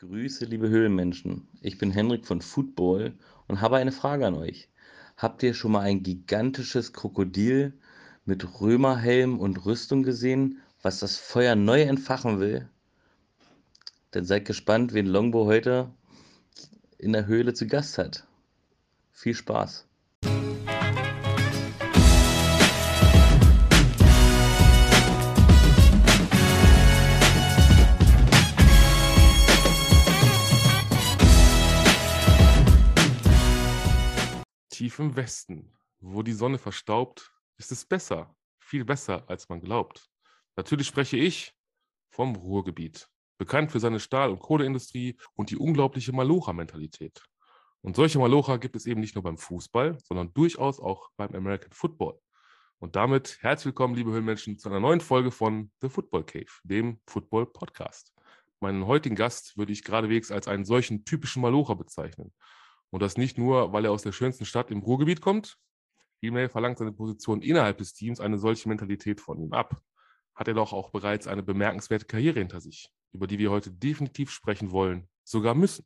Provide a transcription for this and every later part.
Grüße, liebe Höhlenmenschen. Ich bin Henrik von Football und habe eine Frage an euch. Habt ihr schon mal ein gigantisches Krokodil mit Römerhelm und Rüstung gesehen, was das Feuer neu entfachen will? Dann seid gespannt, wen Longbow heute in der Höhle zu Gast hat. Viel Spaß. Im Westen, wo die Sonne verstaubt, ist es besser, viel besser, als man glaubt. Natürlich spreche ich vom Ruhrgebiet, bekannt für seine Stahl- und Kohleindustrie und die unglaubliche Malocha-Mentalität. Und solche Malocha gibt es eben nicht nur beim Fußball, sondern durchaus auch beim American Football. Und damit herzlich willkommen, liebe Höhlenmenschen, zu einer neuen Folge von The Football Cave, dem Football Podcast. Meinen heutigen Gast würde ich geradewegs als einen solchen typischen Malocha bezeichnen. Und das nicht nur, weil er aus der schönsten Stadt im Ruhrgebiet kommt, vielmehr verlangt seine Position innerhalb des Teams eine solche Mentalität von ihm ab. Hat er doch auch bereits eine bemerkenswerte Karriere hinter sich, über die wir heute definitiv sprechen wollen, sogar müssen.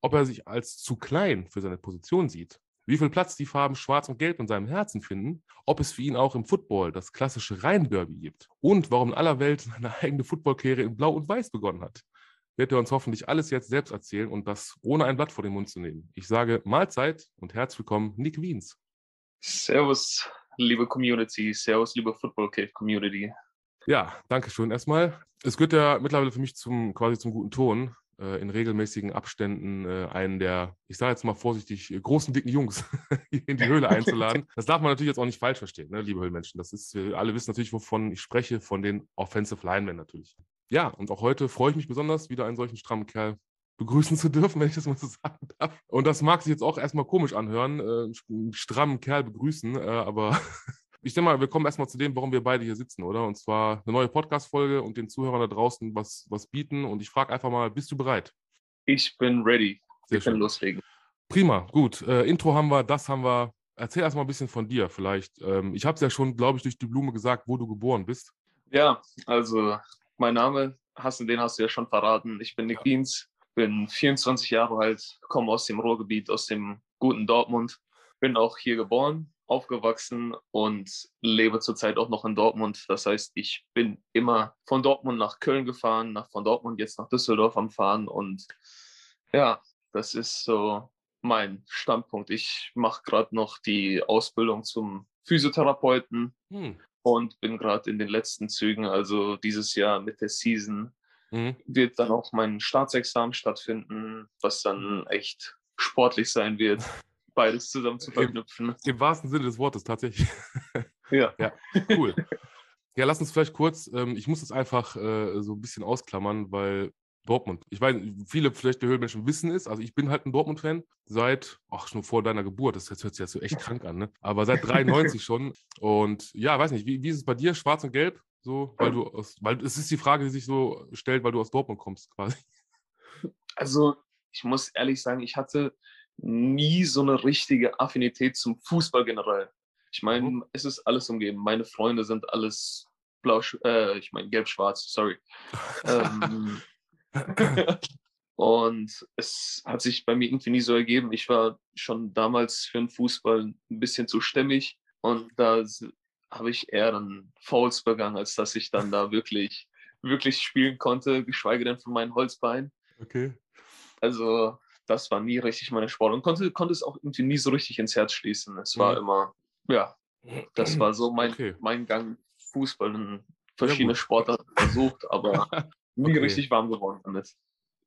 Ob er sich als zu klein für seine Position sieht, wie viel Platz die Farben Schwarz und Gelb in seinem Herzen finden, ob es für ihn auch im Football das klassische Rhein-Derby gibt und warum in aller Welt seine eigene Footballkarriere in Blau und Weiß begonnen hat wird er uns hoffentlich alles jetzt selbst erzählen und das ohne ein Blatt vor den Mund zu nehmen. Ich sage Mahlzeit und herzlich willkommen, Nick Wiens. Servus, liebe Community. Servus, liebe Football Cave Community. Ja, danke schön erstmal. Es gehört ja mittlerweile für mich zum quasi zum guten Ton, äh, in regelmäßigen Abständen äh, einen der, ich sage jetzt mal vorsichtig, großen, dicken Jungs in die Höhle einzuladen. Das darf man natürlich jetzt auch nicht falsch verstehen, ne, liebe Höhlenmenschen. Das ist, wir alle wissen natürlich, wovon ich spreche, von den Offensive Linemen natürlich ja, und auch heute freue ich mich besonders, wieder einen solchen strammen Kerl begrüßen zu dürfen, wenn ich das mal so sagen darf. Und das mag sich jetzt auch erstmal komisch anhören, äh, einen strammen Kerl begrüßen, äh, aber ich denke mal, wir kommen erstmal zu dem, warum wir beide hier sitzen, oder? Und zwar eine neue Podcast-Folge und den Zuhörern da draußen was, was bieten. Und ich frage einfach mal, bist du bereit? Ich bin ready. Sehr wir schön. können loslegen. Prima, gut. Äh, Intro haben wir, das haben wir. Erzähl erstmal ein bisschen von dir vielleicht. Ähm, ich habe es ja schon, glaube ich, durch die Blume gesagt, wo du geboren bist. Ja, also mein Name, hast du, den hast du ja schon verraten. Ich bin Nick. Dienz, bin 24 Jahre alt, komme aus dem Ruhrgebiet, aus dem guten Dortmund. Bin auch hier geboren, aufgewachsen und lebe zurzeit auch noch in Dortmund. Das heißt, ich bin immer von Dortmund nach Köln gefahren, nach, von Dortmund jetzt nach Düsseldorf am Fahren. Und ja, das ist so mein Standpunkt. Ich mache gerade noch die Ausbildung zum Physiotherapeuten. Hm und bin gerade in den letzten Zügen. Also dieses Jahr mit der Season mhm. wird dann auch mein Staatsexamen stattfinden, was dann echt sportlich sein wird, beides zusammen zu verknüpfen. Im, im wahrsten Sinne des Wortes tatsächlich. Ja. ja, cool. Ja, lass uns vielleicht kurz, ähm, ich muss das einfach äh, so ein bisschen ausklammern, weil Dortmund. Ich weiß, viele vielleicht der Höhlenmenschen wissen es. Also ich bin halt ein Dortmund-Fan seit, ach, schon vor deiner Geburt. Das hört sich jetzt so echt krank an, ne? Aber seit 93 schon. Und ja, weiß nicht, wie, wie ist es bei dir, schwarz und gelb? So, weil du aus, weil es ist die Frage, die sich so stellt, weil du aus Dortmund kommst, quasi. Also, ich muss ehrlich sagen, ich hatte nie so eine richtige Affinität zum Fußball generell. Ich meine, mhm. es ist alles umgeben. Meine Freunde sind alles blau, äh, ich meine gelb-schwarz, sorry. ähm, und es hat sich bei mir irgendwie nie so ergeben. Ich war schon damals für den Fußball ein bisschen zu stämmig und da habe ich eher dann Fouls begangen, als dass ich dann da wirklich, wirklich spielen konnte, geschweige denn von meinen Holzbeinen. Okay. Also das war nie richtig meine Sport und konnte, konnte es auch irgendwie nie so richtig ins Herz schließen. Es war mhm. immer, ja, das war so mein, okay. mein Gang Fußball und verschiedene ja, Sportarten versucht, aber nie okay. richtig warm geworden damit.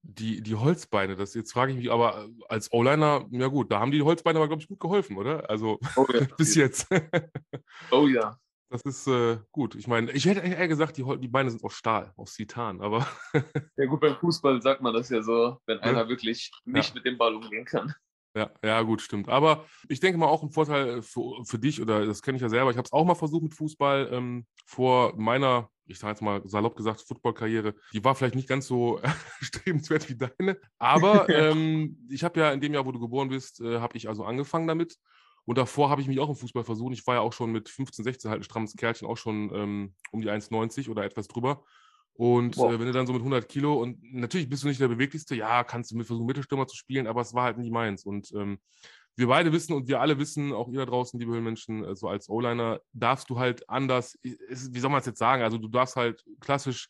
Die, die Holzbeine, das jetzt frage ich mich, aber als O-Liner, ja gut, da haben die Holzbeine aber, glaube ich, gut geholfen, oder? Also oh ja, bis jetzt. oh ja. Das ist äh, gut. Ich meine, ich hätte eher gesagt, die, die Beine sind aus Stahl, aus Titan, aber. ja, gut, beim Fußball sagt man das ja so, wenn einer ja. wirklich nicht ja. mit dem Ball umgehen kann. Ja, ja, gut, stimmt. Aber ich denke mal auch ein Vorteil für, für dich, oder das kenne ich ja selber. Ich habe es auch mal versucht mit Fußball ähm, vor meiner ich sage jetzt mal salopp gesagt, Footballkarriere, die war vielleicht nicht ganz so strebenswert wie deine. Aber ähm, ich habe ja in dem Jahr, wo du geboren bist, äh, habe ich also angefangen damit. Und davor habe ich mich auch im Fußball versucht. Ich war ja auch schon mit 15, 16 halt ein strammes Kerlchen, auch schon ähm, um die 1,90 oder etwas drüber. Und Wow. äh, wenn du dann so mit 100 Kilo und natürlich bist du nicht der beweglichste, ja, kannst du mit versuchen, Mittelstürmer zu spielen, aber es war halt nie meins. Und ähm, wir beide wissen und wir alle wissen, auch ihr da draußen, liebe Höhlenmenschen, äh, so als O-Liner, darfst du halt anders, wie soll man es jetzt sagen? Also du darfst halt klassisch,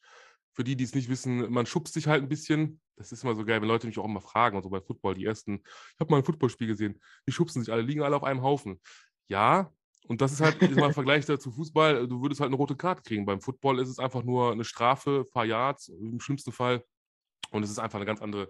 für die, die es nicht wissen, man schubst sich halt ein bisschen. Das ist immer so geil, wenn Leute mich auch immer fragen, und so bei Football, die ersten, ich habe mal ein Footballspiel gesehen, die schubsen sich alle, liegen alle auf einem Haufen. Ja, und das ist halt mal Vergleich zu Fußball, du würdest halt eine rote Karte kriegen. Beim Football ist es einfach nur eine Strafe, ein paar Yards im schlimmsten Fall. Und es ist einfach eine ganz andere,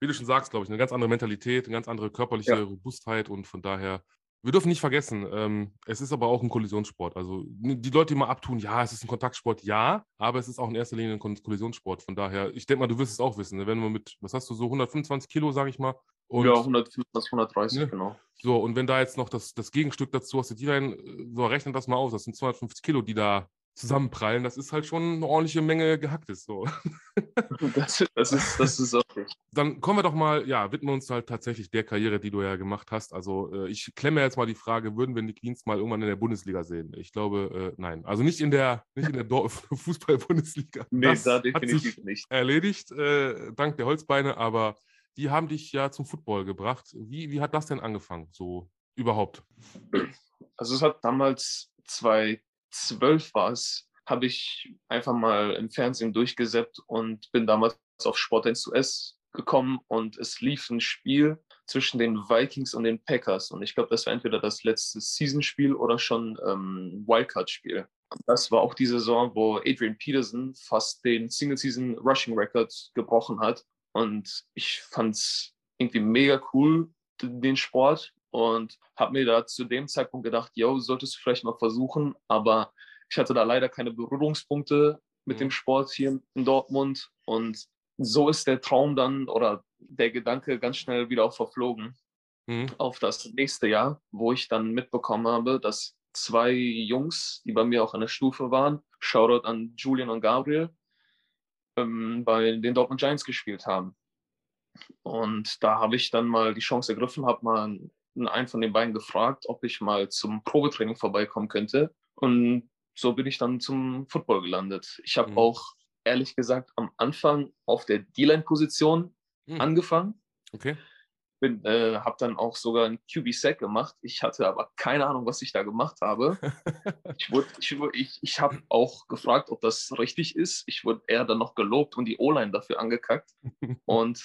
wie du schon sagst, glaube ich, eine ganz andere Mentalität, eine ganz andere körperliche Ja. Robustheit und von daher, wir dürfen nicht vergessen, ähm, es ist aber auch ein Kollisionssport. Also n- die Leute, die mal abtun, ja, es ist ein Kontaktsport, ja, aber es ist auch in erster Linie ein Kollisionssport. Von daher, ich denke mal, du wirst es auch wissen, ne? wenn wir mit, was hast du, so 125 Kilo, sage ich mal, und ja, 125, 130, Ja. genau. so, und wenn da jetzt noch das, das Gegenstück dazu hast, die rein, so rechnet das mal aus, das sind 250 Kilo, die da zusammenprallen, das ist halt schon eine ordentliche Menge gehacktes. So. Das, das, ist, das ist auch richtig. Dann kommen wir doch mal, ja, widmen uns halt tatsächlich der Karriere, die du ja gemacht hast. Also äh, ich klemme jetzt mal die Frage, würden wir Nick Dienst mal irgendwann in der Bundesliga sehen? Ich glaube, äh, nein. Also nicht in der, nicht in der Fußball-Bundesliga. Nee, Das da hat sich definitiv nicht. erledigt, äh, dank der Holzbeine, aber die haben dich ja zum Football gebracht. Wie, wie hat das denn angefangen, so überhaupt? Also es hat damals 2012 war es, habe ich einfach mal im Fernsehen durchgesäppt und bin damals auf Sport 1 US gekommen und es lief ein Spiel zwischen den Vikings und den Packers und ich glaube, das war entweder das letzte Season-Spiel oder schon ähm, Wildcard-Spiel. Das war auch die Saison, wo Adrian Peterson fast den Single-Season-Rushing-Record gebrochen hat und ich fand es irgendwie mega cool, den Sport und habe mir da zu dem Zeitpunkt gedacht, yo, solltest du vielleicht mal versuchen, aber ich hatte da leider keine Berührungspunkte mit Mhm. dem Sport hier in Dortmund und so ist der Traum dann oder der Gedanke ganz schnell wieder auch verflogen Hm? auf das nächste Jahr, wo ich dann mitbekommen habe, dass zwei Jungs, die bei mir auch an der Stufe waren, Shoutout an Julian und Gabriel, ähm, bei den Dortmund Giants gespielt haben. Und da habe ich dann mal die Chance ergriffen, habe mal einen von den beiden gefragt, ob ich mal zum Probetraining vorbeikommen könnte. Und so bin ich dann zum Football gelandet. Ich habe Mhm. auch ehrlich gesagt am Anfang auf der D-Line-Position Hm. angefangen Okay. bin, äh, habe dann auch sogar ein QB-Sack gemacht. Ich hatte aber keine Ahnung, was ich da gemacht habe. Ich, wurde, ich, ich, ich habe auch gefragt, ob das richtig ist. Ich wurde eher dann noch gelobt und die O-Line dafür angekackt. Und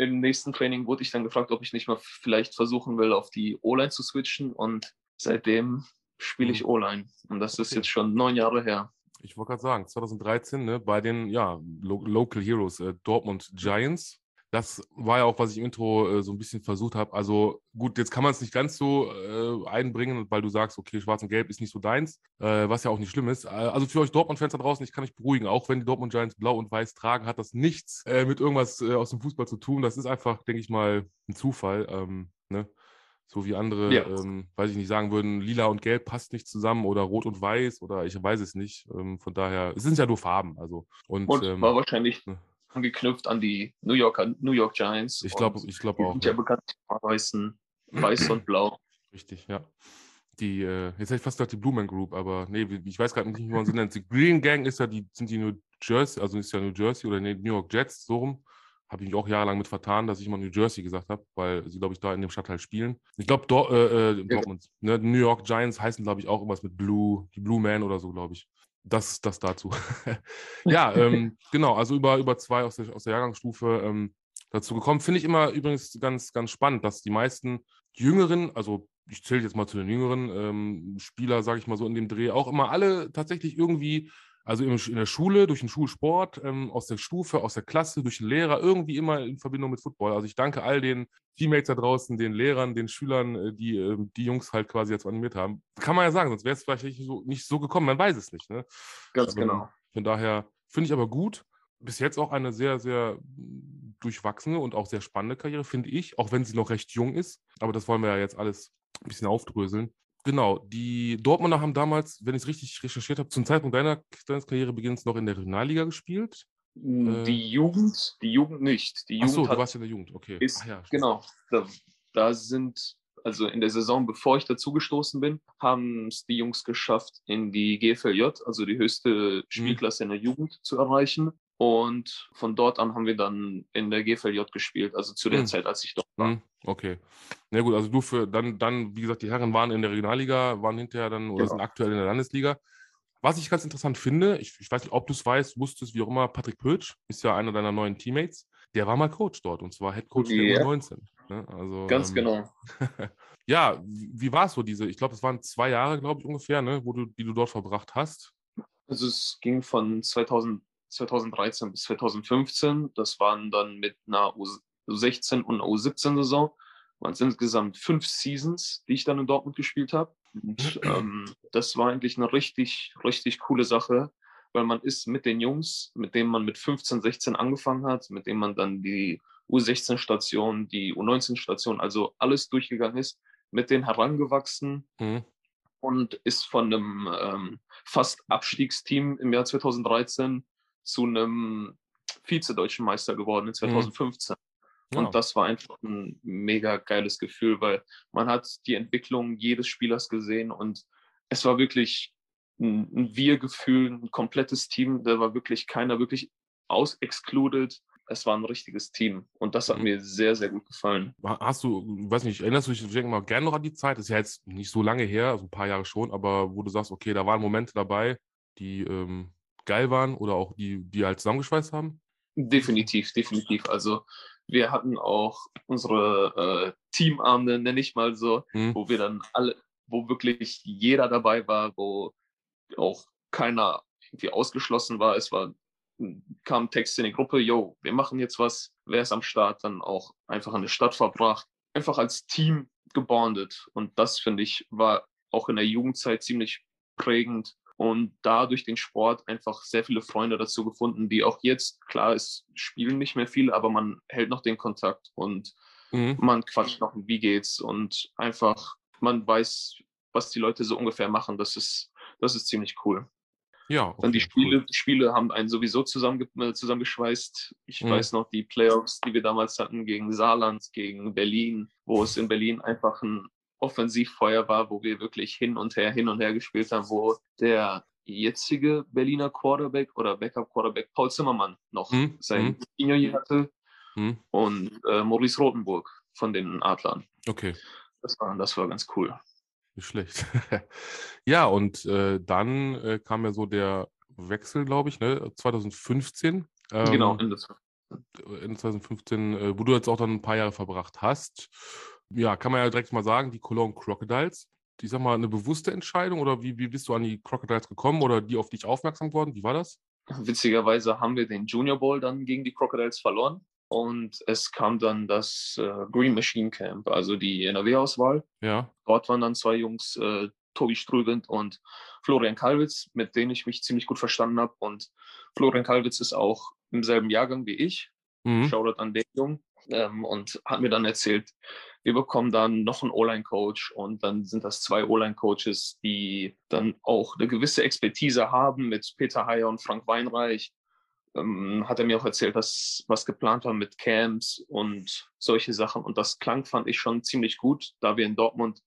im nächsten Training wurde ich dann gefragt, ob ich nicht mal vielleicht versuchen will, auf die O-Line zu switchen. Und seitdem spiele ich Mhm. O-Line. Und das ist Okay. jetzt schon neun Jahre her. Ich wollte gerade sagen, 2013 ne, bei den ja, Lo Local Heroes äh, Dortmund Giants. Das war ja auch, was ich im Intro äh, so ein bisschen versucht habe. Also gut, jetzt kann man es nicht ganz so äh, einbringen, weil du sagst, okay, Schwarz und Gelb ist nicht so deins, äh, was ja auch nicht schlimm ist. Äh, also für euch Dortmund-Fans da draußen, ich kann euch beruhigen, auch wenn die Dortmund Giants blau und weiß tragen, hat das nichts äh, mit irgendwas äh, aus dem Fußball zu tun. Das ist einfach, denke ich mal, ein Zufall. Ähm, ne? So wie andere, Ja. ähm, weiß ich nicht, sagen würden, lila und gelb passt nicht zusammen oder rot und weiß oder ich weiß es nicht. Ähm, von daher, es sind ja nur Farben. Also, und, Und ähm, war wahrscheinlich ne. Angeknüpft an die New Yorker New York Giants. ich glaube ich glaub die auch. sind ja Ja. bekannt weißen, weiß und blau. Richtig, ja. Die, äh, jetzt hätte ich fast gesagt die Blue Man Group, aber nee, ich weiß gerade nicht, wie man sie nennt. Die Green Gang ist ja die, sind die New Jersey, also ist ja New Jersey oder nee, New York Jets, so rum. Habe ich mich auch jahrelang mit vertan, dass ich immer New Jersey gesagt habe, weil sie, glaube ich, da in dem Stadtteil spielen. Ich glaube, Dor äh, äh, Dortmund, ne, New York Giants heißen, glaube ich, auch irgendwas mit Blue, die Blue Man oder so, glaube ich. Das, das dazu. ja, ähm, genau, also über, über zwei aus der, aus der Jahrgangsstufe ähm, dazu gekommen. Finde ich immer übrigens ganz, ganz spannend, dass die meisten Jüngeren, also ich zähle jetzt mal zu den jüngeren ähm, Spieler, sage ich mal so in dem Dreh, auch immer alle tatsächlich irgendwie, also in der Schule, durch den Schulsport, ähm, aus der Stufe, aus der Klasse, durch den Lehrer, irgendwie immer in Verbindung mit Football. Also ich danke all den Teammates da draußen, den Lehrern, den Schülern, äh, die ähm, die Jungs halt quasi jetzt animiert haben. Kann man ja sagen, sonst wäre es vielleicht nicht so, nicht so gekommen, man weiß es nicht. Ne? Ganz Ähm, genau. Von daher finde ich aber gut. Bis jetzt auch eine sehr, sehr durchwachsene und auch sehr spannende Karriere, finde ich, auch wenn sie noch recht jung ist. Aber das wollen wir ja jetzt alles ein bisschen aufdröseln. Genau, die Dortmunder haben damals, wenn ich es richtig recherchiert habe, zum Zeitpunkt deiner, deines Karrierebeginns noch in der Regionalliga gespielt. äh, Die Jugend, die Jugend nicht. Die Jugend Achso, du hat, warst ja in der Jugend, okay. ist, Ach ja, genau, da, da sind also in der Saison, bevor ich dazugestoßen bin, haben es die Jungs geschafft, in die GFLJ, also die höchste Spielklasse in der Jugend, zu erreichen. Und von dort an haben wir dann in der GFLJ gespielt, also zu der Mhm. Zeit, als ich dort war. Hm, okay. Na gut, also du für dann, dann, wie gesagt, die Herren waren in der Regionalliga, waren hinterher dann oder Genau. sind aktuell in der Landesliga. Was ich ganz interessant finde, ich, ich weiß nicht, ob du es weißt, wusstest, wie auch immer, Patrick Pötsch ist ja einer deiner neuen Teammates. Der war mal Coach dort und zwar Head Coach der Ja. U19. Ne? Also, Ganz ähm, genau. Ja, wie, wie war es so diese, ich glaube, es waren zwei Jahre, glaube ich, ungefähr, ne, wo du, die du dort verbracht hast. Also es ging von 2000, 2013 bis 2015. Das waren dann mit einer U16 und einer U17-Saison. Waren es insgesamt fünf Seasons, die ich dann in Dortmund gespielt habe. Und ähm, das war eigentlich eine richtig, richtig coole Sache, weil man ist mit den Jungs, mit denen man mit 15, 16 angefangen hat, mit denen man dann die U16-Station, die U19-Station, also alles durchgegangen ist, mit denen herangewachsen, Mhm. und ist von einem ähm, fast Abstiegsteam im Jahr 2013 zu einem Vize-Deutschen Meister geworden in 2015. Ja. Und das war einfach ein mega geiles Gefühl, weil man hat die Entwicklung jedes Spielers gesehen und es war wirklich ein, ein Wir-Gefühl, ein komplettes Team. Da war wirklich keiner wirklich aus excluded. Es war ein richtiges Team und das hat Mhm. mir sehr, sehr gut gefallen. Hast du, ich weiß nicht, erinnerst du dich, ich denke mal, gerne noch an die Zeit? Das ist ja jetzt nicht so lange her, also ein paar Jahre schon, aber wo du sagst, okay, da waren Momente dabei, die ähm, geil waren oder auch die, die halt zusammengeschweißt haben? Definitiv, definitiv. Also wir hatten auch unsere äh, Teamabende, nenne ich mal so, Hm? wo wir dann alle, wo wirklich jeder dabei war, wo auch keiner irgendwie ausgeschlossen war. Es war, kam ein Text in die Gruppe, yo, wir machen jetzt was, wer ist am Start, dann auch einfach in die Stadt verbracht, einfach als Team gebondet. Und das, finde ich, war auch in der Jugendzeit ziemlich prägend und da durch den Sport einfach sehr viele Freunde dazu gefunden, die auch jetzt, klar, es spielen nicht mehr viele, aber man hält noch den Kontakt und Mhm. man quatscht noch, wie geht's und einfach, man weiß, was die Leute so ungefähr machen. Das ist, das ist ziemlich cool. Ja, Dann die Spiele, cool. die Spiele haben einen sowieso zusammenge äh, zusammengeschweißt. Ich Mhm. weiß noch, die Playoffs, die wir damals hatten gegen Saarland, gegen Berlin, wo es in Berlin einfach ein Offensivfeuer war, wo wir wirklich hin und her, hin und her gespielt haben, wo der jetzige Berliner Quarterback oder Backup-Quarterback Paul Zimmermann noch Mhm, sein mhm. Senior Year hatte Hm? und äh, Maurice Rotenburg von den Adlern. Okay, Das war, das war ganz cool. nicht schlecht. ja, und äh, dann äh, kam ja so der Wechsel, glaube ich, ne? 2015. Ähm, genau, Ende Ende 2015, äh, wo du jetzt auch dann ein paar Jahre verbracht hast. Ja, kann man ja direkt mal sagen, die Cologne Crocodiles. Ich sag mal, eine bewusste Entscheidung oder wie, wie bist du an die Crocodiles gekommen oder die auf dich aufmerksam geworden? Wie war das? Witzigerweise haben wir den Junior Bowl dann gegen die Crocodiles verloren. Und es kam dann das äh, Green Machine Camp, also die NRW-Auswahl. Ja. Dort waren dann zwei Jungs, äh, Tobi Strügend und Florian Kalwitz, mit denen ich mich ziemlich gut verstanden habe. Und Florian Kalwitz ist auch im selben Jahrgang wie ich. Mhm. Shoutout an den Jungen. Ähm, und hat mir dann erzählt, wir bekommen dann noch einen O-Line-Coach und dann sind das zwei O-Line-Coaches, die dann auch eine gewisse Expertise haben mit Peter Heyer und Frank Weinreich. Ähm, hat er mir auch erzählt, dass was geplant war mit Camps und solche Sachen. Und das klang, fand ich schon ziemlich gut, da wir in Dortmund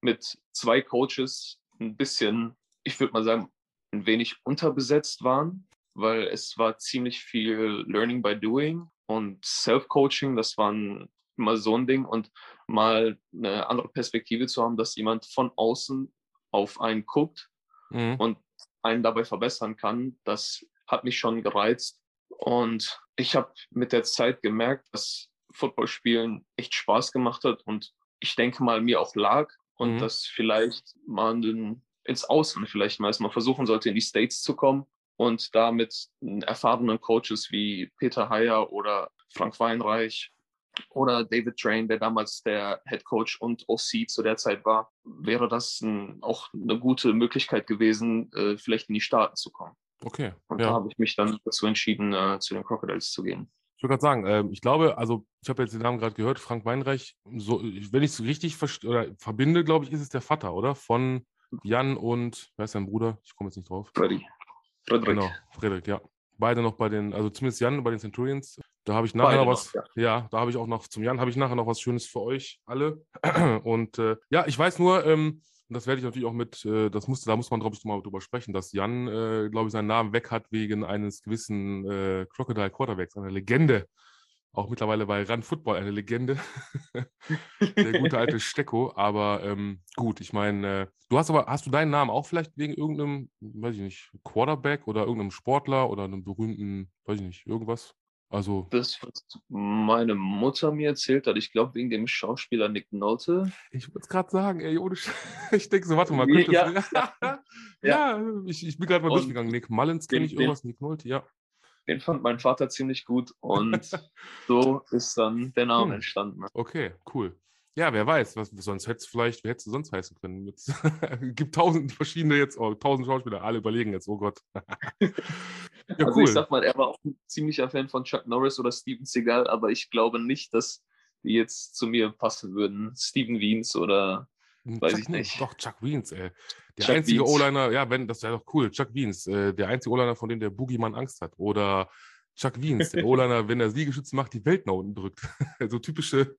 mit zwei Coaches ein bisschen, ich würde mal sagen, ein wenig unterbesetzt waren, weil es war ziemlich viel Learning by Doing und Self-Coaching, das war immer so ein Ding und mal eine andere Perspektive zu haben, dass jemand von außen auf einen guckt Mhm. und einen dabei verbessern kann, das hat mich schon gereizt. Und ich habe mit der Zeit gemerkt, dass Footballspielen echt Spaß gemacht hat und ich denke mal mir auch lag und Mhm. dass vielleicht man in, ins Ausland vielleicht mal erstmal versuchen sollte, in die States zu kommen und da mit erfahrenen Coaches wie Peter Heyer oder Frank Weinreich oder David Train, der damals der Head Coach und OC zu der Zeit war, wäre das ein, auch eine gute Möglichkeit gewesen, äh, vielleicht in die Staaten zu kommen. Okay. Und da Ja. habe ich mich dann dazu entschieden, äh, zu den Crocodiles zu gehen. Ich wollte gerade sagen, ähm, ich glaube, also ich habe jetzt den Namen gerade gehört, Frank Weinreich, so, wenn ich es richtig verbinde, glaube ich, ist es der Vater, oder? Von Jan und, wer ist sein Bruder? Ich komme jetzt nicht drauf. Freddy. Frederik. Genau, Frederik, ja. Beide noch bei den, also zumindest Jan bei den Centurions. Da habe ich nachher Beide noch was, noch, ja. da habe ich auch noch zum Jan, habe ich nachher noch was Schönes für euch alle. Und äh, ja, ich weiß nur, ähm, das werde ich natürlich auch mit, äh, das musste, da muss man, glaube ich, mal drüber sprechen, dass Jan, äh, glaube ich, seinen Namen weg hat wegen eines gewissen äh, Crocodile Quarterbacks, einer Legende. Auch mittlerweile bei Run Football eine Legende. Der gute alte Stecko. Aber ähm, gut, ich meine, äh, du hast aber, hast du deinen Namen auch vielleicht wegen irgendeinem, weiß ich nicht, Quarterback oder irgendeinem Sportler oder einem berühmten, weiß ich nicht, irgendwas? Also, Das, was meine Mutter mir erzählt hat, ich glaube wegen dem Schauspieler Nick Nolte. ich wollte es gerade sagen, ey, ohne Sch Ich denke so, warte mal, könnte ja, ja, ja. ich, ich bin gerade mal Und durchgegangen. Nick Mullins kenne ich irgendwas, Nick Nolte, ja. Den fand mein Vater ziemlich gut und so ist dann der Name Hm. entstanden. Okay, cool. Ja, wer weiß, was sonst hättest du vielleicht, wer hättest du sonst heißen können? Jetzt, gibt tausend verschiedene jetzt, oh, tausend Schauspieler, alle überlegen jetzt, oh Gott. ja, also cool. ich sag mal, er war auch ein ziemlicher Fan von Chuck Norris oder Steven Seagal, aber ich glaube nicht, dass die jetzt zu mir passen würden. Steven Wiens oder weiß Chuck ich nicht. Doch, Chuck Wiens, ey. Der Chuck einzige. O-Liner, ja, wenn, das wäre doch cool. Chuck Wiens, äh, der einzige O-Liner, von dem der Boogeyman Angst hat. Oder Chuck Wiens, der O-Liner, wenn er Liegestütze macht, die Welt nach unten drückt. so typische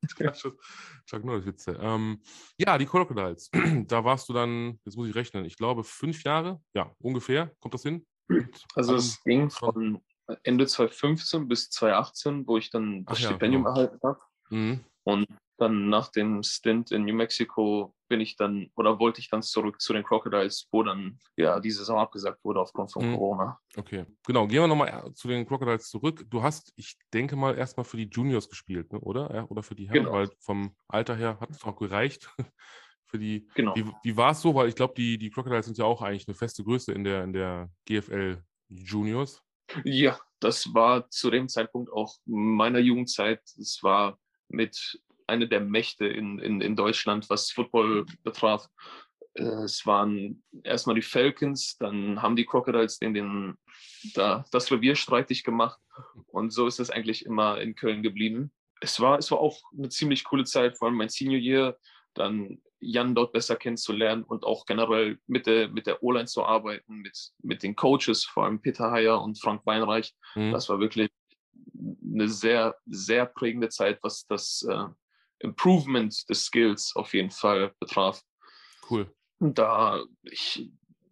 Chuck Norris-Witze. Ähm, ja, die Crocodiles. da warst du dann, jetzt muss ich rechnen, ich glaube fünf Jahre, ja, ungefähr. Kommt das hin? Also es ging schon- von Ende 2015 bis 2018, wo ich dann das Ach ja, Stipendium genau. erhalten habe. Mhm. Und dann nach dem Stint in New Mexico bin ich dann oder wollte ich dann zurück zu den Crocodiles, wo dann ja die Saison abgesagt wurde aufgrund von Mhm. Corona. Okay, genau. Gehen wir nochmal zu den Crocodiles zurück. Du hast, ich denke mal, erstmal für die Juniors gespielt, ne? oder? Oder für die Herren, Genau. weil vom Alter her hat es auch gereicht. für die, Genau. wie, wie war es so? Weil ich glaube, die, die Crocodiles sind ja auch eigentlich eine feste Größe in der, in der GFL Juniors. Ja, das war zu dem Zeitpunkt auch meiner Jugendzeit. Es war mit einer der Mächte in, in, in Deutschland, was Football betraf. Äh, Es waren erstmal die Falcons, dann haben die Crocodiles den, den, da, das Revier streitig gemacht. Und so ist es eigentlich immer in Köln geblieben. Es war, es war auch eine ziemlich coole Zeit, vor allem mein Senior Year, dann Jan dort besser kennenzulernen und auch generell mit der, mit der O-Line zu arbeiten, mit, mit den Coaches, vor allem Peter Heyer und Frank Weinreich. Mhm. Das war wirklich eine sehr, sehr prägende Zeit, was das äh, Improvement des Skills auf jeden Fall betraf. Cool. Da ich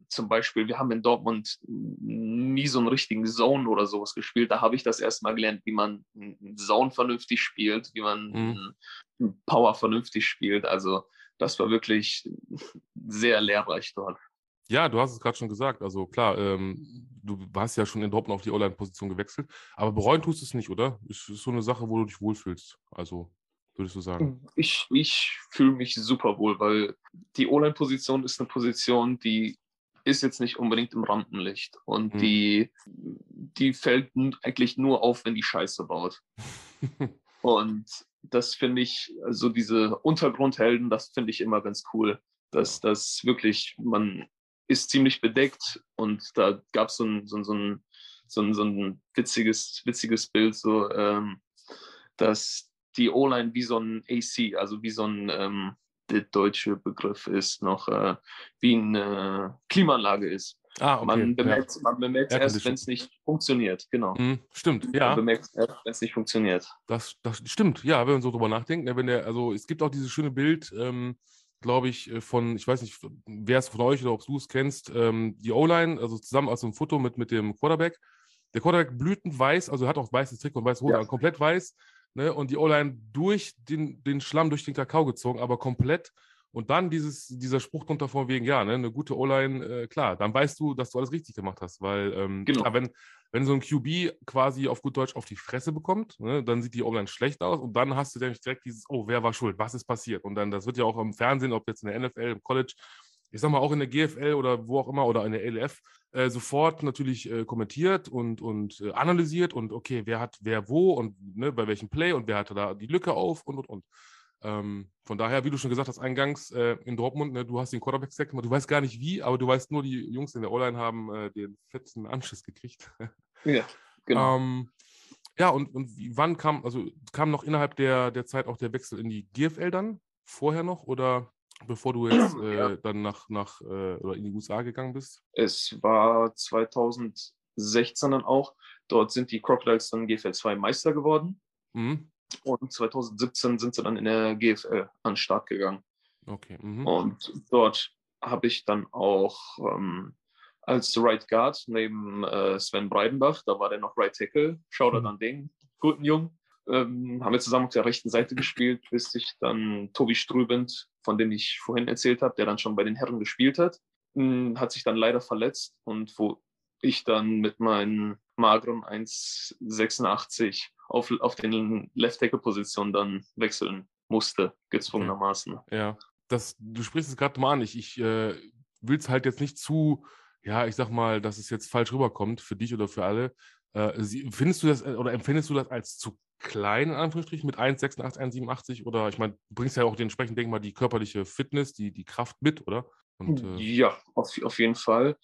zum Beispiel, wir haben in Dortmund nie so einen richtigen Zone oder sowas gespielt. Da habe ich das erstmal gelernt, wie man einen Zone vernünftig spielt, wie man Mhm. einen Power vernünftig spielt. Also das war wirklich sehr lehrreich dort. Ja, du hast es gerade schon gesagt. Also klar, ähm, du hast ja schon in Dortmund auf die O-Line-Position gewechselt. Aber bereuen tust du es nicht, oder? Ist, ist so eine Sache, wo du dich wohlfühlst. Also, würdest du sagen. Ich, ich fühle mich super wohl, weil die O-Line-Position ist eine Position, die ist jetzt nicht unbedingt im Rampenlicht und Mhm. die, die fällt eigentlich nur auf, wenn die Scheiße baut. Und das finde ich, also diese Untergrundhelden, das finde ich immer ganz cool, dass das wirklich, man ist ziemlich bedeckt und da gab so es ein, so, ein, so, ein, so ein witziges, witziges Bild, so, ähm, dass die O-Line wie so ein AC, also wie so ein, ähm, der deutsche Begriff ist noch, äh, wie eine Klimaanlage ist. ah, okay. Man ja. bemerkt, man bemerkt erst, wenn es nicht funktioniert, genau. Mhm, stimmt, Man ja. bemerkt erst, wenn es nicht funktioniert. Das, das stimmt, ja, wenn man so drüber nachdenkt. ne, Wenn der, also es gibt auch dieses schöne Bild, ähm, glaube ich, äh, von, ich weiß nicht, wer es von euch oder ob du es kennst, ähm, die O-Line, also zusammen aus einem Foto mit, mit dem Quarterback. Der Quarterback blütend weiß, also er hat auch weißes Trick und weiße Hose, Ja. aber komplett weiß. Ne, und die O-Line durch den, den Schlamm, durch den Kakao gezogen, aber komplett. Und dann dieses, dieser Spruch drunter von wegen, ja, ne, eine gute O-Line, äh, klar, dann weißt du, dass du alles richtig gemacht hast, weil ähm, Genau. klar, wenn, wenn so ein QB quasi auf gut Deutsch auf die Fresse bekommt, ne, dann sieht die O-Line schlecht aus und dann hast du nämlich direkt dieses, oh, wer war schuld, was ist passiert? Und dann, das wird ja auch im Fernsehen, ob jetzt in der NFL, im College, ich sag mal auch in der GFL oder wo auch immer oder in der LF, äh, sofort natürlich äh, kommentiert und, und äh, analysiert und okay, wer hat wer wo und ne, bei welchem Play und wer hatte da die Lücke auf und und und. Ähm, von daher, wie du schon gesagt hast, eingangs äh, in Dortmund, ne, du hast den Quarterback-Stack gemacht, du weißt gar nicht wie, aber du weißt nur, die Jungs in der O-Line haben äh, den fetzen Anschiss gekriegt. Ja, genau. Ähm, ja, und, und wie, wann kam, also kam noch innerhalb der, der Zeit auch der Wechsel in die GFL dann? Vorher noch oder bevor du jetzt äh, Ja. dann nach, nach äh, oder in die USA gegangen bist? Es war 2016 dann auch. Dort sind die Crocodiles dann GFL 2 Meister geworden. Mhm. Und 2017 sind sie dann in der GFL an den Start gegangen. Okay. Mhm. Und dort habe ich dann auch ähm, als Right Guard neben äh, Sven Breidenbach, da war der noch Right Tackle, Shoutout Mhm. an den guten Jungen, ähm, haben wir zusammen auf der rechten Seite gespielt, bis sich dann Tobi Strübend, von dem ich vorhin erzählt habe, der dann schon bei den Herren gespielt hat, mh, hat sich dann leider verletzt und wo ich dann mit meinen mageren 1,86 auf, auf den Left Tackle Position dann wechseln musste, gezwungenermaßen. Ja, das, du sprichst es gerade mal an. Ich, ich äh, will es halt jetzt nicht zu, ja, ich sag mal, dass es jetzt falsch rüberkommt für dich oder für alle. Äh, sie, findest du das äh, oder empfindest du das als zu klein, in Anführungsstrichen, mit 1,86, 1,87? Oder ich meine, du bringst ja auch dementsprechend, denk mal, die körperliche Fitness, die, die Kraft mit, oder? Und, äh, Ja, auf, auf jeden Fall.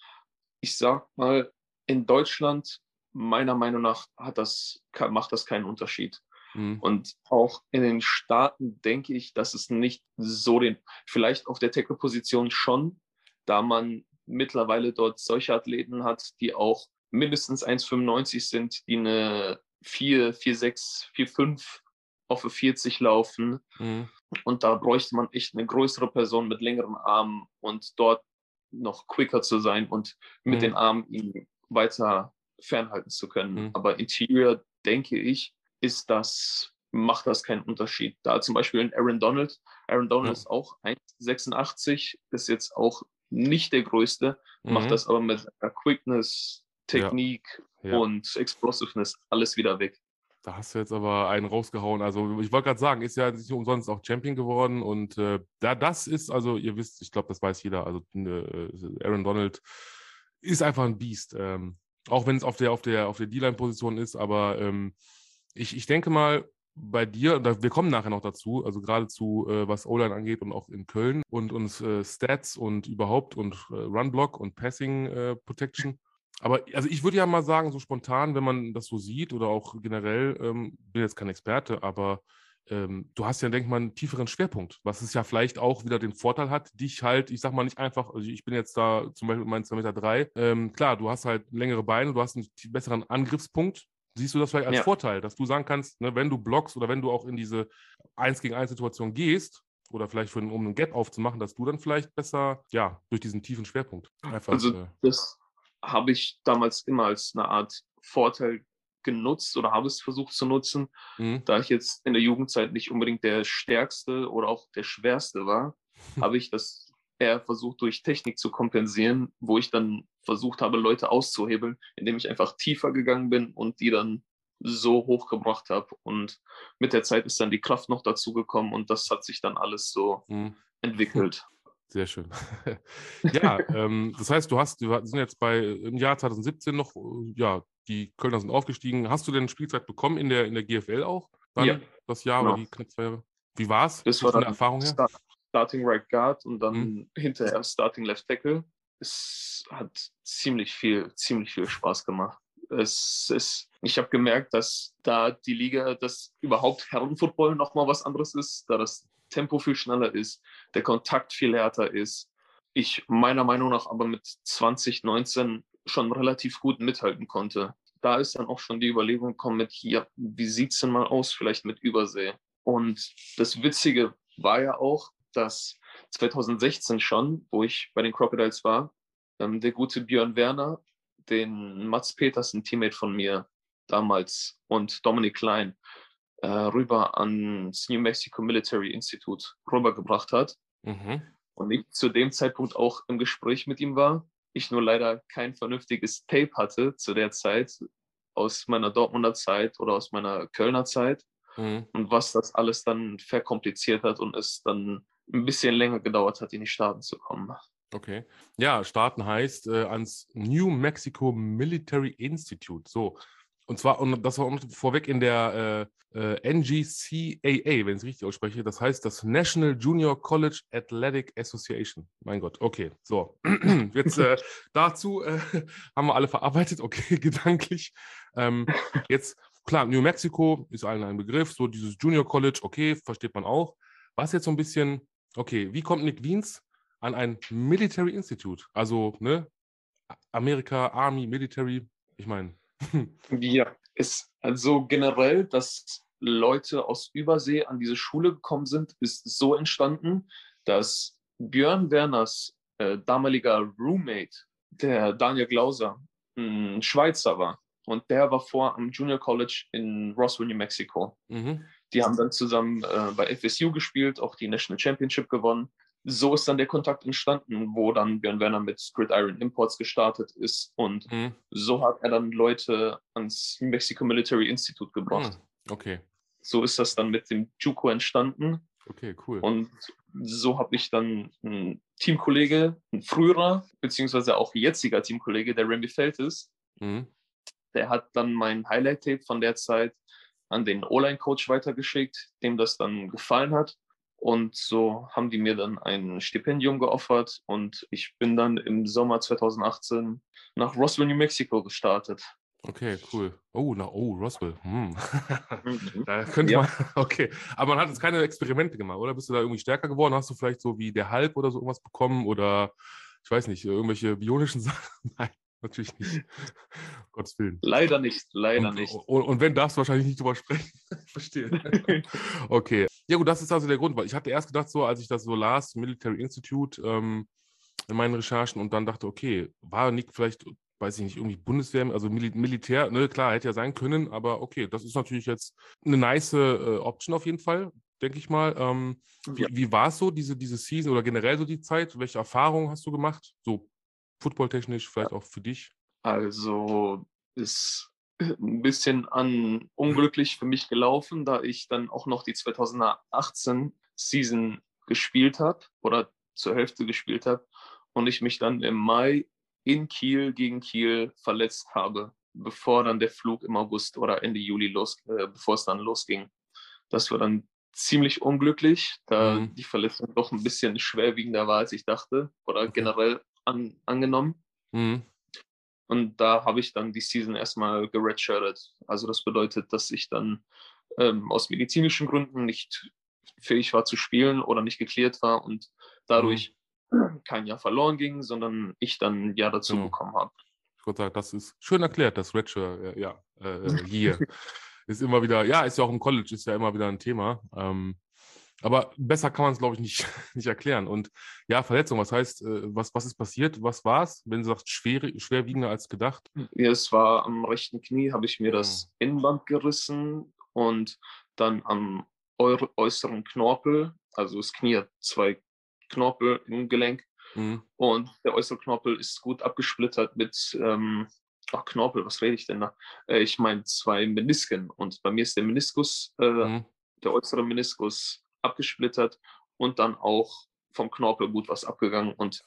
Ich sag mal, in Deutschland, meiner Meinung nach, hat das, macht das keinen Unterschied. mh, Und auch in den Staaten denke ich, dass es nicht so den, vielleicht auf der Tackle-Position schon, da man mittlerweile dort solche Athleten hat, die auch mindestens 1,95 sind, die eine 4, 4,6, 4,5 auf eine 40 laufen. mh, Und da bräuchte man echt eine größere Person mit längeren Armen und dort noch quicker zu sein und mit Mhm. den Armen ihn weiter fernhalten zu können. Mhm. Aber Interior, denke ich, ist das, macht das keinen Unterschied. Da zum Beispiel in Aaron Donald. Aaron Donald ist auch 1,86, ist jetzt auch nicht der größte, macht mhm, das aber mit Quickness, Technik ja. Und Explosiveness alles wieder weg. Da hast du jetzt aber einen rausgehauen. Also ich wollte gerade sagen, ist ja nicht umsonst auch Champion geworden und äh, da das ist, also ihr wisst, ich glaube, das weiß jeder. Also äh, Aaron Donald ist einfach ein Biest. Ähm, auch wenn es auf der auf der auf der D-Line-Position ist, aber ähm, ich, ich denke mal bei dir, wir kommen nachher noch dazu, also gerade zu äh, was O-Line angeht und auch in Köln und uns äh, Stats und überhaupt und äh, Run-Block und Passing äh, Protection. Aber also ich würde ja mal sagen, so spontan, wenn man das so sieht oder auch generell, ähm, bin jetzt kein Experte, aber ähm, du hast ja, denke ich mal, einen tieferen Schwerpunkt, was es ja vielleicht auch wieder den Vorteil hat, dich halt, ich sag mal nicht einfach, also ich bin jetzt da zum Beispiel mit meinen 2,3 Meter, drei, ähm, klar, du hast halt längere Beine, du hast einen besseren Angriffspunkt. Siehst du das vielleicht als Ja. Vorteil, dass du sagen kannst, ne, wenn du blockst oder wenn du auch in diese 1 gegen 1 Situation gehst, oder vielleicht für, um einen Gap aufzumachen, dass du dann vielleicht besser, ja, durch diesen tiefen Schwerpunkt einfach. Also äh, das habe ich damals immer als eine Art Vorteil genutzt oder habe es versucht zu nutzen, mh, da ich jetzt in der Jugendzeit nicht unbedingt der stärkste oder auch der schwerste war, habe ich das eher versucht durch Technik zu kompensieren, wo ich dann versucht habe, Leute auszuhebeln, indem ich einfach tiefer gegangen bin und die dann so hochgebracht habe. Und mit der Zeit ist dann die Kraft noch dazu gekommen und das hat sich dann alles so mh. entwickelt. Sehr schön. ja, ähm, das heißt, du hast, wir sind jetzt bei im Jahr 2017 noch, äh, ja, die Kölner sind aufgestiegen. Hast du denn Spielzeit bekommen in der, in der GFL auch? Dann Ja, Das Jahr genau. oder die knapp zwei Jahre? Wie war's? Das So war von der dann Erfahrung her? Start, Starting Right Guard und dann Mhm. hinterher Starting Left Tackle. Es hat ziemlich viel, ziemlich viel Spaß gemacht. Es ist, ich habe gemerkt, dass da die Liga, dass überhaupt Herrenfootball nochmal was anderes ist, da das Tempo viel schneller ist, der Kontakt viel härter ist. Ich meiner Meinung nach aber mit 2019 schon relativ gut mithalten konnte. Da ist dann auch schon die Überlegung gekommen mit, ja, wie sieht's denn mal aus, vielleicht mit Übersee? Und das Witzige war ja auch, dass 2016 schon, wo ich bei den Crocodiles war, ähm, der gute Björn Werner, den Mats Petersen, Teammate von mir damals, und Dominic Klein äh, rüber ans New Mexico Military Institute rübergebracht hat. Mhm. Und ich zu dem Zeitpunkt auch im Gespräch mit ihm war. Ich nur leider kein vernünftiges Tape hatte zu der Zeit aus meiner Dortmunder Zeit oder aus meiner Kölner Zeit Mhm. und was das alles dann verkompliziert hat und es dann ein bisschen länger gedauert hat, in die Staaten zu kommen. Okay. Ja, starten heißt äh, ans New Mexico Military Institute. So. Und zwar, und das war vorweg in der äh, äh, NGCAA, wenn ich es richtig ausspreche. Das heißt das National Junior College Athletic Association. Mein Gott, okay. So. Jetzt äh, dazu äh, haben wir alle verarbeitet, okay, gedanklich. Ähm, jetzt, klar, New Mexico ist allen ein Begriff. So dieses Junior College, okay, versteht man auch. Was jetzt so ein bisschen, okay, wie kommt Nick Wiens an ein Military Institute. Also, ne, Amerika, Army, Military, ich meine. Ja, ist also generell, dass Leute aus Übersee an diese Schule gekommen sind, ist so entstanden, dass Björn Werners äh, damaliger Roommate, der Daniel Glauser, ein Schweizer war. Und der war vor am Junior College in Roswell, New Mexico. Mhm. Die haben dann zusammen äh, bei FSU gespielt, auch die National Championship gewonnen. So ist dann der Kontakt entstanden, wo dann Björn Werner mit Gridiron Imports gestartet ist. Und Mhm. so hat er dann Leute ans Mexico Military Institute gebracht. Mhm. Okay, So ist das dann mit dem JUCO entstanden. okay, cool. Und so habe ich dann einen Teamkollege, ein früherer, beziehungsweise auch jetziger Teamkollege, der Randy Feld ist, Mhm. der hat dann mein Highlight-Tape von der Zeit an den O-Line-Coach weitergeschickt, dem das dann gefallen hat. Und so haben die mir dann ein Stipendium geoffert und ich bin dann im Sommer 2018 nach Roswell, New Mexico gestartet. Okay, cool. Oh, na, oh, Roswell. Hm. Mhm. Da könnte Ja. man, okay. Aber man hat jetzt keine Experimente gemacht, oder? Bist du da irgendwie stärker geworden? Hast du vielleicht so wie der Halb oder so irgendwas bekommen? Oder ich weiß nicht, irgendwelche bionischen Sachen? Nein, natürlich nicht. Um Gottes Willen. Leider nicht, leider und, nicht. Und, und wenn, darfst du wahrscheinlich nicht drüber sprechen. Verstehe. Okay. Ja, gut, das ist also der Grund, weil ich hatte erst gedacht, so, als ich das so las, Military Institute, ähm, in meinen Recherchen und dann dachte, okay, war Nick vielleicht, weiß ich nicht, irgendwie Bundeswehr, also Mil Militär, ne, klar, hätte ja sein können, aber okay, das ist natürlich jetzt eine nice äh, Option auf jeden Fall, denke ich mal. Ähm, wie Ja. wie war es so, diese, diese Season oder generell so die Zeit? Welche Erfahrungen hast du gemacht? So footballtechnisch, vielleicht auch für dich? Also ist ein bisschen an unglücklich für mich gelaufen, da ich dann auch noch die 2018 Season gespielt habe oder zur Hälfte gespielt habe und ich mich dann im Mai in Kiel gegen Kiel verletzt habe, bevor dann der Flug im August oder Ende Juli los, äh, bevor es dann losging. Das war dann ziemlich unglücklich, da Mhm. die Verletzung doch ein bisschen schwerwiegender war, als ich dachte oder Okay. generell an, angenommen. Mhm. Und da habe ich dann die Season erstmal geredshirtet. Also das bedeutet, dass ich dann ähm, aus medizinischen Gründen nicht fähig war zu spielen oder nicht geklärt war und dadurch kein Jahr verloren ging, sondern ich dann ein Jahr dazu Genau. bekommen habe. Ich würde sagen, das ist schön erklärt, das Redshirt, äh, ja, äh, hier. ist immer wieder, ja, ist ja auch im College, ist ja immer wieder ein Thema. Ähm, aber besser kann man es, glaube ich, nicht, nicht erklären. Und ja, Verletzung, was heißt, äh, was, was ist passiert? Was war es? Wenn du sagst, schwer, schwerwiegender als gedacht? Ja, es war am rechten Knie, habe ich mir das Innenband gerissen und dann am äu- äußeren Knorpel, also das Knie hat zwei Knorpel im Gelenk, Mhm. Und der äußere Knorpel ist gut abgesplittert mit, ähm, ach Knorpel, was rede ich denn da? Äh, ich meine zwei Menisken. Und bei mir ist der Meniskus, äh, Mhm. der äußere Meniskus abgesplittert und dann auch vom Knorpel gut was abgegangen. Und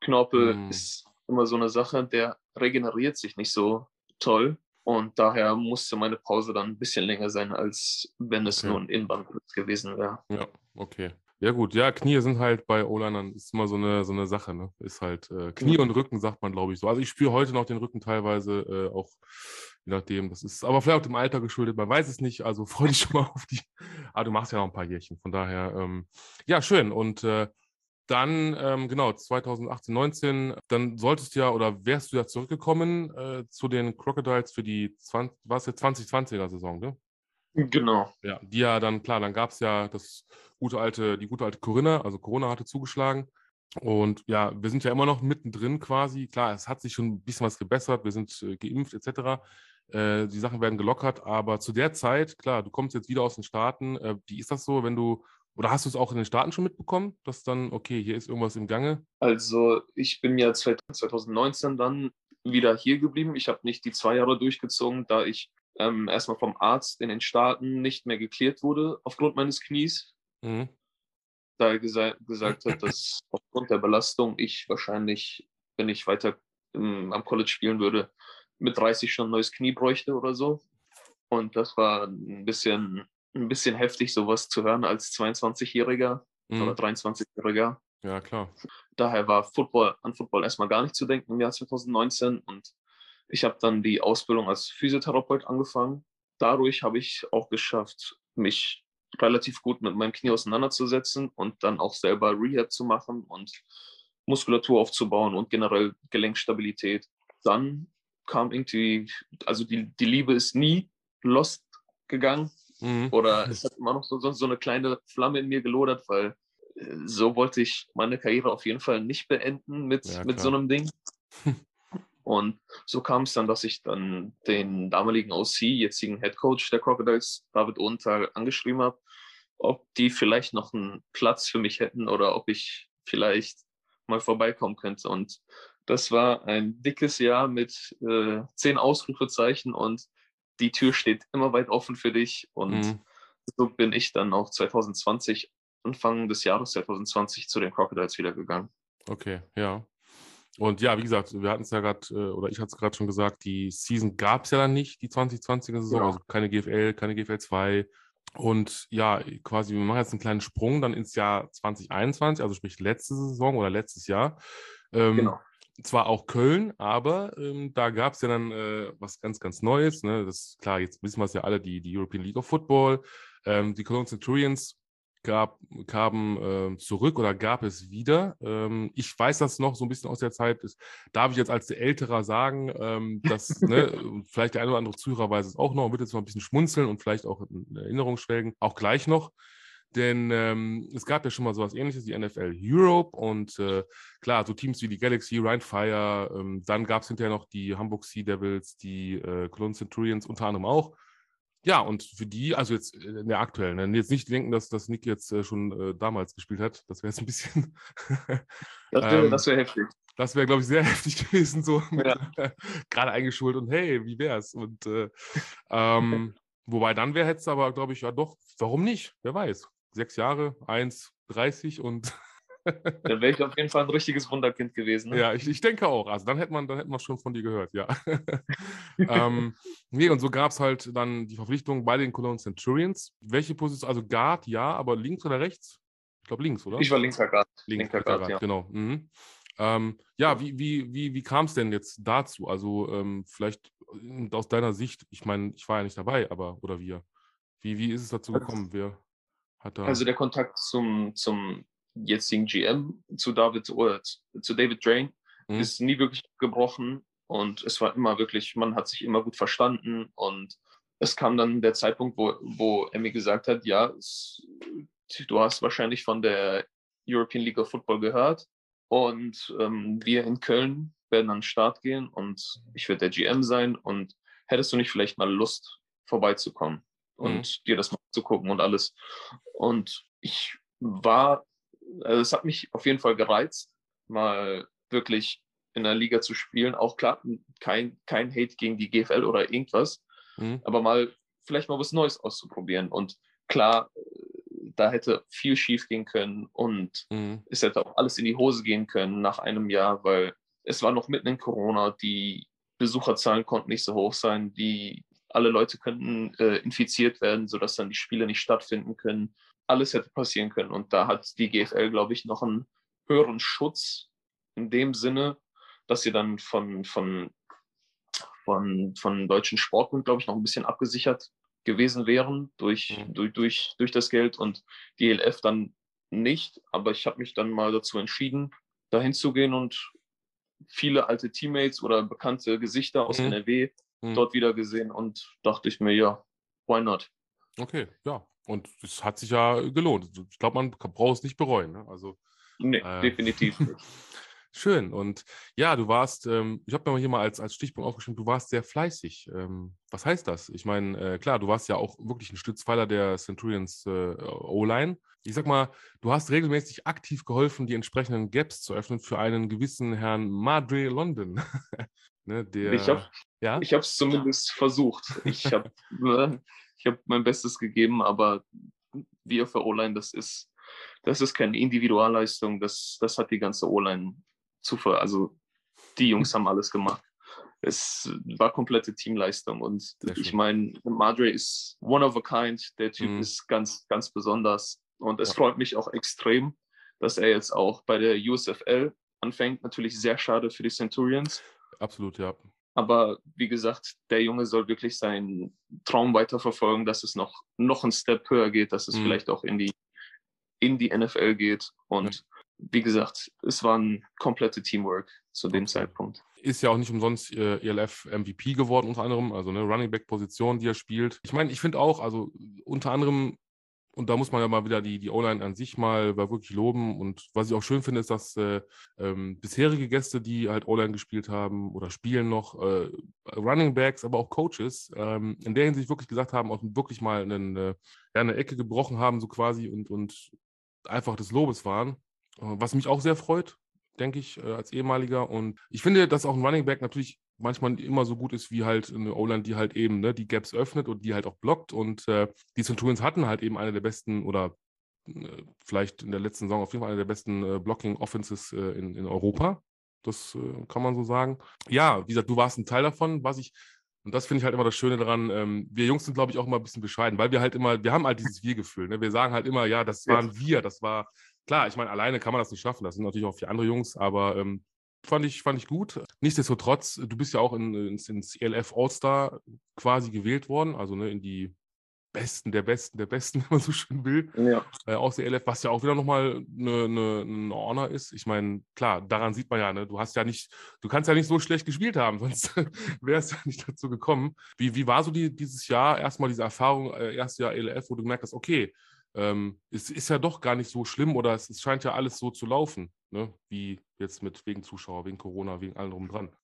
Knorpel Mhm. ist immer so eine Sache, der regeneriert sich nicht so toll. Und daher musste meine Pause dann ein bisschen länger sein, als wenn es Okay. nur ein Innenbandriss gewesen wäre. Ja, okay. Ja, gut. Ja, Knie sind halt bei O-Linern ist immer so eine, so eine Sache, ne? Ist halt äh, Knie und Rücken, sagt man, glaube ich, so. Also ich spüre heute noch den Rücken teilweise, äh, auch je nachdem. Das ist aber vielleicht auch dem Alter geschuldet, man weiß es nicht. Also freu dich schon mal auf die. Aber du machst ja noch ein paar Jährchen. Von daher, ähm, ja, schön. Und äh, dann, ähm, genau, 2018, 19, dann solltest du ja oder wärst du ja zurückgekommen äh, zu den Crocodiles für die 20, was jetzt 2020er Saison, ne? Genau. Ja, die ja dann, klar, dann gab es ja das gute alte, die gute alte Corinna, also Corona hatte zugeschlagen. Und ja, wir sind ja immer noch mittendrin quasi. Klar, es hat sich schon ein bisschen was gebessert, wir sind äh, geimpft etc. Äh, die Sachen werden gelockert, aber zu der Zeit, klar, du kommst jetzt wieder aus den Staaten. Äh, wie ist das so, wenn du, oder hast du es auch in den Staaten schon mitbekommen, dass dann, okay, hier ist irgendwas im Gange? Also ich bin ja 2019 dann wieder hier geblieben. Ich habe nicht die zwei Jahre durchgezogen, da ich ähm, erstmal vom Arzt in den Staaten nicht mehr geklärt wurde aufgrund meines Knies. Mhm. Da er gesa gesagt hat, dass aufgrund der Belastung ich wahrscheinlich, wenn ich weiter ähm, am College spielen würde, mit 30 schon ein neues Knie bräuchte oder so. Und das war ein bisschen, ein bisschen heftig, sowas zu hören als 22-Jähriger oder Mhm. 23-Jähriger. Ja, klar. daher war Football an Football erstmal gar nicht zu denken im Jahr 2019 und ich habe dann die Ausbildung als Physiotherapeut angefangen. Dadurch habe ich auch geschafft, mich relativ gut mit meinem Knie auseinanderzusetzen und dann auch selber Rehab zu machen und Muskulatur aufzubauen und generell Gelenkstabilität. Dann kam irgendwie, also die, die Liebe ist nie lost gegangen. Mhm. Oder es hat immer noch so, so eine kleine Flamme in mir gelodert, weil äh, so wollte ich meine Karriere auf jeden Fall nicht beenden mit, Ja, mit so einem Ding. Und so kam es dann, dass ich dann den damaligen OC, jetzigen Head Coach der Crocodiles, David Ohntal, angeschrieben habe, ob die vielleicht noch einen Platz für mich hätten oder ob ich vielleicht mal vorbeikommen könnte. Und das war ein dickes Jahr mit äh, zehn Ausrufezeichen und die Tür steht immer weit offen für dich. Und Mhm. so bin ich dann auch 2020, Anfang des Jahres 2020 zu den Crocodiles wieder gegangen. Okay, ja. Und ja, wie gesagt, wir hatten es ja gerade, äh, oder ich hatte es gerade schon gesagt, die Season gab es ja dann nicht, die 2020er Saison, Genau. also keine GFL, keine GFL 2. Und ja, quasi, wir machen jetzt einen kleinen Sprung dann ins Jahr 2021, also sprich letzte Saison oder letztes Jahr. Ähm, Genau. zwar auch Köln, aber ähm, da gab es ja dann äh, was ganz, ganz Neues. Ne? Das ist klar, jetzt wissen wir es ja alle, die, die European League of Football. Ähm, die Cologne Centurions gab, kamen ähm, zurück oder gab es wieder. Ähm, ich weiß das noch so ein bisschen aus der Zeit. Das darf ich jetzt als der Älterer sagen, ähm, dass ne, vielleicht der eine oder andere Zuhörer weiß es auch noch und wird jetzt noch ein bisschen schmunzeln und vielleicht auch in Erinnerung schwelgen, auch gleich noch. Denn ähm, es gab ja schon mal sowas ähnliches, die NFL Europe und äh, klar, so Teams wie die Galaxy, Ryan Fire, ähm, dann gab es hinterher noch die Hamburg Sea Devils, die äh, Cologne Centurions unter anderem auch. Ja, und für die, also jetzt in der aktuellen, ne, jetzt nicht denken, dass das Nick jetzt äh, schon äh, damals gespielt hat. Das wäre jetzt ein bisschen, Das wäre Ähm, wär heftig. das wäre, glaube ich, sehr heftig gewesen, so Ja. gerade eingeschult und hey, wie wär's? Und äh, ähm, wobei dann wäre es aber, glaube ich, ja doch, warum nicht? Wer weiß. Sechs Jahre, 1,30 und Dann wäre ich auf jeden Fall ein richtiges Wunderkind gewesen. Ne? Ja, ich, ich denke auch. Also dann hätte man, dann hätte man schon von dir gehört, ja. ähm, nee, und so gab es halt dann die Verpflichtung bei den Cologne Centurions. Welche Position, also Guard, ja, aber links oder rechts? Ich glaube links, oder? Ich war linker Guard. links, linker Guard, ja. genau. Mhm. Ähm, ja, wie, wie, wie, wie kam es denn jetzt dazu? Also ähm, vielleicht äh, aus deiner Sicht, ich meine, ich war ja nicht dabei, aber oder wir. Wie, wie ist es dazu Also- gekommen? Wer hat da. Also der Kontakt zum, zum jetzigen GM, zu David oder zu- David Drain, Mhm. ist nie wirklich gebrochen und es war immer wirklich, man hat sich immer gut verstanden und es kam dann der Zeitpunkt, wo, wo mir gesagt hat, ja, es, du hast wahrscheinlich von der European League of Football gehört und ähm, wir in Köln werden an den Start gehen und ich werde der GM sein und hättest du nicht vielleicht mal Lust vorbeizukommen und dir das mal zu gucken und alles. Und ich war, also es hat mich auf jeden Fall gereizt, mal wirklich in der Liga zu spielen. Auch klar, kein, kein Hate gegen die GFL oder irgendwas, Mhm. aber mal vielleicht mal was Neues auszuprobieren. Und klar, da hätte viel schief gehen können und Mhm. es hätte auch alles in die Hose gehen können nach einem Jahr, weil es war noch mitten in Corona, die Besucherzahlen konnten nicht so hoch sein, die alle Leute könnten äh, infiziert werden, sodass dann die Spiele nicht stattfinden können. Alles hätte passieren können. Und da hat die GFL, glaube ich, noch einen höheren Schutz in dem Sinne, dass sie dann von, von, von, von deutschen Sportbund, glaube ich, noch ein bisschen abgesichert gewesen wären durch, Mhm. durch, durch, durch das Geld und die ELF dann nicht. Aber ich habe mich dann mal dazu entschieden, dahin zu gehen und viele alte Teammates oder bekannte Gesichter aus Mhm. NRW Mhm. dort wieder gesehen und dachte ich mir, ja, why not? Okay, ja. Und es hat sich ja gelohnt. Ich glaube, man braucht es nicht bereuen. Ne? Also Nee, Äh. definitiv nicht. schön. Und ja, du warst, ähm, ich habe mir hier mal als, als Stichpunkt aufgeschrieben, du warst sehr fleißig. Ähm, was heißt das? Ich meine, äh, klar, du warst ja auch wirklich ein Stützpfeiler der Centurions äh, O-Line. Ich sag mal, du hast regelmäßig aktiv geholfen, die entsprechenden Gaps zu öffnen für einen gewissen Herrn Madre London. ne, der, Ich habe ja? es zumindest versucht. Ich habe ich hab mein Bestes gegeben, aber wir für O-Line, das ist, das ist keine Individualleistung, das, das hat die ganze O-Line zu ver also die Jungs haben alles gemacht. Es war komplette Teamleistung und ich meine, Madre ist one of a kind, der Typ Mhm. ist ganz, ganz besonders und es Ja. freut mich auch extrem, dass er jetzt auch bei der USFL anfängt. Natürlich sehr schade für die Centurions, Absolut, ja. Aber wie gesagt, der Junge soll wirklich seinen Traum weiterverfolgen, dass es noch, noch einen Step höher geht, dass es Mhm. vielleicht auch in die, in die NFL geht. Und wie gesagt, es war ein komplette Teamwork zu dem. Zeitpunkt. ist ja auch nicht umsonst äh, ELF MVP geworden, unter anderem, also eine Running Back Position, die er spielt. Ich meine, ich finde auch, also unter anderem und da muss man ja mal wieder die, die O-Line an sich mal, mal wirklich loben. Und was ich auch schön finde, ist, dass äh, ähm, bisherige Gäste, die halt O-Line gespielt haben oder spielen noch, äh, Running Backs, aber auch Coaches, ähm, in der Hinsicht wirklich gesagt haben, auch wirklich mal einen, äh, ja, eine Ecke gebrochen haben, so quasi, und, und einfach des Lobes waren. Äh, was mich auch sehr freut, denke ich, äh, als ehemaliger. Und ich finde, dass auch ein Running Back natürlich manchmal immer so gut ist wie halt eine O-Line, die halt eben ne, die Gaps öffnet und die halt auch blockt. Und äh, die Centurions hatten halt eben eine der besten oder äh, vielleicht in der letzten Saison auf jeden Fall eine der besten äh, Blocking-Offenses äh, in, in Europa. Das äh, kann man so sagen. Ja, wie gesagt, du warst ein Teil davon, was ich. Und das finde ich halt immer das Schöne daran. Ähm, wir Jungs sind, glaube ich, auch immer ein bisschen bescheiden, weil wir halt immer, wir haben halt dieses Wir-Gefühl. Ne? Wir sagen halt immer, ja, das waren wir, das war, klar, ich meine, alleine kann man das nicht schaffen. Das sind natürlich auch vier andere Jungs, aber ähm, fand ich, fand ich gut. Nichtsdestotrotz, du bist ja auch in, ins, ins ELF All-Star quasi gewählt worden, also ne, in die Besten der Besten der Besten, wenn man so schön will, Ja. äh, aus der ELF, was ja auch wieder nochmal eine, eine, ein Honor ist. Ich meine, klar, daran sieht man ja, ne, du hast ja nicht, du kannst ja nicht so schlecht gespielt haben, sonst wäre es ja nicht dazu gekommen. Wie, wie war so die, dieses Jahr, erstmal diese Erfahrung, äh, erstes Jahr ELF, wo du gemerkt hast, okay, ähm, es ist ja doch gar nicht so schlimm oder es, es scheint ja alles so zu laufen, ne? wie jetzt mit wegen Zuschauer, wegen Corona, wegen allem drum dran.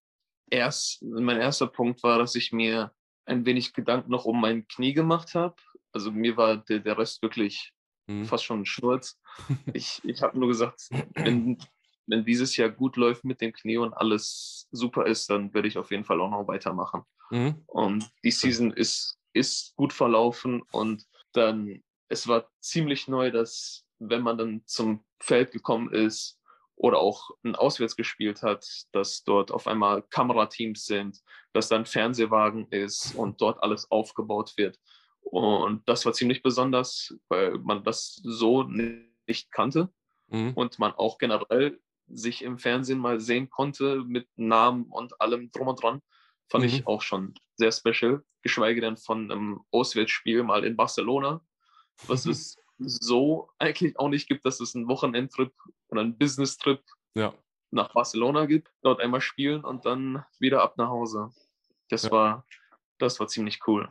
Erst, mein erster Punkt war, dass ich mir ein wenig Gedanken noch um mein Knie gemacht habe. Also mir war der, der Rest wirklich Mhm. fast schon ein Schnurz. Ich, ich habe nur gesagt, wenn, wenn dieses Jahr gut läuft mit dem Knie und alles super ist, dann werde ich auf jeden Fall auch noch weitermachen. Mhm. Und die Season ist, ist gut verlaufen und dann, es war ziemlich neu, dass wenn man dann zum Feld gekommen ist oder auch ein Auswärts gespielt hat, dass dort auf einmal Kamerateams sind, dass dann Fernsehwagen ist und dort alles aufgebaut wird. Und das war ziemlich besonders, weil man das so nicht kannte Mhm. und man auch generell sich im Fernsehen mal sehen konnte mit Namen und allem drum und dran, fand Mhm. ich auch schon sehr special. Geschweige denn von einem Auswärtsspiel mal in Barcelona, was es so eigentlich auch nicht gibt, dass es einen Wochenendtrip oder einen Business-Trip Ja. nach Barcelona gibt, dort einmal spielen und dann wieder ab nach Hause. Das Ja. war, das war ziemlich cool.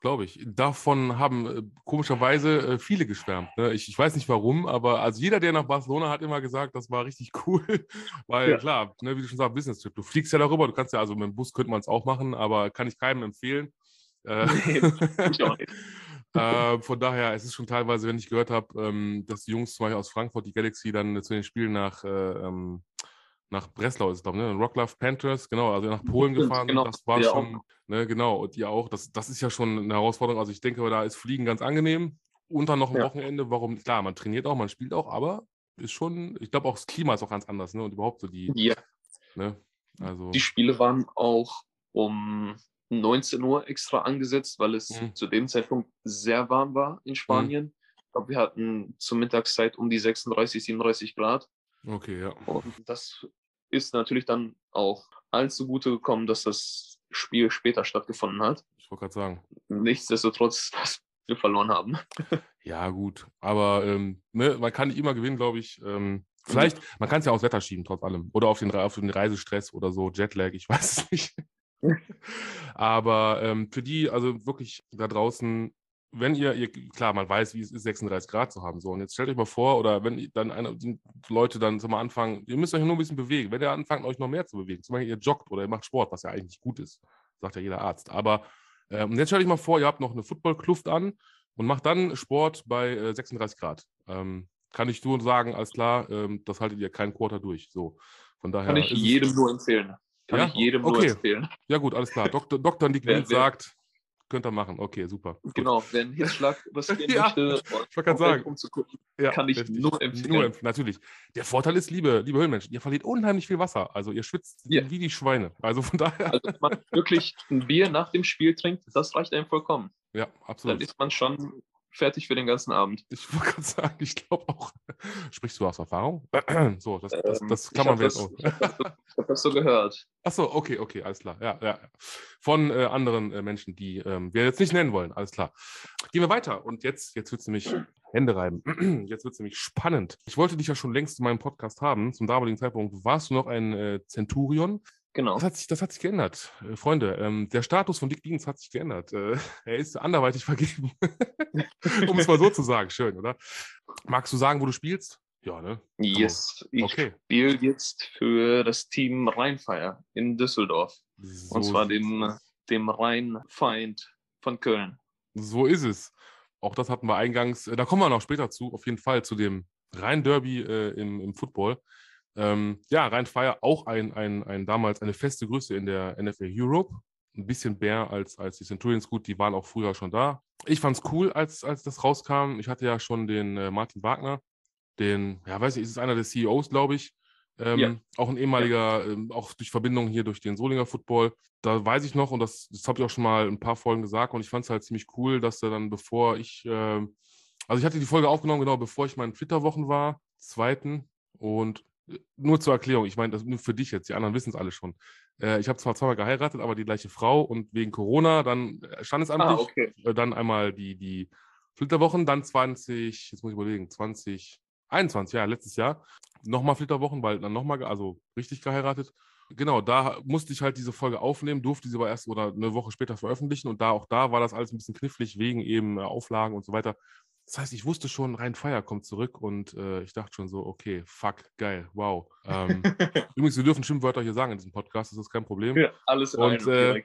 Glaube ich. Davon haben äh, komischerweise äh, viele geschwärmt. Ne? Ich, ich weiß nicht warum, aber also jeder, der nach Barcelona hat immer gesagt, das war richtig cool. Weil Ja. klar, ne, wie du schon sagst, Business Trip. Du fliegst ja darüber, du kannst ja, also mit dem Bus könnte man es auch machen, aber kann ich keinem empfehlen. Äh, ich auch nicht. äh, von daher, es ist schon teilweise, wenn ich gehört habe, ähm, dass die Jungs zum Beispiel aus Frankfurt, die Galaxy, dann zu den Spielen nach, äh, ähm, nach Breslau ist es, glaube ich, ne? Rocklove Panthers, genau, also nach Polen gefahren. genau, Das war schon, ne, genau, und ihr auch. Das, das ist ja schon eine Herausforderung. Also ich denke, da ist Fliegen ganz angenehm. Und dann noch ein Ja. Wochenende, warum, klar, man trainiert auch, man spielt auch, aber ist schon, ich glaube auch das Klima ist auch ganz anders, ne? Und überhaupt so die, Ja, ne? Also, Die Spiele waren auch um 19 Uhr extra angesetzt, weil es Mhm. zu dem Zeitpunkt sehr warm war in Spanien. Ich glaube, wir hatten zur Mittagszeit um die 36, 37 Grad. okay, ja. Und das ist natürlich dann auch allen zugute gekommen, dass das Spiel später stattgefunden hat. Ich wollte gerade sagen. Nichtsdestotrotz, dass wir verloren haben. Ja, gut. Aber ähm, ne, man kann nicht immer gewinnen, glaube ich. Ähm, vielleicht, man kann es ja aufs Wetter schieben, trotz allem. Oder auf den, auf den Reisestress oder so, Jetlag, ich weiß es nicht. Aber ähm, für die, also wirklich da draußen, wenn ihr, ihr, klar, man weiß, wie es ist, 36 Grad zu haben. So, und jetzt stellt euch mal vor, oder wenn dann eine, die Leute dann so mal anfangen, ihr müsst euch nur ein bisschen bewegen. Wenn ihr anfangt, euch noch mehr zu bewegen, zum Beispiel ihr joggt oder ihr macht Sport, was ja eigentlich gut ist, sagt ja jeder Arzt. Aber und jetzt stellt euch mal vor, ihr habt noch eine Footballkluft an und macht dann Sport bei äh, 36 Grad. Ähm, kann ich nur sagen, alles klar, ähm, das haltet ihr keinen Quarter durch. So, von daher. Kann ich jedem nur empfehlen. Kann Ja? ich jedem Okay. nur empfehlen. Ja, gut, alles klar. Dr. Dr. Nick Wer- sagt, könnt ihr machen. Okay, super. Gut. Genau, wer einen Hitzschlag riskieren Ja, möchte, ich gerade sagen. um zu gucken, Ja, kann ich richtig. nur empfehlen. Nur empf natürlich. Der Vorteil ist, liebe, liebe Höhlenmenschen, ihr verliert unheimlich viel Wasser. Also ihr schwitzt Ja. wie die Schweine. Also von daher, Also wenn man wirklich ein Bier nach dem Spiel trinkt, das reicht einem vollkommen. ja, Dann absolut. ist man schon fertig für den ganzen Abend. Ich wollte gerade sagen, ich glaube auch. Sprichst du aus Erfahrung? so, das, das, Ähm, das kann man jetzt ich hab das, hab das so gehört. Achso, okay, okay, alles klar. Ja, ja. ja. Von äh, anderen äh, Menschen, die ähm, wir jetzt nicht nennen wollen. Alles klar. Gehen wir weiter. Und jetzt, jetzt wird es nämlich Hände reiben. Jetzt wird es nämlich spannend. Ich wollte dich ja schon längst in meinem Podcast haben. Zum damaligen Zeitpunkt warst du noch ein äh, Centurion. Genau. Das hat sich, das hat sich geändert. Äh, Freunde, ähm, der Status von Dick Dienst hat sich geändert. Äh, er ist anderweitig vergeben. um es mal so zu sagen. Schön, oder? Magst du sagen, wo du spielst? Ja, ne? Yes, ich Okay. spiele jetzt für das Team Rheinfeier in Düsseldorf. So Und zwar dem, dem Rheinfeind von Köln. So ist es. Auch das hatten wir eingangs, äh, da kommen wir noch später zu, auf jeden Fall zu dem Rhein-Derby äh, im, im Football. Ähm, ja, Rhein-Fire auch ein, ein, ein damals eine feste Größe in der NFL Europe. Ein bisschen mehr als, als die Centurions. Gut, die waren auch früher schon da. Ich fand es cool, als, als das rauskam. Ich hatte ja schon den äh, Martin Wagner, den, ja, weiß ich, ist es einer der CEOs, glaube ich. Ähm, Ja. Auch ein ehemaliger, ähm, auch durch Verbindung hier durch den Solinger Football. Da weiß ich noch, und das, das habe ich auch schon mal ein paar Folgen gesagt, und ich fand es halt ziemlich cool, dass er dann, bevor ich, ähm, also ich hatte die Folge aufgenommen, genau bevor ich meinen Flitterwochen war, zweiten. Und äh, nur zur Erklärung, ich meine, das nur für dich jetzt, die anderen wissen es alle schon. Äh, ich habe zwar zweimal geheiratet, aber die gleiche Frau und wegen Corona dann äh, standesamtlich, Ah, okay. äh, dann einmal die, die Flitterwochen, dann 20, jetzt muss ich überlegen, 2021, ja, letztes Jahr, nochmal Flitterwochen, weil dann nochmal, also richtig geheiratet. Genau, da musste ich halt diese Folge aufnehmen, durfte sie aber erst oder eine Woche später veröffentlichen und da auch da war das alles ein bisschen knifflig wegen eben äh, Auflagen und so weiter. Das heißt, ich wusste schon, Rhein Feier kommt zurück und äh, ich dachte schon so, okay, fuck, geil, wow. Ähm, übrigens, wir dürfen Schimpfwörter hier sagen in diesem Podcast, das ist kein Problem Ja, alles in Und, äh,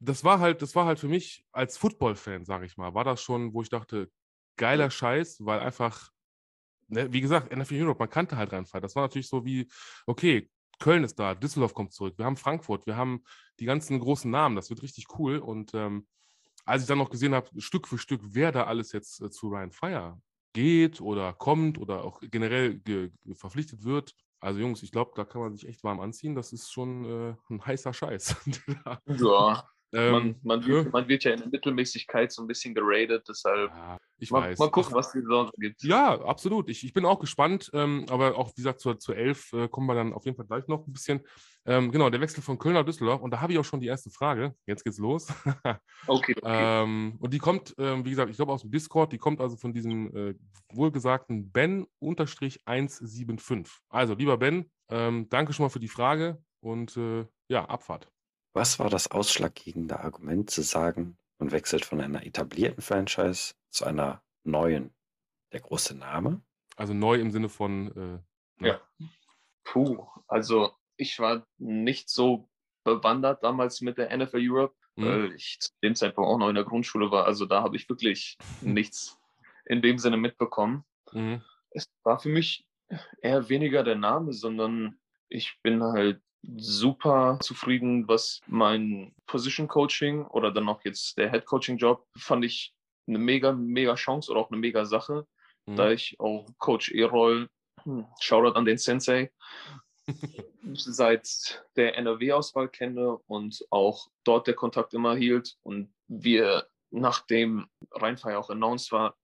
das war halt, das war halt für mich als Football-Fan, sage ich mal, war das schon, wo ich dachte, geiler Scheiß, weil einfach, ne, wie gesagt, NFL Europe, man kannte halt Rheinfall. Das war natürlich so wie, okay, Köln ist da, Düsseldorf kommt zurück, wir haben Frankfurt, wir haben die ganzen großen Namen, das wird richtig cool. Und ähm, als ich dann noch gesehen habe, Stück für Stück, wer da alles jetzt äh, zu Ryan Fire geht oder kommt oder auch generell ge verpflichtet wird. Also Jungs, ich glaube, da kann man sich echt warm anziehen. Das ist schon äh, ein heißer Scheiß. Ja, man, man, ja. wird, man wird ja in der Mittelmäßigkeit so ein bisschen geradet, deshalb Ja, ich mal, weiß. mal gucken, was die Saison so gibt. Ja, absolut. Ich, ich bin auch gespannt. Ähm, aber auch, wie gesagt, zur, zur 11 äh, kommen wir dann auf jeden Fall gleich noch ein bisschen. Ähm, genau, der Wechsel von Köln nach Düsseldorf. Und da habe ich auch schon die erste Frage. Jetzt geht's los. Okay, okay. ähm, und die kommt, ähm, wie gesagt, ich glaube aus dem Discord. Die kommt also von diesem äh, wohlgesagten Ben-175. Also, lieber Ben, ähm, danke schon mal für die Frage. Und äh, ja, Abfahrt. Was war das ausschlaggebende Argument zu sagen, man wechselt von einer etablierten Franchise zu einer neuen? Der große Name? Also neu im Sinne von. Äh, Ja. Puh, also ich war nicht so bewandert damals mit der NFL Europe, Mhm. weil ich zu dem Zeitpunkt auch noch in der Grundschule war. Also da habe ich wirklich nichts in dem Sinne mitbekommen. Mhm. Es war für mich eher weniger der Name, sondern ich bin halt super zufrieden, was mein Position Coaching oder dann auch jetzt der Head Coaching Job fand ich eine mega, mega Chance oder auch eine mega Sache, Mhm. da ich auch Coach Erol, hm, Shoutout an den Sensei, seit der NRW-Auswahl kenne und auch dort der Kontakt immer hielt und wir, nachdem Rheinfeier auch announced war,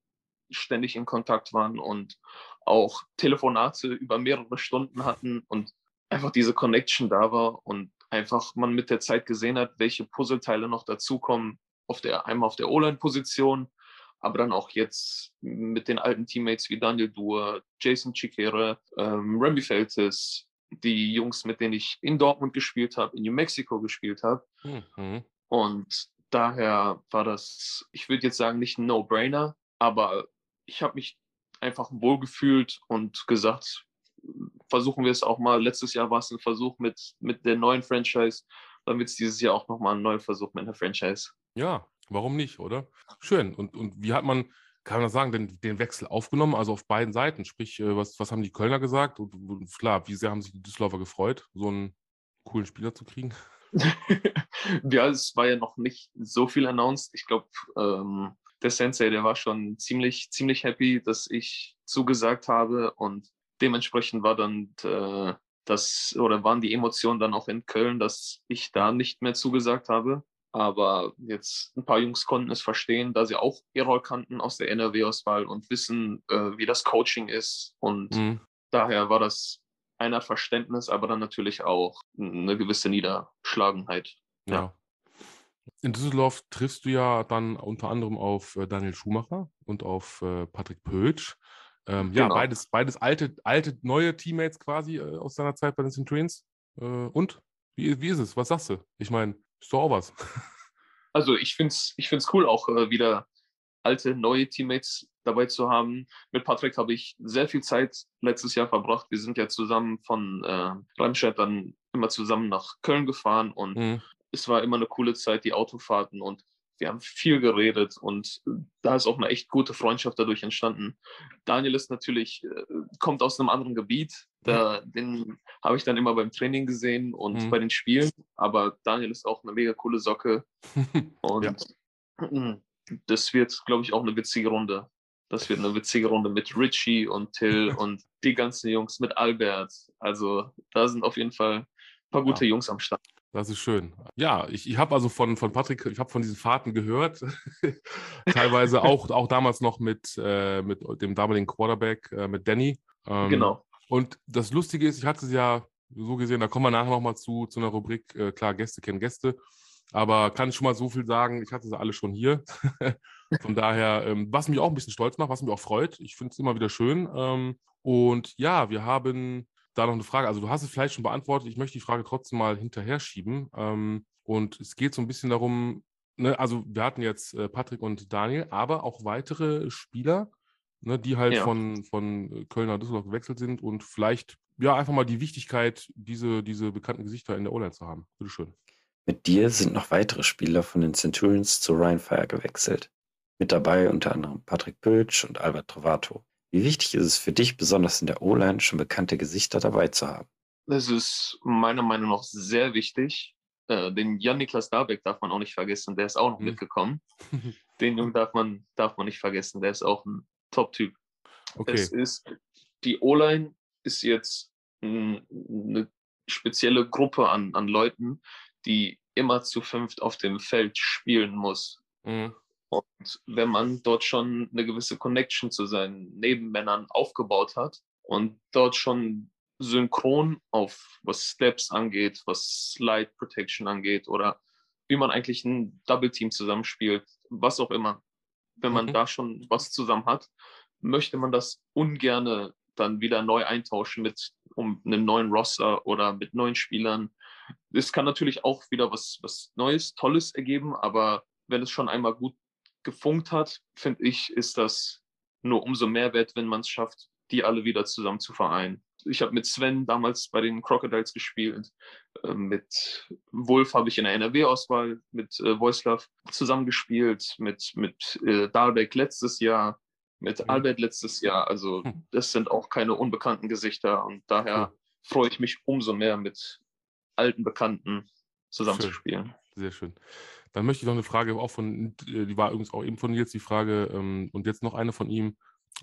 ständig in Kontakt waren und auch Telefonate über mehrere Stunden hatten und einfach diese Connection da war und einfach man mit der Zeit gesehen hat, welche Puzzleteile noch dazukommen, auf der, einmal auf der O-Line-Position, aber dann auch jetzt mit den alten Teammates wie Daniel Duhr, Jason Chiquere, ähm, Remy Feltes, die Jungs, mit denen ich in Dortmund gespielt habe, in New Mexico gespielt habe. Mhm. Und daher war das, ich würde jetzt sagen, nicht ein No-Brainer, aber ich habe mich einfach wohl gefühlt und gesagt, versuchen wir es auch mal. Letztes Jahr war es ein Versuch mit, mit der neuen Franchise. Dann wird es dieses Jahr auch nochmal ein neuer Versuch mit einer Franchise. Ja, warum nicht, oder? Schön. Und, und wie hat man, kann man das sagen, den, den Wechsel aufgenommen? Also auf beiden Seiten. Sprich, äh, was, was haben die Kölner gesagt? Und, und klar, wie sehr haben sich die Düsseldorfer gefreut, so einen coolen Spieler zu kriegen? ja, es war ja noch nicht so viel announced. Ich glaube, ähm, der Sensei, der war schon ziemlich, ziemlich happy, dass ich zugesagt habe und dementsprechend war dann äh, das oder waren die Emotionen dann auch in Köln, dass ich da nicht mehr zugesagt habe. Aber jetzt ein paar Jungs konnten es verstehen, da sie auch Erol kannten aus der NRW-Auswahl und wissen, äh, wie das Coaching ist. Und Mhm. daher war das einer Verständnis, aber dann natürlich auch eine gewisse Niederschlagenheit. Ja. Ja. In Düsseldorf triffst du ja dann unter anderem auf äh, Daniel Schumacher und auf äh, Patrick Pötsch. Ähm, Ja, Genau. beides, beides alte, alte, neue Teammates quasi äh, aus seiner Zeit bei den Centurions. Äh, und? Wie, wie ist es? Was sagst du? Ich meine, ist doch auch was. Also ich finde es ich find's cool, auch äh, wieder alte, neue Teammates dabei zu haben. Mit Patrick habe ich sehr viel Zeit letztes Jahr verbracht. Wir sind ja zusammen von äh, Remscheid dann immer zusammen nach Köln gefahren und Mhm. es war immer eine coole Zeit, die Autofahrten und wir haben viel geredet und äh, da ist auch eine echt gute Freundschaft dadurch entstanden. Daniel ist natürlich, äh, kommt aus einem anderen Gebiet. Da, Den habe ich dann immer beim Training gesehen und Mhm. bei den Spielen. Aber Daniel ist auch eine mega coole Socke. Und das wird, glaube ich, auch eine witzige Runde. Das wird eine witzige Runde mit Richie und Till und die ganzen Jungs mit Albert. Also da sind auf jeden Fall ein paar gute Jungs am Start. Das ist schön. Ja, ich, ich habe also von, von Patrick, ich habe von diesen Fahrten gehört. Teilweise auch, auch damals noch mit, äh, mit dem damaligen Quarterback, äh, mit Danny. Ähm, Genau. Und das Lustige ist, ich hatte es ja so gesehen, da kommen wir nachher nochmal zu, zu einer Rubrik, äh, klar, Gäste kennen Gäste. Aber kann ich schon mal so viel sagen, ich hatte sie alle schon hier. Von daher, ähm, was mich auch ein bisschen stolz macht, was mich auch freut. Ich finde es immer wieder schön. Ähm, und ja, wir haben da noch eine Frage. Also du hast es vielleicht schon beantwortet. Ich möchte die Frage trotzdem mal hinterher schieben. Ähm, und es geht so ein bisschen darum, ne, also wir hatten jetzt äh, Patrick und Daniel, aber auch weitere Spieler, ne, die halt Ja. von, von Köln nach Düsseldorf gewechselt sind und vielleicht ja einfach mal die Wichtigkeit, diese, diese bekannten Gesichter in der O-Line zu haben. Bitteschön. Mit dir sind noch weitere Spieler von den Centurions zu Ryan Fire gewechselt. Mit dabei unter anderem Patrick Pöltsch und Albert Trovato. Wie wichtig ist es für dich, besonders in der O-Line, schon bekannte Gesichter dabei zu haben? Das ist meiner Meinung nach sehr wichtig. Äh, den Jan-Niklas Darbeck darf man auch nicht vergessen, der ist auch noch Mhm. mitgekommen. Den Jungen darf man, darf man nicht vergessen, der ist auch ein Top-Typ. Okay. Es ist, die O-Line ist jetzt eine spezielle Gruppe an, an Leuten, die immer zu fünft auf dem Feld spielen muss. Mhm. Und wenn man dort schon eine gewisse Connection zu seinen Nebenmännern aufgebaut hat und dort schon synchron auf was Steps angeht, was Slide Protection angeht oder wie man eigentlich ein Double Team zusammenspielt, was auch immer. Wenn man Mhm. da schon was zusammen hat, möchte man das ungerne dann wieder neu eintauschen mit um einem neuen Roster oder mit neuen Spielern. Es kann natürlich auch wieder was, was Neues, Tolles ergeben, aber wenn es schon einmal gut gefunkt hat, finde ich, ist das nur umso mehr wert, wenn man es schafft, die alle wieder zusammen zu vereinen. Ich habe mit Sven damals bei den Crocodiles gespielt. Äh, Mit Wolf habe ich in der NRW-Auswahl mit äh, Voislav zusammengespielt, mit, mit äh, Dahlbeck letztes Jahr, mit Mhm. Albert letztes Jahr. Also Hm. das sind auch keine unbekannten Gesichter und daher freue ich mich umso mehr mit alten Bekannten zusammenzuspielen. Sehr schön. Dann möchte ich noch eine Frage auch von, äh, die war übrigens auch eben von Nils, die Frage, ähm, und jetzt noch eine von ihm.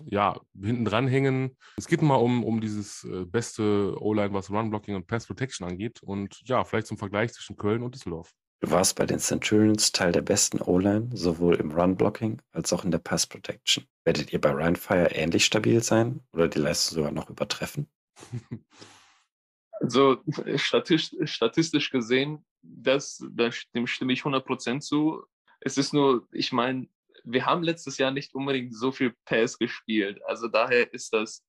Ja, hinten dranhängen. Es geht mal um, um dieses äh, beste O-Line, was Run-Blocking und Pass Protection angeht. Und ja, vielleicht zum Vergleich zwischen Köln und Düsseldorf. Du warst bei den Centurions Teil der besten O-Line, sowohl im Run-Blocking als auch in der Pass-Protection. Werdet ihr bei Ryan Fire ähnlich stabil sein oder die Leistung sogar noch übertreffen? Also statistisch, statistisch gesehen, das, das, dem stimme ich 100% zu. Es ist nur, ich meine, wir haben letztes Jahr nicht unbedingt so viel Pass gespielt. Also daher ist das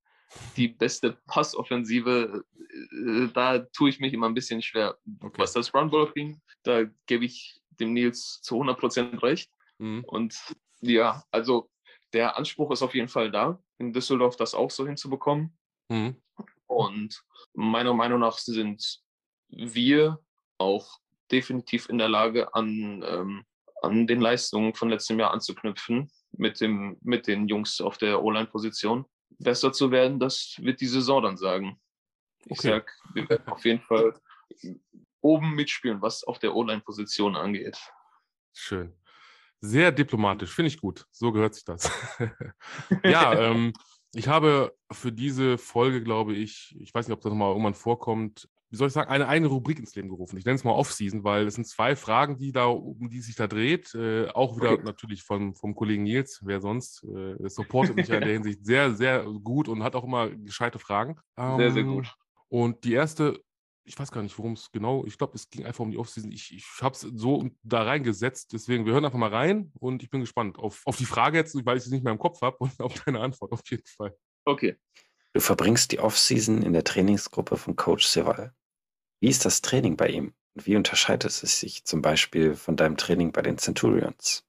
die beste Passoffensive. Äh, Da tue ich mich immer ein bisschen schwer. Okay. Was das Run-Blocking, da gebe ich dem Nils zu 100% recht. Mhm. Und ja, also der Anspruch ist auf jeden Fall da, in Düsseldorf das auch so hinzubekommen. Mhm. Und meiner Meinung nach sind wir auch definitiv in der Lage, an, ähm, an den Leistungen von letztem Jahr anzuknüpfen mit, dem, mit den Jungs auf der O-Line-Position. Besser zu werden, das wird die Saison dann sagen. Ich Okay. sag, wir werden auf jeden Fall oben mitspielen, was auf der O-Line-Position angeht. Schön. Sehr diplomatisch, finde ich gut. So gehört sich das. ja, ähm, ich habe für diese Folge, glaube ich, ich weiß nicht, ob das nochmal irgendwann vorkommt, wie soll ich sagen, eine eigene Rubrik ins Leben gerufen. Ich nenne es mal Off-Season, weil es sind zwei Fragen, die da, um die sich da dreht. Äh, auch wieder Okay. natürlich von, vom Kollegen Nils, wer sonst. Äh, supportet mich ja in der Hinsicht sehr, sehr gut und hat auch immer gescheite Fragen. Sehr, sehr Ähm, gut. Und die erste, ich weiß gar nicht, worum es genau, ich glaube, es ging einfach um die Offseason. Ich, ich habe es so da reingesetzt, deswegen, wir hören einfach mal rein und ich bin gespannt auf, auf die Frage jetzt, weil ich es nicht mehr im Kopf habe und auf deine Antwort auf jeden Fall. Okay. Du verbringst die Offseason in der Trainingsgruppe von Coach Seval. Wie ist das Training bei ihm? Und wie unterscheidet es sich zum Beispiel von deinem Training bei den Centurions?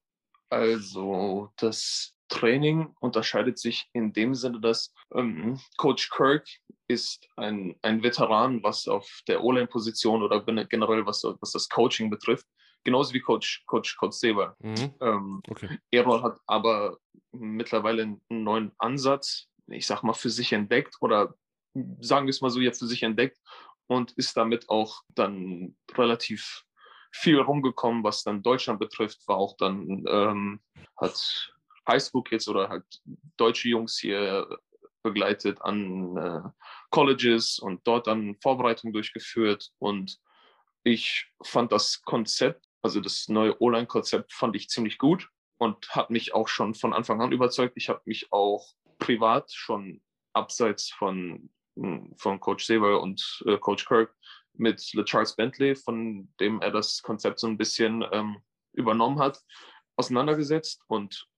Also das Training unterscheidet sich in dem Sinne, dass ähm, Coach Kirk ist ein, ein Veteran, was auf der O-Line-Position oder generell was, was das Coaching betrifft, genauso wie Coach, Coach, Coach Seber. Mhm. Ähm, Okay. Errol hat aber mittlerweile einen neuen Ansatz, ich sag mal, für sich entdeckt oder sagen wir es mal so, jetzt für sich entdeckt und ist damit auch dann relativ viel rumgekommen, was dann Deutschland betrifft, war auch dann, ähm, hat Highschool Kids oder halt deutsche Jungs hier begleitet an äh, Colleges und dort dann Vorbereitungen durchgeführt und ich fand das Konzept, also das neue O-Line-Konzept fand ich ziemlich gut und hat mich auch schon von Anfang an überzeugt. Ich habe mich auch privat schon abseits von, hm, von Coach Sever und äh, Coach Kirk mit LeCharles Bentley, von dem er das Konzept so ein bisschen ähm, übernommen hat, auseinandergesetzt und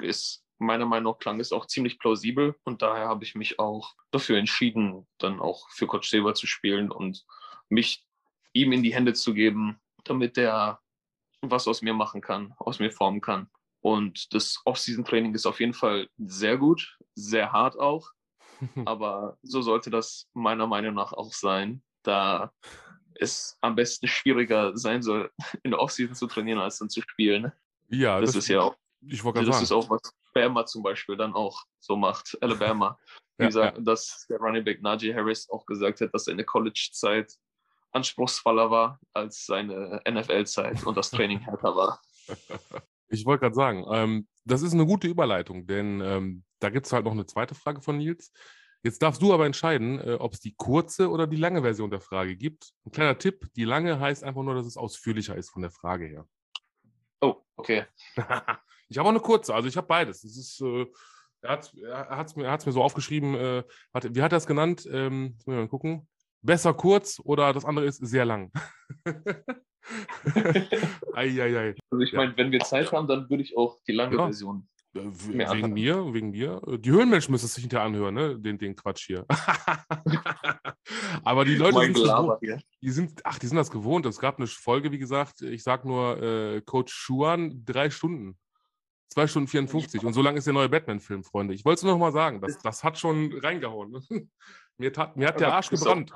ist meiner Meinung nach klang es auch ziemlich plausibel und daher habe ich mich auch dafür entschieden, dann auch für Coach Sever zu spielen und mich ihm in die Hände zu geben, damit der was aus mir machen kann, aus mir formen kann. Und das Off-Season-Training ist auf jeden Fall sehr gut, sehr hart auch, aber so sollte das meiner Meinung nach auch sein, da es am besten schwieriger sein soll, in der Off-Season zu trainieren, als dann zu spielen. Ja, Das, ist ja auch, Ich wollte das gerade ist sagen. auch, was Bama zum Beispiel dann auch so macht, Alabama. Wie Ja, gesagt, dass der Running Back Najee Harris auch gesagt hat, dass seine College-Zeit anspruchsvoller war als seine NFL-Zeit und das Training härter war. Ich wollte gerade sagen, ähm, das ist eine gute Überleitung, denn ähm, da gibt es halt noch eine zweite Frage von Nils. Jetzt darfst du aber entscheiden, äh, ob es die kurze oder die lange Version der Frage gibt. Ein kleiner Tipp, die lange heißt einfach nur, dass es ausführlicher ist von der Frage her. Oh, okay. ich habe auch eine kurze, also ich habe beides. Das ist, äh, er hat es er hat's mir, er hat's mir so aufgeschrieben, äh, hat, wie hat er es genannt? Ähm, jetzt müssen wir mal gucken. Besser kurz oder das andere ist sehr lang. Eieiei. Also ich Ja. meine, wenn wir Zeit haben, dann würde ich auch die lange Ja. Version. Äh, Wegen anhören. mir, wegen mir. Die Höhenmenschen müssen es sich hinterher anhören, ne? Den, den Quatsch hier. Aber die Leute sind, Gelaber hier. die sind, ach, die sind das gewohnt. Es gab eine Folge, wie gesagt, ich sag nur äh, Coach Schuan, drei Stunden. Zwei Stunden 54. Und so lang ist der neue Batman-Film, Freunde. Ich wollte es nur noch mal sagen. Das, das hat schon reingehauen. mir, tat, mir hat der Arsch gebrannt.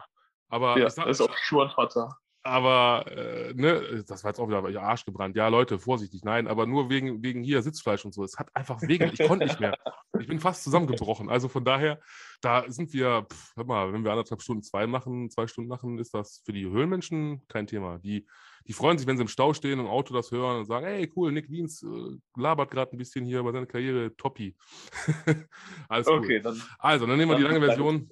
Aber Ja, sag, das ist auch Schuhenvater. aber, äh, ne, das war jetzt auch wieder Arsch gebrannt. Ja, Leute, vorsichtig. Nein, aber nur wegen, wegen hier Sitzfleisch und so. Es hat einfach wegen, ich konnte nicht mehr. Ich bin fast zusammengebrochen. Also von daher, da sind wir, pff, hör mal, wenn wir anderthalb Stunden zwei machen, zwei Stunden machen, ist das für die Höhlenmenschen kein Thema. Die, die freuen sich, wenn sie im Stau stehen, im Auto das hören und sagen, hey, cool, Nick Wiens äh, labert gerade ein bisschen hier über seine Karriere, toppi. Alles cool. Okay, dann Also, dann nehmen wir die lange Version.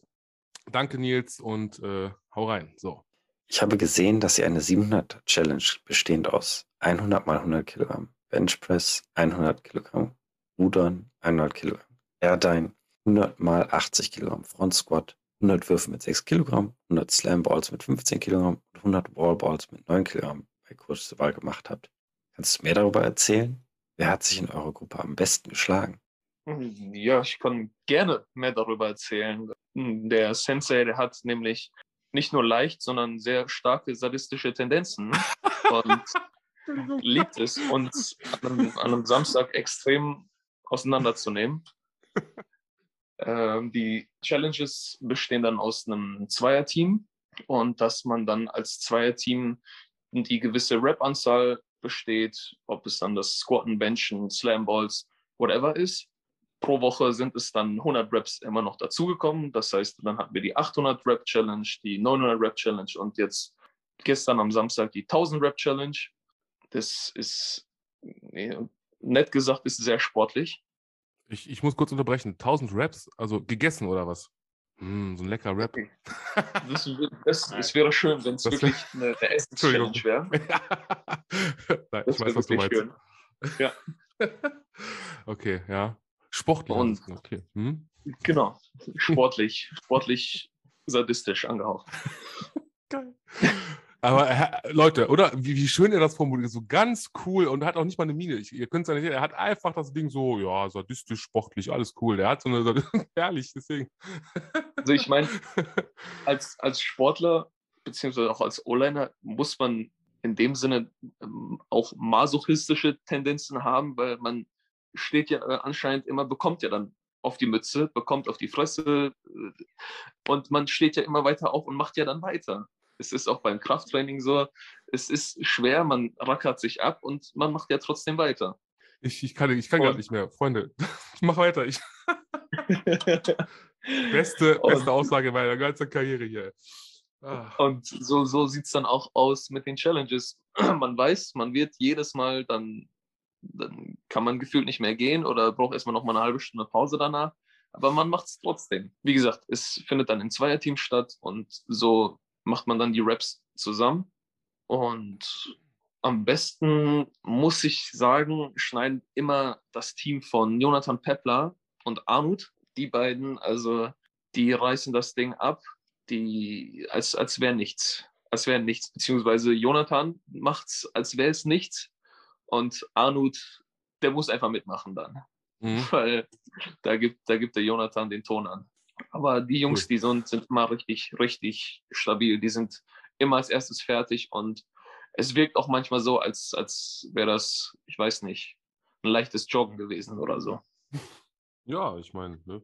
Danke, Nils, und äh, hau rein. So. Ich habe gesehen, dass ihr eine 700 Challenge bestehend aus 100 mal 100 Kilogramm Benchpress 100 Kilogramm, Rudern 100 Kilogramm, Airdyne 100 mal 80 Kilogramm Front Squat, 100 Würfe mit 6 Kilogramm, 100 Slam Balls mit 15 Kilogramm und 100 Wall Balls mit 9 Kilogramm bei Kurs zur Wahl gemacht habt. Kannst du mehr darüber erzählen? Wer hat sich in eurer Gruppe am besten geschlagen? Ja, ich kann gerne mehr darüber erzählen. Der Sensei, der hat nämlich nicht nur leicht, sondern sehr starke sadistische Tendenzen und liebt es, uns an einem, an einem Samstag extrem auseinanderzunehmen. Ähm, die Challenges bestehen dann aus einem Zweierteam und dass man dann als Zweierteam die gewisse Rep-Anzahl besteht, ob es dann das Squatten, Benchen, Slam Balls, whatever ist pro Woche sind es dann 100 Reps immer noch dazugekommen. Das heißt, dann hatten wir die 800 Rep Challenge, die 900 Rep Challenge und jetzt gestern am Samstag die 1000 Rep Challenge. Das ist, nett gesagt, ist sehr sportlich. Ich, ich muss kurz unterbrechen. 1000 Raps, also gegessen oder was? Hm, so ein lecker Rap. Das, das, es wäre schön, wenn es Das wirklich eine, eine Entschuldigung. Ess-Challenge wäre. Nein, Das ich weiß, was du meinst. schön. okay, ja. Sportlich. Und- okay. Hm? Genau, sportlich, sportlich sadistisch angehaucht. Geil. Aber Leute, oder? Wie, wie schön er das formuliert. So ganz cool und hat auch nicht mal eine Miene. Ich, ihr könnt es ja nicht sehen. Er hat einfach das Ding so, ja, sadistisch, sportlich, alles cool. Der hat so eine, herrlich, deswegen. Also ich meine, als, als Sportler beziehungsweise auch als O-Liner, muss man in dem Sinne ähm, auch masochistische Tendenzen haben, weil man steht ja äh, anscheinend immer, bekommt ja dann auf die Mütze, bekommt auf die Fresse äh, und man steht ja immer weiter auf und macht ja dann weiter. Es ist auch beim Krafttraining so, es ist schwer, man rackert sich ab und man macht ja trotzdem weiter. Ich, ich kann, ich kann gar nicht mehr. Freunde, ich mach weiter. Ich beste, beste Aussage meiner ganzen Karriere hier. Ah. Und so, so sieht es dann auch aus mit den Challenges. Man weiß, man wird jedes Mal dann, dann kann man gefühlt nicht mehr gehen oder braucht erstmal noch mal eine halbe Stunde Pause danach. Aber man macht es trotzdem. Wie gesagt, es findet dann in Zweierteams statt und so macht man dann die Raps zusammen. Und am besten, muss ich sagen, schneiden immer das Team von Jonathan Pepler und Armut. Die beiden, also die reißen das Ding ab die, als, als wäre nichts. Als wäre nichts. Beziehungsweise Jonathan macht es, als wäre es nichts. Und Arnut, der muss einfach mitmachen dann. Mhm. Weil da gibt, da gibt der Jonathan den Ton an. Aber die Jungs, cool. die sind, sind immer richtig, richtig stabil. Die sind immer als erstes fertig und es wirkt auch manchmal so, als, als wäre das, ich weiß nicht, ein leichtes Joggen gewesen oder so. Ja, ich meine, ne?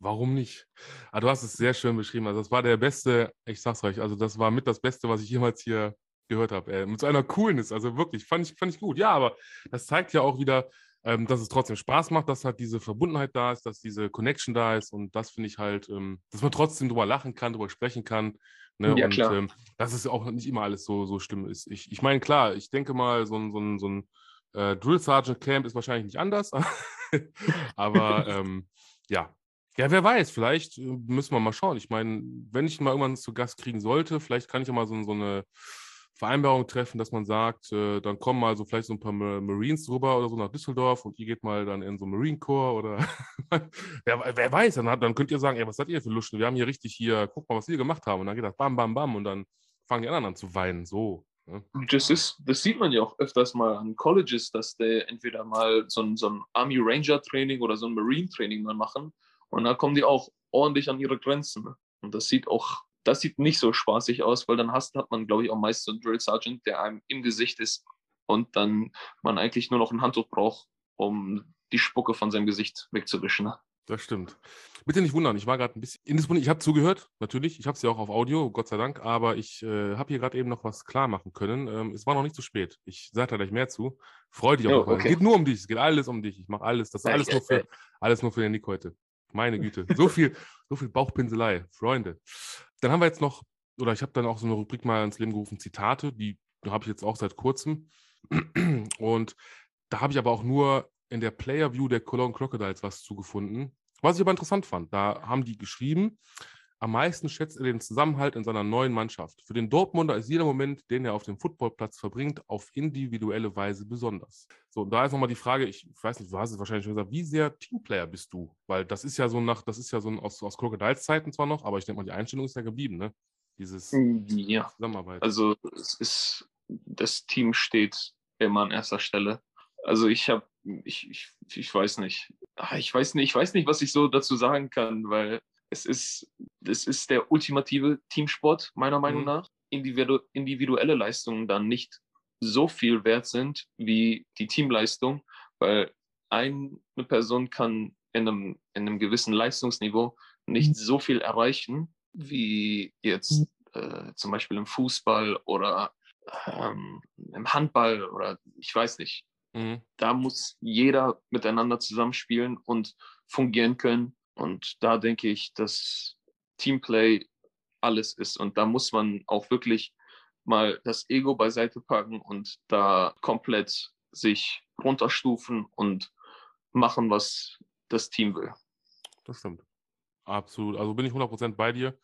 Warum nicht? Ah, du hast es sehr schön beschrieben. Also, das war der beste, ich sag's euch, also das war mit das Beste, was ich jemals hier gehört habe. Äh, mit so einer Coolness, also wirklich, fand ich, fand ich gut. Ja, aber das zeigt ja auch wieder, ähm, dass es trotzdem Spaß macht, dass halt diese Verbundenheit da ist, dass diese Connection da ist und das finde ich halt, ähm, dass man trotzdem drüber lachen kann, drüber sprechen kann. Ne? Ja, und klar. Ähm, dass es auch nicht immer alles so, so schlimm ist. Ich, ich meine, klar, ich denke mal, so ein, so ein, so ein äh, Drill Sergeant Camp ist wahrscheinlich nicht anders, aber ähm, ja, ja, wer weiß, vielleicht äh, müssen wir mal schauen. Ich meine, wenn ich mal irgendwann zu Gast kriegen sollte, vielleicht kann ich ja mal so, so eine Vereinbarung treffen, dass man sagt, äh, dann kommen mal so vielleicht so ein paar Marines rüber oder so nach Düsseldorf und ihr geht mal dann in so Marine Corps oder wer, wer, weiß, dann, hat, dann könnt ihr sagen, ey, was seid ihr für Luschen? Wir haben hier richtig hier, guck mal, was wir gemacht haben. Und dann geht das bam, bam, bam und dann fangen die anderen an zu weinen. So. Ne? Das, ist, das sieht man ja auch öfters mal an Colleges, dass der entweder mal so ein, so ein Army Ranger Training oder so ein Marine Training mal machen und da kommen die auch ordentlich an ihre Grenzen. Und das sieht auch, das sieht nicht so spaßig aus, weil dann hast, hat man, glaube ich, auch meist so einen Drill Sergeant, der einem im Gesicht ist und dann man eigentlich nur noch ein Handtuch braucht, um die Spucke von seinem Gesicht wegzuwischen. Ne? Das stimmt. Bitte nicht wundern, ich war gerade ein bisschen indisponiert. Ich habe zugehört, natürlich. Ich habe es ja auch auf Audio, Gott sei Dank. Aber ich äh, habe hier gerade eben noch was klar machen können. Ähm, es war noch nicht zu spät. Ich sage da gleich mehr zu. Freu dich auch. Oh, okay. Es geht nur um dich. Es geht alles um dich. Ich mache alles. Das ist alles nur für, alles nur für den Nick heute. Meine Güte. So viel, so viel Bauchpinselei, Freunde. Dann haben wir jetzt noch, oder ich habe dann auch so eine Rubrik mal ins Leben gerufen, Zitate, die habe ich jetzt auch seit kurzem. Und da habe ich aber auch nur in der Player View der Cologne Crocodiles was zugefunden. Was ich aber interessant fand, da haben die geschrieben, am meisten schätzt er den Zusammenhalt in seiner neuen Mannschaft. Für den Dortmunder ist jeder Moment, den er auf dem Footballplatz verbringt, auf individuelle Weise besonders. So, da ist nochmal die Frage, ich weiß nicht, du hast es wahrscheinlich schon gesagt, wie sehr Teamplayer bist du? Weil das ist ja so nach, das ist ja so ein, aus, aus Crocodiles Zeiten zwar noch, aber ich denke mal, die Einstellung ist ja geblieben, ne? Dieses ja. Zusammenarbeit. Also es ist, das Team steht immer an erster Stelle. Also ich habe, ich, ich, ich weiß nicht. Ah, ich weiß nicht, ich weiß nicht, was ich so dazu sagen kann, weil es ist, es ist der ultimative Teamsport, meiner Meinung mhm. nach. Individu individuelle Leistungen dann nicht so viel wert sind wie die Teamleistung, weil eine Person kann in einem, in einem gewissen Leistungsniveau nicht mhm. so viel erreichen wie jetzt äh, zum Beispiel im Fußball oder ähm, im Handball oder ich weiß nicht. Mhm. Da muss jeder miteinander zusammenspielen und fungieren können und da denke ich, dass Teamplay alles ist. Und da muss man auch wirklich mal das Ego beiseite packen und da komplett sich runterstufen und machen, was das Team will. Das stimmt. Absolut. Also bin ich 100% bei dir.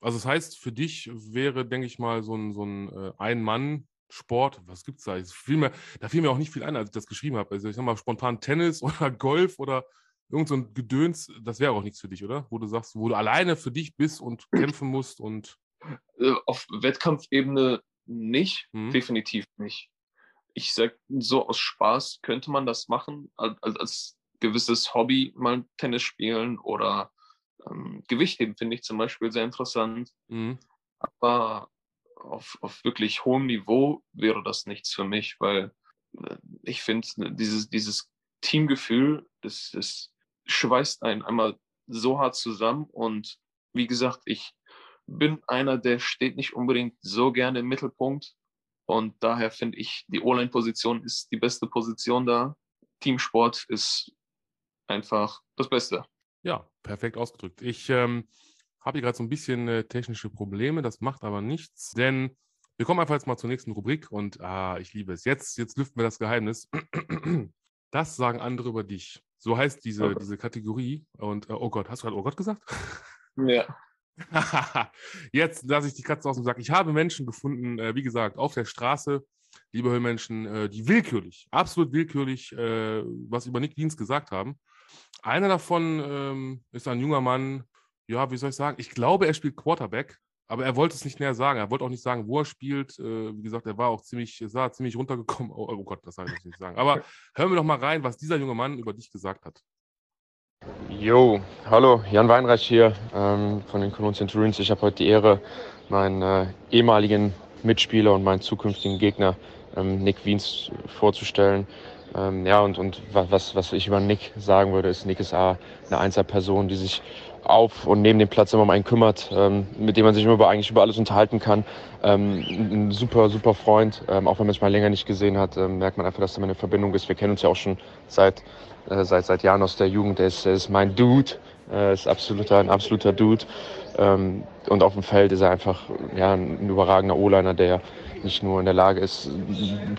Also das heißt, für dich wäre, denke ich mal, so ein, so ein äh, Ein-Mann-Sport, was gibt es da? Fiel mir, da fiel mir auch nicht viel ein, als ich das geschrieben habe. Also ich sag mal, spontan Tennis oder Golf oder irgend so ein Gedöns, das wäre auch nichts für dich, oder? Wo du sagst, wo du alleine für dich bist und kämpfen musst und. Äh, auf Wettkampfebene nicht, mhm. definitiv nicht. Ich sag, so aus Spaß könnte man das machen, als, als gewisses Hobby mal Tennis spielen oder ähm, Gewichtheben finde ich zum Beispiel sehr interessant. Mhm. Aber auf, auf wirklich hohem Niveau wäre das nichts für mich, weil äh, ich finde, dieses, dieses Teamgefühl, das, das schweißt einen einmal so hart zusammen. Und wie gesagt, ich bin einer, der steht nicht unbedingt so gerne im Mittelpunkt. Und daher finde ich, die O-Line-Position ist die beste Position da. Teamsport ist einfach das Beste. Ja, perfekt ausgedrückt. Ich ähm, habe hier gerade so ein bisschen äh, technische Probleme, das macht aber nichts, denn wir kommen einfach jetzt mal zur nächsten Rubrik und ah, ich liebe es. Jetzt, jetzt lüften wir das Geheimnis. Das sagen andere über dich. So heißt diese, Gott. diese Kategorie. Und äh, oh Gott, hast du gerade oh Gott gesagt? Ja. Jetzt lasse ich die Katze aus dem Sack. Ich habe Menschen gefunden, äh, wie gesagt, auf der Straße, liebe Höllmenschen, äh, die willkürlich, absolut willkürlich, äh, was über Nick Dienst gesagt haben. Einer davon ähm, ist ein junger Mann, ja, wie soll ich sagen? Ich glaube, er spielt Quarterback, aber er wollte es nicht näher sagen. Er wollte auch nicht sagen, wo er spielt. Äh, wie gesagt, er war auch ziemlich, sah ziemlich runtergekommen. Oh, oh Gott, das soll ich nicht sagen. Aber hören wir doch mal rein, was dieser junge Mann über dich gesagt hat. Jo, hallo, Jan Weinreich hier ähm, von den Cologne Centurions. Ich habe heute die Ehre, meinen äh, ehemaligen Mitspieler und meinen zukünftigen Gegner ähm, Nick Wiens vorzustellen. Ähm, ja, und, und wa- was, was ich über Nick sagen würde, ist, Nick ist A, eine Einzelperson, die sich auf und neben dem Platz immer um einen kümmert, ähm, mit dem man sich immer über, eigentlich über alles unterhalten kann. Ähm, ein super, super Freund. Ähm, auch wenn man sich mal länger nicht gesehen hat, ähm, merkt man einfach, dass da eine Verbindung ist. Wir kennen uns ja auch schon seit, äh, seit, seit Jahren aus der Jugend. Er ist, er ist mein Dude. Er ist absoluter, ein absoluter Dude. Ähm, und auf dem Feld ist er einfach ja, ein überragender O-Liner, der nicht nur in der Lage ist,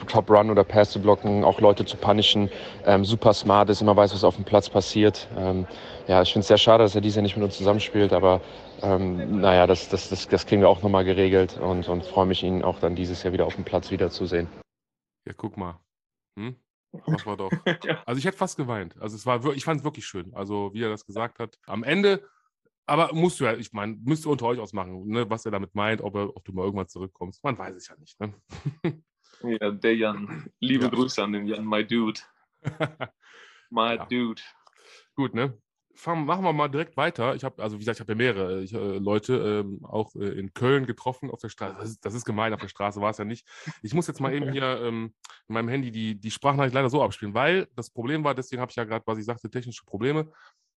Top Run oder Pass zu blocken, auch Leute zu punishen, ähm, super smart ist, immer weiß, was auf dem Platz passiert. Ja, ich finde es sehr schade, dass er dieses Jahr nicht mit uns zusammenspielt, aber ähm, naja, das, das, das, das kriegen wir auch nochmal geregelt und, und freue mich, ihn auch dann dieses Jahr wieder auf dem Platz wiederzusehen. Ja, guck mal. Hm? Das war doch. Also ich hätte fast geweint. Also es war, ich fand es wirklich schön. Also wie er das gesagt hat. Am Ende, aber musst du ja, ich meine, müsst ihr unter euch ausmachen, ne, was er damit meint, ob, er, ob du mal irgendwann zurückkommst. Man weiß es ja nicht. Ne? ja, der Jan. Liebe Ja. Grüße an den Jan, my dude. My Ja. dude. Gut, ne? Fangen, machen wir mal direkt weiter. Ich habe, also wie gesagt, ich habe ja mehrere ich, äh, Leute ähm, auch äh, in Köln getroffen auf der Straße. Das ist, das ist gemein, auf der Straße war es ja nicht. Ich muss jetzt mal eben hier ähm, in meinem Handy die, die Sprachnachricht leider so abspielen, weil das Problem war, deswegen habe ich ja gerade, was ich sagte, technische Probleme.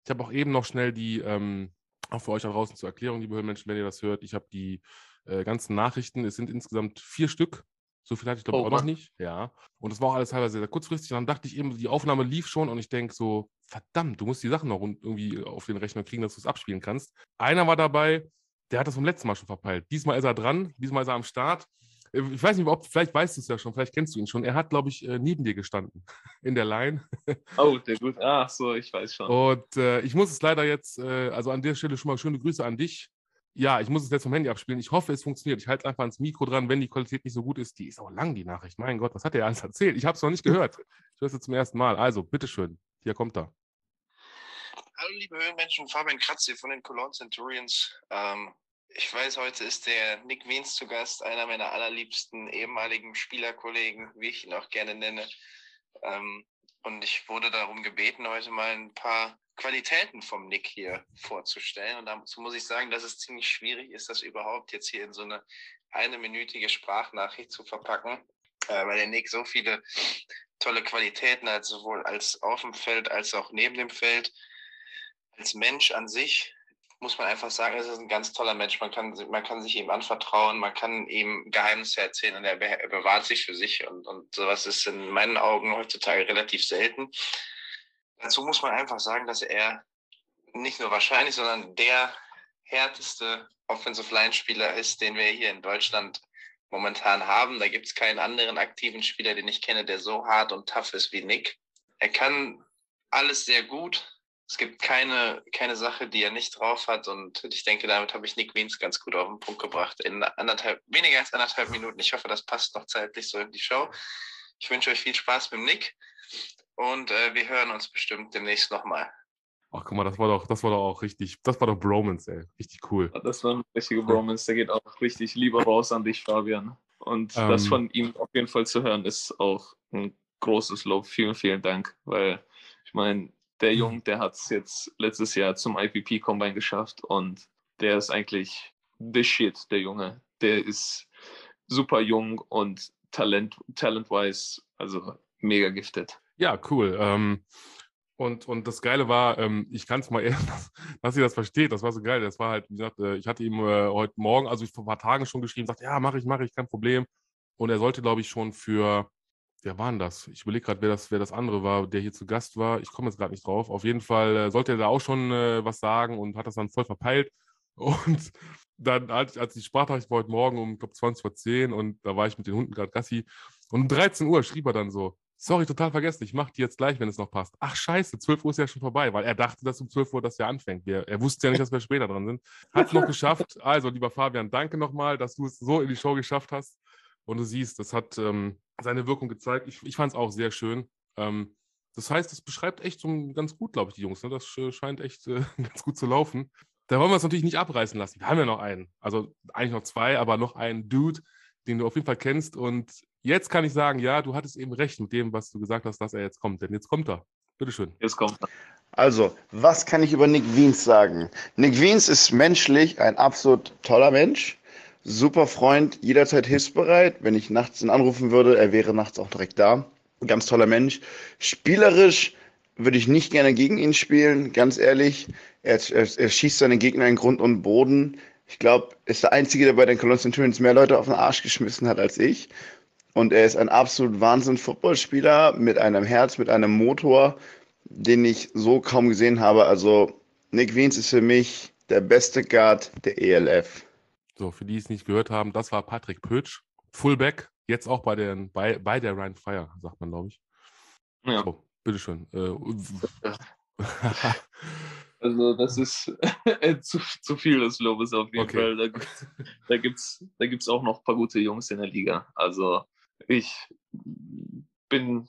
Ich habe auch eben noch schnell die, ähm, auch für euch da draußen zur Erklärung, liebe Hörmenschen, wenn ihr das hört, ich habe die äh, ganzen Nachrichten, es sind insgesamt vier Stück. So viel hatte ich, glaube ich, Oh, auch noch nicht. Ja. Und das war auch alles teilweise sehr kurzfristig. Und dann dachte ich eben, die Aufnahme lief schon und ich denke so, verdammt, du musst die Sachen noch irgendwie auf den Rechner kriegen, dass du es abspielen kannst. Einer war dabei, der hat das vom letzten Mal schon verpeilt. Diesmal ist er dran, diesmal ist er am Start. Äh, Ich weiß nicht, ob, vielleicht weißt du es ja schon, vielleicht kennst du ihn schon. Er hat, glaube ich, äh, neben dir gestanden in der Line. Oh, der gut. Ach so, ich weiß schon. Und äh, ich muss es leider jetzt, äh, also an der Stelle schon mal schöne Grüße an dich. Ja, ich muss es jetzt vom Handy abspielen. Ich hoffe, es funktioniert. Ich halte einfach ans Mikro dran, wenn die Qualität nicht so gut ist. Die ist auch lang, die Nachricht. Mein Gott, was hat er alles erzählt? Ich habe es noch nicht gehört. Ich höre es zum ersten Mal. Also, bitteschön. Hier kommt er. Hallo liebe Höhenmenschen, Fabian Kratz hier von den Cologne Centurions. Ähm, ich weiß, heute ist der Nick Wiens zu Gast, einer meiner allerliebsten ehemaligen Spielerkollegen, wie ich ihn auch gerne nenne. Ähm, und ich wurde darum gebeten, heute mal ein paar Qualitäten vom Nick hier vorzustellen. Und dazu muss ich sagen, dass es ziemlich schwierig ist, das überhaupt jetzt hier in so eine eineminütige Sprachnachricht zu verpacken, äh, weil der Nick so viele tolle Qualitäten hat, sowohl als auf dem Feld als auch neben dem Feld als Mensch an sich muss man einfach sagen, es ist ein ganz toller Mensch. Man kann, man kann sich ihm anvertrauen, man kann ihm Geheimnisse erzählen und er, be bewahrt sich für sich. Und, und sowas ist in meinen Augen heutzutage relativ selten. Dazu muss man einfach sagen, dass er nicht nur wahrscheinlich, sondern der härteste Offensive Line-Spieler ist, den wir hier in Deutschland momentan haben. Da gibt es keinen anderen aktiven Spieler, den ich kenne, der so hart und tough ist wie Nick. Er kann alles sehr gut. Es gibt keine, keine Sache, die er nicht drauf hat. Und ich denke, damit habe ich Nick Wiens ganz gut auf den Punkt gebracht. In anderthalb, weniger als anderthalb Minuten. Ich hoffe, das passt noch zeitlich so in die Show. Ich wünsche euch viel Spaß mit Nick. Und äh, wir hören uns bestimmt demnächst nochmal. Ach, guck mal, das war doch, das war doch auch richtig, das war doch Bromance, ey. Richtig cool. Das war ein richtiger Bromance. Der geht auch richtig lieber raus an dich, Fabian. Und Ähm. das von ihm auf jeden Fall zu hören, ist auch ein großes Lob. Vielen, vielen Dank. Weil ich meine, der Junge, der hat es jetzt letztes Jahr zum IPP Combine geschafft und der ist eigentlich the shit, der Junge. Der ist super jung und talent, talent-wise, also mega gifted. Ja, cool. Ähm, und, und das Geile war, ähm, ich kann es mal eher, dass, dass ihr das versteht. Das war so geil. Das war halt, wie gesagt, äh, ich hatte ihm äh, heute Morgen, also vor ein paar Tagen schon geschrieben, sagt, ja, mache ich, mache ich, kein Problem. Und er sollte, glaube ich, schon für, wer war denn das? Ich überlege gerade, wer das, wer das andere war, der hier zu Gast war. Ich komme jetzt gerade nicht drauf. Auf jeden Fall äh, sollte er da auch schon äh, was sagen und hat das dann voll verpeilt. Und dann, als, als die Sprachnachricht war heute Morgen um, glaube 20 vor 10 und da war ich mit den Hunden gerade Gassi. Und um 13 Uhr schrieb er dann so, sorry, total vergessen, ich mache die jetzt gleich, wenn es noch passt. Ach scheiße, 12 Uhr ist ja schon vorbei, weil er dachte, dass um 12 Uhr das ja anfängt. Wir, er wusste ja nicht, dass wir später dran sind. Hat es noch geschafft. Also, lieber Fabian, danke nochmal, dass du es so in die Show geschafft hast. Und du siehst, das hat ähm, seine Wirkung gezeigt. Ich, ich fand es auch sehr schön. Ähm, das heißt, das beschreibt echt so ganz gut, glaube ich, die Jungs. Ne? Das äh, scheint echt äh, ganz gut zu laufen. Da wollen wir es natürlich nicht abreißen lassen. Wir haben ja noch einen. Also eigentlich noch zwei, aber noch einen Dude, den du auf jeden Fall kennst. Und jetzt kann ich sagen, ja, du hattest eben recht mit dem, was du gesagt hast, dass er jetzt kommt. Denn jetzt kommt er. Bitteschön. Jetzt kommt er. Also, was kann ich über Nick Wiens sagen? Nick Wiens ist menschlich ein absolut toller Mensch. Super Freund, jederzeit hilfsbereit. Wenn ich nachts ihn anrufen würde, er wäre nachts auch direkt da. Ganz toller Mensch. Spielerisch würde ich nicht gerne gegen ihn spielen, ganz ehrlich. Er, er, er schießt seine Gegner in Grund und Boden. Ich glaube, er ist der Einzige, der bei den Cologne Centurions mehr Leute auf den Arsch geschmissen hat als ich. Und er ist ein absolut Wahnsinn-Footballspieler mit einem Herz, mit einem Motor, den ich so kaum gesehen habe. Also Nick Wiens ist für mich der beste Guard der ELF. So, für die es nicht gehört haben, das war Patrick Pötsch, Fullback, jetzt auch bei, den, bei, bei der Ryan Fire, sagt man, glaube ich. Ja. So, bitteschön. Äh, Also das ist zu, zu viel des Lobes auf jeden Okay. Fall. Da, gibt's- da gibt es da gibt's auch noch ein paar gute Jungs in der Liga. Also ich bin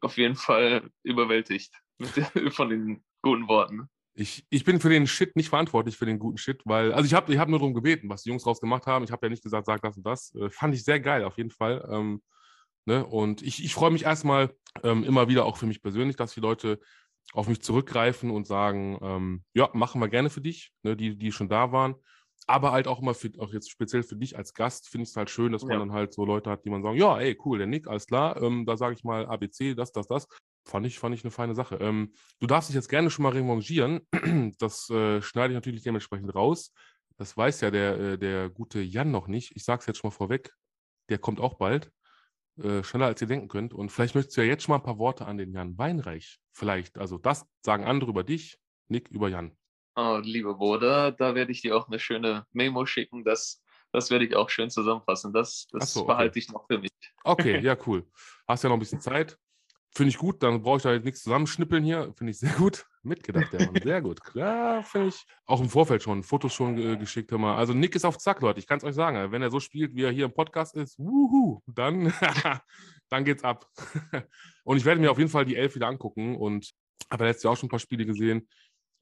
auf jeden Fall überwältigt von den guten Worten. Ich, ich bin für den Shit nicht verantwortlich, für den guten Shit, weil, also ich habe ich hab nur darum gebeten, was die Jungs draus gemacht haben. Ich habe ja nicht gesagt, sag das und das. Äh, fand ich sehr geil, auf jeden Fall. Ähm, ne? Und ich, ich freue mich erstmal ähm, immer wieder auch für mich persönlich, dass die Leute auf mich zurückgreifen und sagen, ähm, ja, machen wir gerne für dich, ne? die, die schon da waren. Aber halt auch immer für, auch jetzt speziell für dich als Gast, finde ich es halt schön, dass man Ja. dann halt so Leute hat, die man sagen, ja, ey, cool, der Nick, alles klar, ähm, da sage ich mal ABC, das, das, das. Fand ich, fand ich eine feine Sache. Ähm, du darfst dich jetzt gerne schon mal revanchieren. Das äh, schneide ich natürlich dementsprechend raus. Das weiß ja der, äh, der gute Jan noch nicht. Ich sage es jetzt schon mal vorweg. Der kommt auch bald. Äh, schneller als ihr denken könnt. Und vielleicht möchtest du ja jetzt schon mal ein paar Worte an den Jan Weinreich. Vielleicht. Also das sagen andere über dich, Nick über Jan. Oh, liebe Bruder, da werde ich dir auch eine schöne Memo schicken. Das, das werde ich auch schön zusammenfassen. Das, das so, okay. behalte ich noch für mich. Okay, ja, cool. Hast ja noch ein bisschen Zeit. Finde ich gut, dann brauche ich da jetzt nichts zusammenschnippeln hier. Finde ich sehr gut. Mitgedacht, der Mann. Sehr gut. Klar, finde ich. Auch im Vorfeld schon, Fotos schon äh, geschickt haben. wir. Also Nick ist auf Zack, Leute. Ich kann es euch sagen. Wenn er so spielt, wie er hier im Podcast ist, wuhu, dann, dann geht's ab. und ich werde mir auf jeden Fall die Elf wieder angucken und habe letztes Jahr auch schon ein paar Spiele gesehen.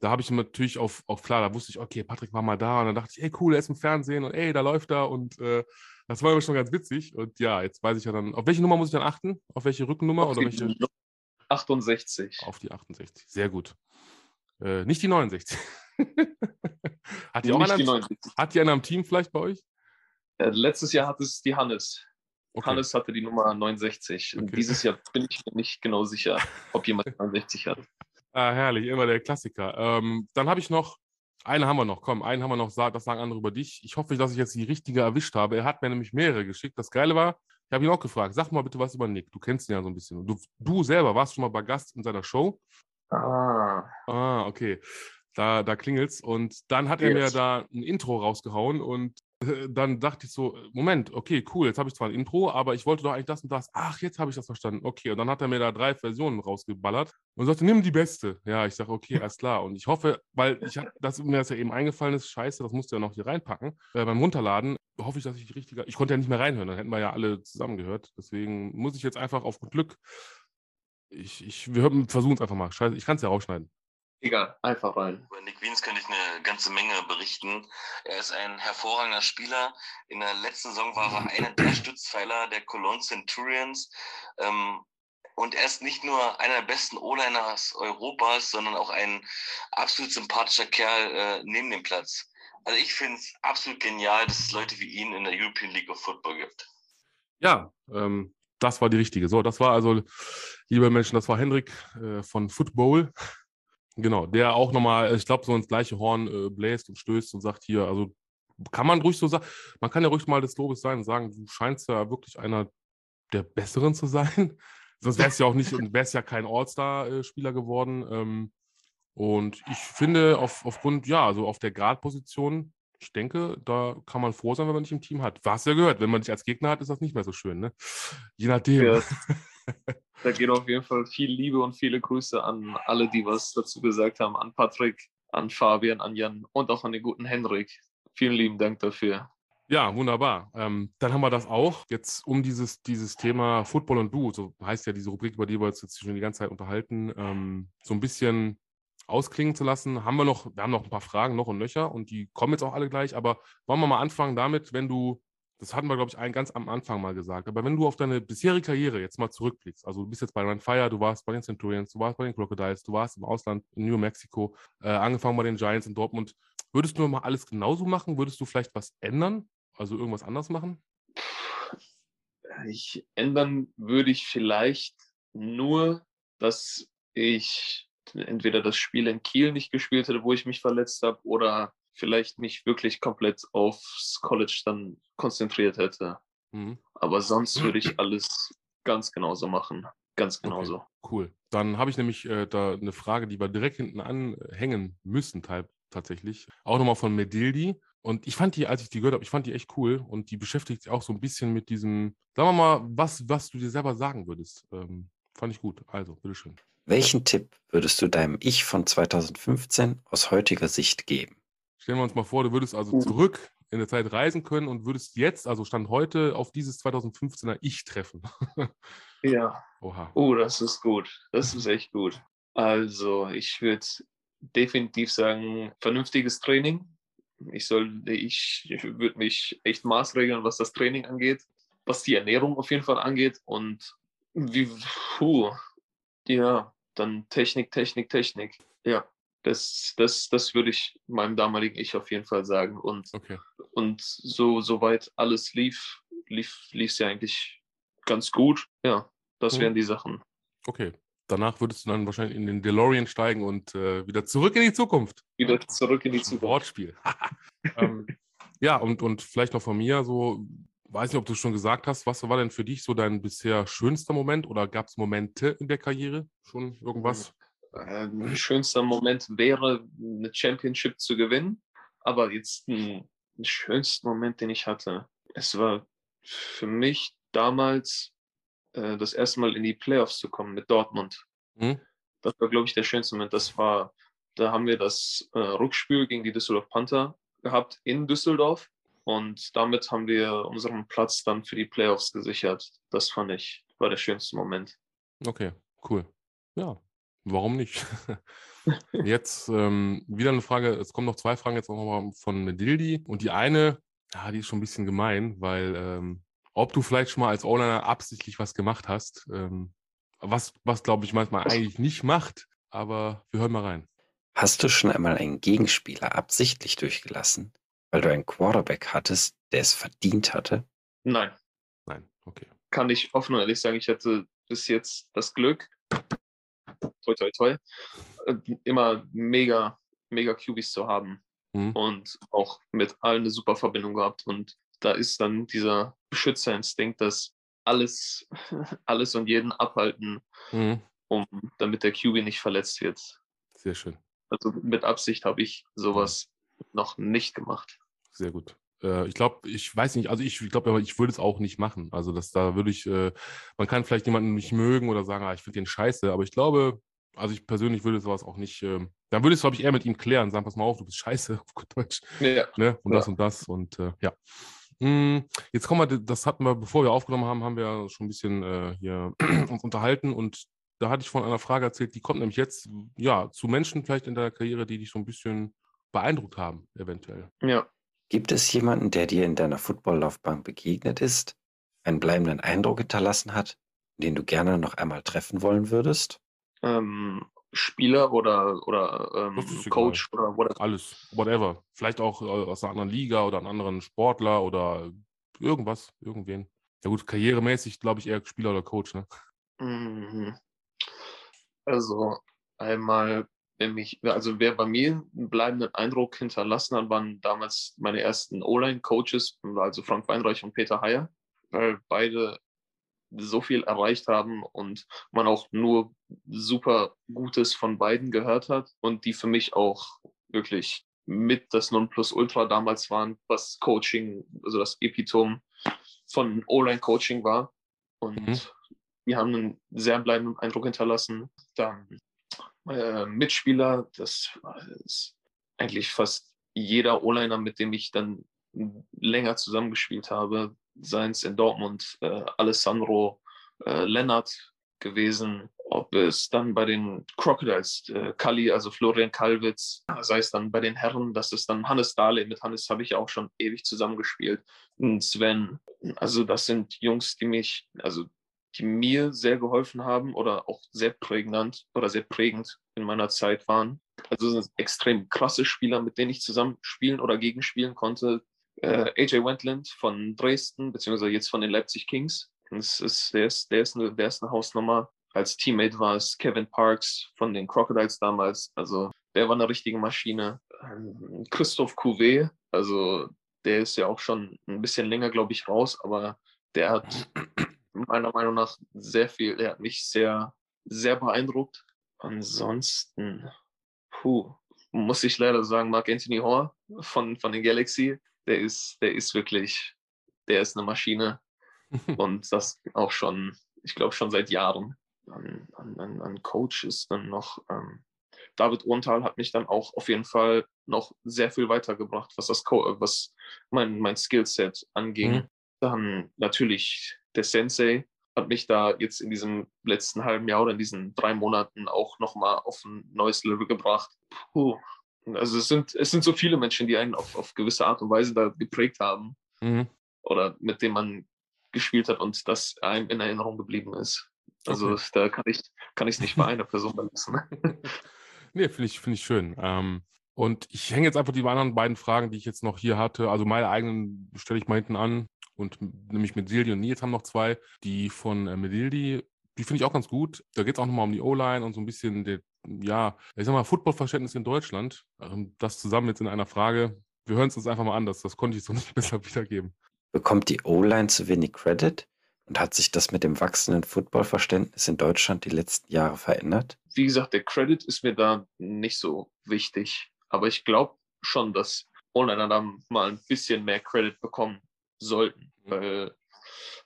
Da habe ich natürlich auf, auf klar, da wusste ich, okay, Patrick war mal da und dann dachte ich, ey, cool, er ist im Fernsehen und ey, da läuft er und äh, das war immer schon ganz witzig. Und ja, jetzt weiß ich ja dann, auf welche Nummer muss ich dann achten? Auf welche Rückennummer Auf oder welche? 68. Auf die 68. Sehr gut. Äh, nicht die 69. hat, die auch einer, die 69. hat die einer am Team vielleicht bei euch? Äh, letztes Jahr hat es die Hannes. Okay. Hannes hatte die Nummer 69. Und Okay. Dieses Jahr bin ich mir nicht genau sicher, ob jemand 69 hat. Ah, herrlich, immer der Klassiker. Ähm, dann habe ich noch, eine haben wir noch, komm, einen haben wir noch, das sagen andere über dich. Ich hoffe, dass ich jetzt die richtige erwischt habe. Er hat mir nämlich mehrere geschickt. Das Geile war, ich habe ihn auch gefragt, sag mal bitte was über Nick. Du kennst ihn ja so ein bisschen. Du, du selber warst schon mal bei Gast in seiner Show. Ah, Ah, okay. Da, da klingelt's. Und dann hat er mir da ein Intro rausgehauen und dann dachte ich so, Moment, okay, cool, jetzt habe ich zwar ein Intro, aber ich wollte doch eigentlich das und das. Ach, jetzt habe ich das verstanden. Okay, und dann hat er mir da drei Versionen rausgeballert und sagte, nimm die beste. Ja, ich sage, okay, alles klar. Und ich hoffe, weil ich hab, dass mir das ja eben eingefallen ist, scheiße, das musst du ja noch hier reinpacken. Äh, beim Runterladen hoffe ich, dass ich die richtige. Ich konnte ja nicht mehr reinhören, dann hätten wir ja alle zusammengehört. Deswegen muss ich jetzt einfach auf gut Glück. Ich, ich, wir versuchen es einfach mal. Scheiße, ich kann es ja rausschneiden. egal, einfach rein. Über Nick Wiens könnte ich eine ganze Menge berichten. Er ist ein hervorragender Spieler. In der letzten Saison war er einer der Stützpfeiler der Cologne Centurions. Ähm, und er ist nicht nur einer der besten O-Liners Europas, sondern auch ein absolut sympathischer Kerl äh, neben dem Platz. Also ich finde es absolut genial, dass es Leute wie ihn in der European League of Football gibt. Ja, ähm, das war die richtige. So, das war also, liebe Menschen, das war Hendrik äh, von Football. Genau, der auch nochmal, ich glaube, so ins gleiche Horn äh, bläst und stößt und sagt hier, also kann man ruhig so sagen, man kann ja ruhig mal des Lobes sein und sagen, du scheinst ja wirklich einer der Besseren zu sein. Sonst wär's ja auch nicht, wär's ja kein All-Star-Spieler geworden. Ähm, und ich finde, auf, aufgrund, ja, also auf der Gradposition, ich denke, da kann man froh sein, wenn man dich im Team hat. Du hast ja gehört, wenn man dich als Gegner hat, ist das nicht mehr so schön, ne? Je nachdem. Ja, da geht auf jeden Fall viel Liebe und viele Grüße an alle, die was dazu gesagt haben, an Patrick, an Fabian, an Jan und auch an den guten Henrik. Vielen lieben Dank dafür. Ja, wunderbar. Ähm, dann haben wir das auch. Jetzt um dieses, dieses Thema Football und Du, so heißt ja diese Rubrik, über die wir uns jetzt schon die ganze Zeit unterhalten, ähm, so ein bisschen ausklingen zu lassen, haben wir noch, wir haben noch ein paar Fragen noch und nöcher und die kommen jetzt auch alle gleich, aber wollen wir mal anfangen damit, wenn du, das hatten wir, glaube ich, ganz am Anfang mal gesagt, aber wenn du auf deine bisherige Karriere jetzt mal zurückblickst, also du bist jetzt bei Run Fire, du warst bei den Centurions, du warst bei den Crocodiles, du warst im Ausland in New Mexico, äh, angefangen bei den Giants in Dortmund, würdest du mal alles genauso machen? Würdest du vielleicht was ändern? Also irgendwas anders machen? Ich ändern würde ich vielleicht nur, dass ich entweder das Spiel in Kiel nicht gespielt hätte, wo ich mich verletzt habe, oder vielleicht mich wirklich komplett aufs College dann konzentriert hätte. Mhm. Aber sonst würde ich alles ganz genauso machen. Ganz genauso. Okay, cool. Dann habe ich nämlich äh, da eine Frage, die wir direkt hinten anhängen müssen, tatsächlich. Auch nochmal von Medildi. Und ich fand die, als ich die gehört habe, ich fand die echt cool und die beschäftigt sich auch so ein bisschen mit diesem, sagen wir mal, was, was du dir selber sagen würdest. Ähm, fand ich gut. Also, bitteschön. Welchen Tipp würdest du deinem Ich von 2015 aus heutiger Sicht geben? Stellen wir uns mal vor, du würdest also zurück in der Zeit reisen können und würdest jetzt, also Stand heute, auf dieses 2015er Ich treffen. ja. Oha. Oh, das ist gut. Das ist echt gut. Also, ich würde definitiv sagen, vernünftiges Training ich soll, ich, ich würde mich echt maßregeln, was das Training angeht, was die Ernährung auf jeden Fall angeht und wie, puh, ja, dann Technik, Technik, Technik. Ja, das, das, das würde ich meinem damaligen Ich auf jeden Fall sagen. Und, okay. und so, soweit alles lief, lief es ja eigentlich ganz gut. Ja, das mhm. wären die Sachen. Okay, danach würdest du dann wahrscheinlich in den DeLorean steigen und äh, wieder zurück in die Zukunft. Wieder zurück in die Zukunft. Wortspiel. ähm, ja, und, und vielleicht noch von mir so, weiß nicht, ob du schon gesagt hast, was war denn für dich so dein bisher schönster Moment oder gab es Momente in der Karriere schon irgendwas? Ähm, schönster Moment wäre, eine Championship zu gewinnen, aber jetzt ein, ein schönster Moment, den ich hatte, es war für mich damals äh, das erste Mal in die Playoffs zu kommen mit Dortmund. Mhm. Das war, glaube ich, der schönste Moment. Das war, da haben wir das äh, Rückspiel gegen die Düsseldorf Panther gehabt in Düsseldorf und damit haben wir unseren Platz dann für die Playoffs gesichert. Das fand ich, war der schönste Moment. Okay, cool. Ja, warum nicht? jetzt ähm, wieder eine Frage, es kommen noch zwei Fragen jetzt auch nochmal von Dildi und die eine, ja, die ist schon ein bisschen gemein, weil ähm, ob du vielleicht schon mal als O-Liner absichtlich was gemacht hast. Ähm, was, was glaube ich, manchmal eigentlich nicht macht. Aber wir hören mal rein. Hast du schon einmal einen Gegenspieler absichtlich durchgelassen, weil du einen Quarterback hattest, der es verdient hatte? Nein. Nein, okay. Kann ich offen und ehrlich sagen, ich hatte bis jetzt das Glück, toi toi toi, äh, immer mega, mega QBs zu haben. Mhm. Und auch mit allen eine super Verbindung gehabt. Und da ist dann dieser Beschützerinstinkt, dass alles, alles und jeden abhalten, mhm. um, damit der QB nicht verletzt wird. Sehr schön. Also mit Absicht habe ich sowas mhm. noch nicht gemacht. Sehr gut. Äh, ich glaube, ich weiß nicht, also ich glaube, ich würde es auch nicht machen. Also das, da würde ich, äh, man kann vielleicht jemanden nicht mögen oder sagen, ah, ich finde den scheiße, aber ich glaube, also ich persönlich würde sowas auch nicht, äh, dann würde ich es, glaube ich, eher mit ihm klären, sagen, pass mal auf, du bist scheiße, auf gut Deutsch. Ja. Ne? Und ja. das und das und äh, ja. Hm, jetzt kommen wir, das hatten wir, bevor wir aufgenommen haben, haben wir schon ein bisschen äh, hier uns unterhalten und da hatte ich von einer Frage erzählt, die kommt nämlich jetzt, ja, zu Menschen vielleicht in deiner Karriere, die dich so ein bisschen beeindruckt haben, eventuell. Ja. Gibt es jemanden, der dir in deiner Footballlaufbahn begegnet ist, einen bleibenden Eindruck hinterlassen hat, den du gerne noch einmal treffen wollen würdest? Ähm, Spieler oder, oder ähm, Coach oder whatever. Alles, whatever. Vielleicht auch äh, aus einer anderen Liga oder einen anderen Sportler oder irgendwas, irgendwen. Ja gut, karrieremäßig glaube ich eher Spieler oder Coach, ne? Mhm. Also einmal, mich, also wer bei mir einen bleibenden Eindruck hinterlassen hat, waren damals meine ersten O-Line-Coaches, also Frank Weinreich und Peter Heyer, weil beide so viel erreicht haben und man auch nur super Gutes von beiden gehört hat und die für mich auch wirklich mit das Nonplusultra damals waren, was Coaching, also das Epitom von O-Line-Coaching war. Und Mhm. die haben einen sehr bleibenden Eindruck hinterlassen. Dann äh, Mitspieler, das ist eigentlich fast jeder O-Liner, mit dem ich dann länger zusammengespielt habe, seien es in Dortmund äh, Alessandro äh, Lennart gewesen, ob es dann bei den Crocodiles, äh, Kalli, also Florian Kalwitz, sei es dann bei den Herren, das ist dann Hannes Dahle, mit Hannes habe ich auch schon ewig zusammengespielt, und Sven, also das sind Jungs, die mich, also die mir sehr geholfen haben oder auch sehr prägnant oder sehr prägend in meiner Zeit waren. Also sind extrem krasse Spieler, mit denen ich zusammen spielen oder gegenspielen konnte. Äh, AJ Wendland von Dresden, beziehungsweise jetzt von den Leipzig Kings. Das ist, der, ist, der, ist eine, der ist eine Hausnummer. Als Teammate war es Kevin Parks von den Crocodiles damals. Also der war eine richtige Maschine. Ähm, Christoph Couvet, also der ist ja auch schon ein bisschen länger, glaube ich, raus, aber der hat meiner Meinung nach sehr viel, der hat mich sehr, sehr beeindruckt. Ansonsten, puh, muss ich leider sagen, Mark Anthony Hoare von, von den Galaxy, der ist, der ist wirklich, der ist eine Maschine. Und das auch schon, ich glaube schon seit Jahren. An, an, an Coach ist dann noch, ähm, David Ohntal hat mich dann auch auf jeden Fall noch sehr viel weitergebracht, was das Co was mein, mein Skillset anging. Mhm. Dann natürlich der Sensei hat mich da jetzt in diesem letzten halben Jahr oder in diesen drei Monaten auch nochmal auf ein neues Level gebracht. Puh. Also es sind, es sind so viele Menschen, die einen auf, auf gewisse Art und Weise da geprägt haben Mhm. oder mit denen man gespielt hat und das einem in Erinnerung geblieben ist. Also Okay. da kann ich kann ich es nicht bei einer Person belassen. Nee, finde ich, finde ich schön. Ähm, und ich hänge jetzt einfach die anderen beiden Fragen, die ich jetzt noch hier hatte. Also meine eigenen stelle ich mal hinten an. Und nämlich Medildi und Nils haben noch zwei. Die von äh, Medildi, die finde ich auch ganz gut. Da geht es auch nochmal um die O-Line und so ein bisschen, der, ja, ich sag mal, Footballverständnis in Deutschland. Ähm, das zusammen jetzt in einer Frage. Wir hören es uns einfach mal an. Das, das konnte ich so nicht besser wiedergeben. Bekommt die O-Line zu wenig Credit? Und hat sich das mit dem wachsenden Footballverständnis in Deutschland die letzten Jahre verändert? Wie gesagt, der Credit ist mir da nicht so wichtig, aber ich glaube schon, dass Online da mal ein bisschen mehr Credit bekommen sollten, Mhm. weil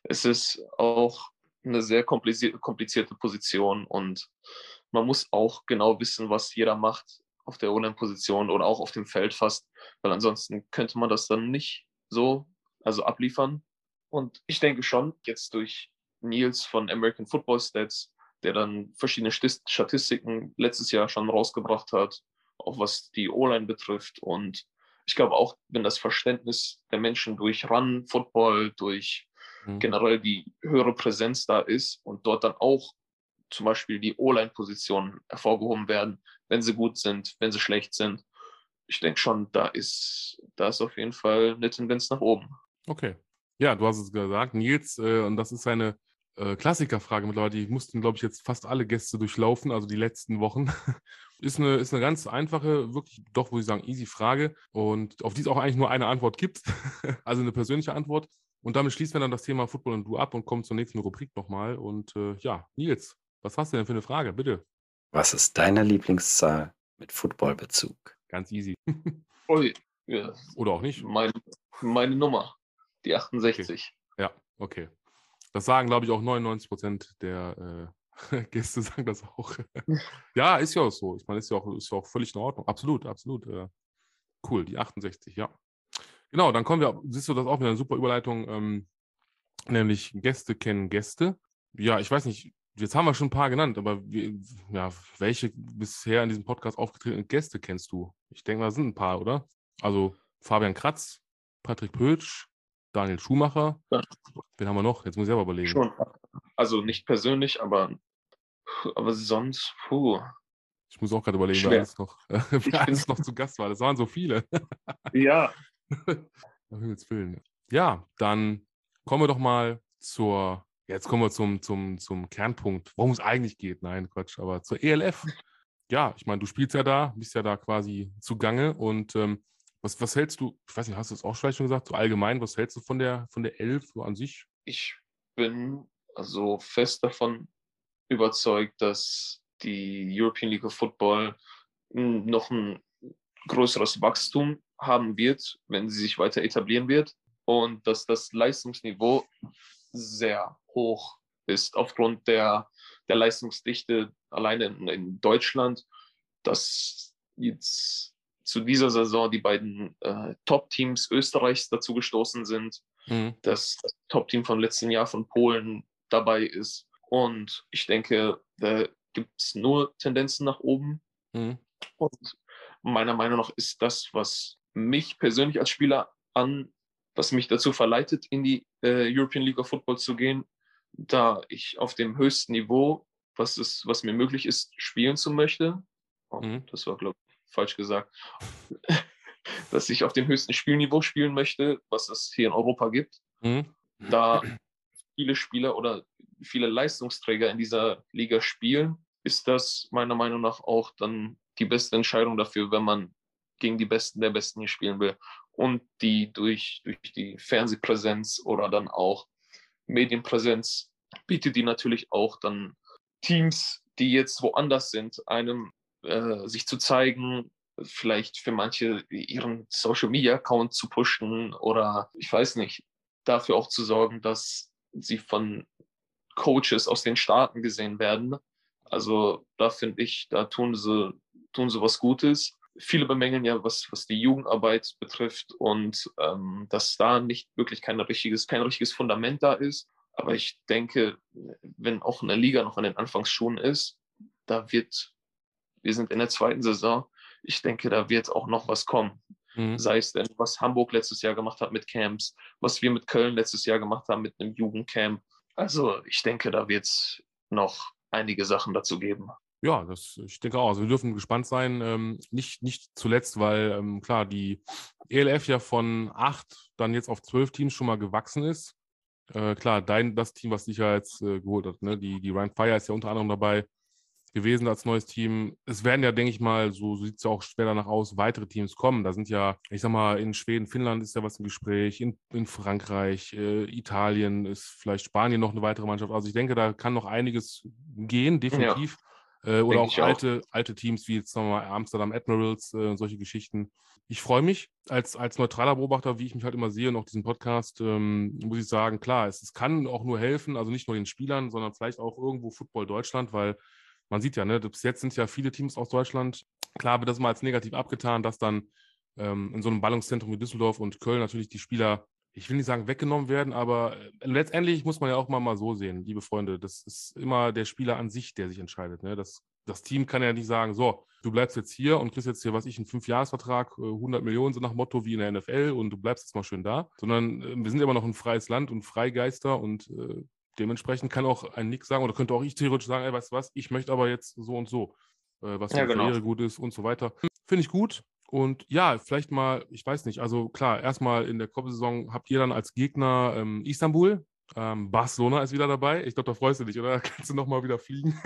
es ist auch eine sehr komplizierte, Position und man muss auch genau wissen, was jeder macht auf der Online-Position oder auch auf dem Feld fast, weil ansonsten könnte man das dann nicht so also abliefern. Und ich denke schon, jetzt durch Nils von American Football Stats, der dann verschiedene Statistiken letztes Jahr schon rausgebracht hat, auch was die O-Line betrifft. Und ich glaube auch, wenn das Verständnis der Menschen durch Run, Football, durch Mhm. generell die höhere Präsenz da ist und dort dann auch zum Beispiel die O-Line-Positionen hervorgehoben werden, wenn sie gut sind, wenn sie schlecht sind. Ich denke schon, da ist, da ist auf jeden Fall eine Tendenz nach oben. Okay. Ja, du hast es gesagt, Nils, äh, und das ist eine äh, Klassikerfrage mittlerweile. Die mussten, glaube ich, jetzt fast alle Gäste durchlaufen, also die letzten Wochen. ist, eine, ist eine ganz einfache, wirklich doch, würde ich sagen, easy Frage und auf die es auch eigentlich nur eine Antwort gibt. also eine persönliche Antwort. Und damit schließen wir dann das Thema Football und Du ab und kommen zur nächsten Rubrik nochmal. Und äh, ja, Nils, was hast du denn für eine Frage? Bitte. Was ist deine Lieblingszahl mit Footballbezug? Ganz easy. Ui, ja, Oder auch nicht. mein, meine Nummer, die 68. Ja, okay. Das sagen, glaube ich, auch 99 Prozent der äh, Gäste sagen das auch. ja, ist ja auch so. Ich meine, ist ja auch, ist ja auch völlig in Ordnung. Absolut, absolut. Äh, cool, die 68, ja. Genau, dann kommen wir, siehst du das auch wieder eine super Überleitung, ähm, nämlich Gäste kennen Gäste. Ja, ich weiß nicht, jetzt haben wir schon ein paar genannt, aber wie, ja, welche bisher in diesem Podcast aufgetretenen Gäste kennst du? Ich denke das sind ein paar, oder? Also Fabian Kratz, Patrick Pötsch, Daniel Schumacher. Ja. Wen haben wir noch? Jetzt muss ich selber überlegen. Schon. Also nicht persönlich, aber, aber sonst, puh. Ich muss auch gerade überlegen, wer Schwer. alles, noch, wer alles noch zu Gast war. Das waren so viele. Ja, Um Himmels Willen. Ja, dann kommen wir doch mal zur, jetzt kommen wir zum, zum, zum Kernpunkt, worum es eigentlich geht. Nein, Quatsch, aber zur ELF. Ja, ich meine, du spielst ja da, bist ja da quasi zugange und ähm, was, was hältst du, ich weiß nicht, hast du es auch vielleicht schon gesagt, so allgemein, was hältst du von der, von der Elf so an sich? ich bin also fest davon überzeugt, dass die European League of Football noch ein größeres Wachstum haben wird, wenn sie sich weiter etablieren wird und dass das Leistungsniveau sehr hoch ist aufgrund der, der Leistungsdichte alleine in, in Deutschland, dass jetzt zu dieser Saison die beiden äh, Top-Teams Österreichs dazu gestoßen sind, Mhm. dass das Top-Team vom letzten Jahr von Polen dabei ist. Und ich denke, da gibt es nur Tendenzen nach oben. Mhm. Und meiner Meinung nach ist das, was mich persönlich als Spieler an, was mich dazu verleitet, in die äh, European League of Football zu gehen, da ich auf dem höchsten Niveau, was, ist, was mir möglich ist, spielen zu möchte. Oh, Mhm. Das war, glaube ich, falsch gesagt. dass ich auf dem höchsten Spielniveau spielen möchte, was es hier in Europa gibt Mhm. da viele Spieler oder viele Leistungsträger in dieser Liga spielen, ist das meiner Meinung nach auch dann die beste Entscheidung dafür, wenn man gegen die Besten der Besten hier spielen will. Und die durch, durch die Fernsehpräsenz oder dann auch Medienpräsenz bietet die natürlich auch dann Teams, die jetzt woanders sind, einem äh, sich zu zeigen, vielleicht für manche ihren Social Media Account zu pushen oder ich weiß nicht, dafür auch zu sorgen, dass sie von Coaches aus den Staaten gesehen werden. Also da finde ich, da tun sie, tun sie was Gutes. Viele bemängeln ja, was, was die Jugendarbeit betrifft und ähm, dass da nicht wirklich kein richtiges, kein richtiges Fundament da ist. Aber ich denke, wenn auch eine Liga noch an den Anfangsschuhen ist, da wird, wir sind in der zweiten Saison, ich denke, da wird auch noch was kommen. Mhm. Sei es denn, was Hamburg letztes Jahr gemacht hat mit Camps, was wir mit Köln letztes Jahr gemacht haben mit einem Jugendcamp. Also ich denke, da wird es noch einige Sachen dazu geben. Ja, das, ich denke auch. Also wir dürfen gespannt sein. Ähm, nicht, nicht zuletzt, weil ähm, klar, die ELF ja von acht dann jetzt auf zwölf Teams schon mal gewachsen ist. Äh, klar, dein, das Team, was dich ja jetzt äh, geholt hat, ne? die, die Ryan Fire ist ja unter anderem dabei gewesen als neues Team. Es werden ja, denke ich mal, so, sieht es ja auch schwer danach aus, weitere Teams kommen. Da sind ja, ich sag mal, in Schweden, Finnland ist ja was im Gespräch, in, in Frankreich, äh, Italien ist vielleicht Spanien noch eine weitere Mannschaft. Also ich denke, da kann noch einiges gehen, definitiv. Äh, oder Denke auch alte, alte Teams wie jetzt sagen wir mal Amsterdam Admirals äh, und solche Geschichten. Ich freue mich als, als neutraler Beobachter, wie ich mich halt immer sehe und auch diesen Podcast, ähm, muss ich sagen, klar, es, es kann auch nur helfen, also nicht nur den Spielern, sondern vielleicht auch irgendwo Football Deutschland, weil man sieht ja, ne, bis jetzt sind ja viele Teams aus Deutschland. Klar wird das mal als negativ abgetan, dass dann ähm, in so einem Ballungszentrum wie Düsseldorf und Köln natürlich die Spieler, ich will nicht sagen weggenommen werden, aber äh, letztendlich muss man ja auch mal, mal so sehen, liebe Freunde, das ist immer der Spieler an sich, der sich entscheidet. Ne? Das, das Team kann ja nicht sagen, so, du bleibst jetzt hier und kriegst jetzt hier, was ich, einen Fünfjahresvertrag, äh, 100 Millionen so nach Motto wie in der NFL und du bleibst jetzt mal schön da, sondern äh, wir sind immer noch ein freies Land und Freigeister und äh, dementsprechend kann auch ein Nick sagen oder könnte auch ich theoretisch sagen, ey, weißt du was, ich möchte aber jetzt so und so, äh, was für Ja, die genau. Karriere gut ist und so weiter. Finde ich gut. Und ja, vielleicht mal, ich weiß nicht, also klar, erstmal in der Kopfsaison habt ihr dann als Gegner ähm, Istanbul. Ähm, Barcelona ist wieder dabei. Ich glaube, da freust du dich, oder? Da kannst du nochmal wieder fliegen.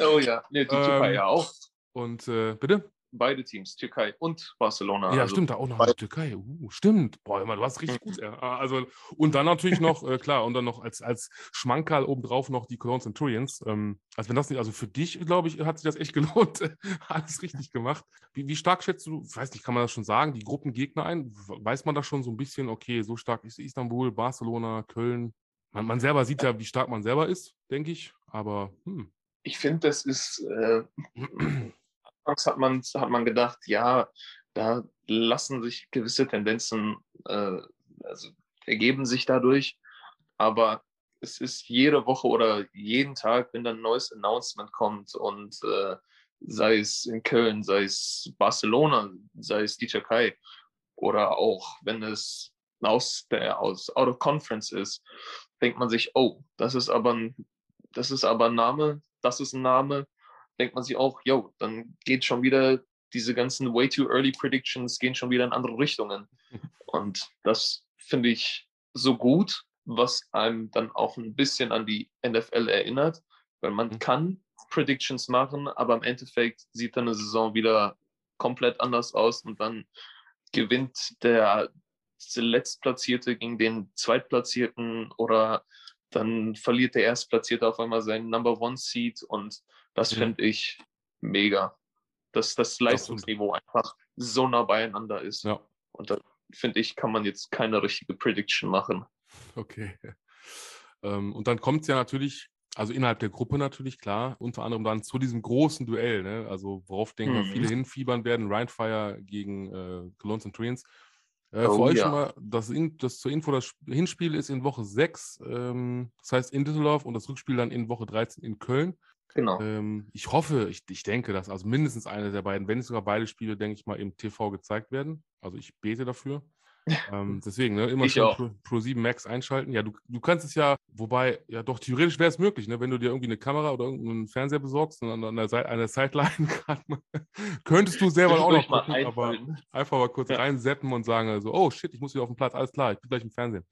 Oh ja, nee, die Ähm, ja auch. und äh, bitte? Beide Teams, Türkei und Barcelona. Ja, also stimmt, da auch noch der Türkei. Uh, stimmt. Boah, immer, du hast richtig gut. Ja. Also, und dann natürlich noch, äh, klar, und dann noch als, als Schmankerl obendrauf noch die Cologne Centurions. Ähm, also wenn das nicht, also für dich, glaube ich, hat sich das echt gelohnt. Alles richtig gemacht. Wie, wie stark schätzt du, ich weiß nicht, kann man das schon sagen, die Gruppengegner ein? Weiß man da schon so ein bisschen, okay, so stark ist Istanbul, Barcelona, Köln? Man, man selber sieht ja, wie stark man selber ist, denke ich. Aber hm. Ich finde, das ist, äh, anfangs hat man, hat man gedacht, ja, da lassen sich gewisse Tendenzen, äh, also ergeben sich dadurch, aber es ist jede Woche oder jeden Tag, wenn dann ein neues Announcement kommt und äh, sei es in Köln, sei es Barcelona, sei es die Türkei oder auch wenn es aus der aus Out of Conference ist, denkt man sich, oh, das ist aber ein, das ist aber ein Name, das ist ein Name, denkt man sich auch, yo, dann geht schon wieder diese ganzen way too early Predictions gehen schon wieder in andere Richtungen. Und das finde ich so gut, was einem dann auch ein bisschen an die NFL erinnert, weil man Mhm. kann Predictions machen, aber im Endeffekt sieht dann eine Saison wieder komplett anders aus und dann gewinnt der Letztplatzierte gegen den Zweitplatzierten oder dann verliert der Erstplatzierte auf einmal seinen Number One Seed und das Mhm. finde ich mega, dass das Leistungsniveau einfach so nah beieinander ist. Ja, Und da finde ich, kann man jetzt keine richtige Prediction machen. okay. Ähm, und dann kommt es ja natürlich, also innerhalb der Gruppe natürlich, klar, unter anderem dann zu diesem großen Duell, ne? also worauf, denke ich, mal, Mhm. viele hinfiebern werden, Rheinfire gegen äh, Cologne Centurions. Äh, Oh für euch ja. schon mal, das, in, das zur Info, das Sp- Hinspiel ist in Woche 6, ähm, das heißt in Düsseldorf und das Rückspiel dann in Woche 13 in Köln. Genau. Ähm, ich hoffe, ich, ich denke, dass also mindestens eine der beiden, wenn nicht sogar beide Spiele, denke ich mal, im TV gezeigt werden. Also ich bete dafür. Ähm, deswegen, ne, immer Ich schön auch. Pro, Pro 7 Max einschalten. Ja, du, du kannst es ja, wobei, ja doch, theoretisch wäre es möglich, ne, wenn du dir irgendwie eine Kamera oder irgendeinen Fernseher besorgst und an der, Seite, an der Sideline gerade könntest du selber auch noch ich mal gucken, aber einhalten. einfach mal kurz Ja. reinseppen und sagen, also, oh shit, ich muss wieder auf den Platz, alles klar, ich bin gleich im Fernsehen.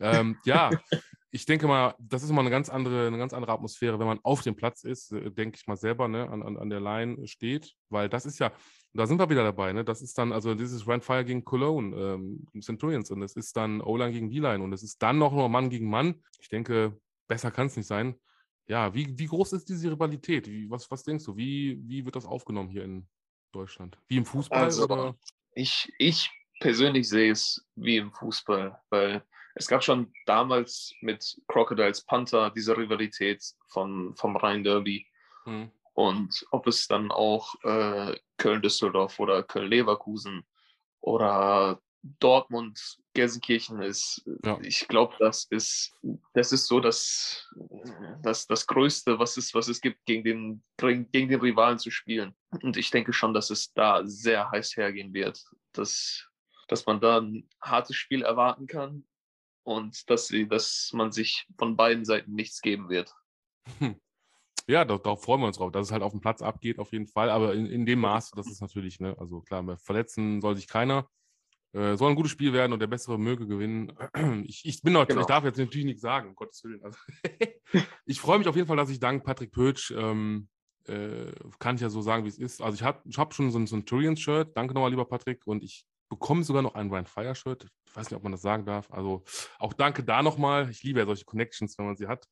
Ähm, ja, ich denke mal, das ist immer eine ganz andere, eine ganz andere Atmosphäre, wenn man auf dem Platz ist, äh, denke ich mal selber, ne, an, an, an der Line steht, weil das ist ja, da sind wir wieder dabei, ne? Das ist dann, also dieses Rand Fire gegen Cologne, ähm, Centurions und es ist dann O-Line gegen D-Line und es ist dann noch nur Mann gegen Mann. Ich denke, besser kann es nicht sein. Ja, wie, wie groß ist diese Rivalität? Wie, was, was denkst du? Wie, wie wird das aufgenommen hier in Deutschland? Wie im Fußball Also, oder? Ich, ich persönlich sehe es wie im Fußball, weil es gab schon damals mit Crocodiles Panther diese Rivalität von, vom Rhein-Derby. Hm. Und ob es dann auch äh, Köln-Düsseldorf oder Köln-Leverkusen oder Dortmund-Gelsenkirchen ist, Ja. ich glaube, das ist, das ist so das, das, das Größte, was es, was es gibt, gegen den, gegen den Rivalen zu spielen. Und ich denke schon, dass es da sehr heiß hergehen wird, dass, dass man da ein hartes Spiel erwarten kann und dass, sie, dass man sich von beiden Seiten nichts geben wird. Ja, da- darauf freuen wir uns drauf, dass es halt auf dem Platz abgeht, auf jeden Fall. Aber in, in dem Maße, das ist natürlich, ne, also klar, verletzen soll sich keiner. Äh, soll ein gutes Spiel werden und der Bessere möge gewinnen. Ich, ich bin noch, Genau. ich darf jetzt natürlich nichts sagen, um Gottes Willen. Also, ich freue mich auf jeden Fall, dass ich dank Patrick Pötsch, ähm, äh, kann ich ja so sagen, wie es ist. Also ich habe ich hab schon so ein Centurions-Shirt, danke nochmal, lieber Patrick, und ich bekomme sogar noch ein Ryan Fire-Shirt. Ich weiß nicht, ob man das sagen darf. Also auch danke da nochmal. Ich liebe ja solche Connections, wenn man sie hat.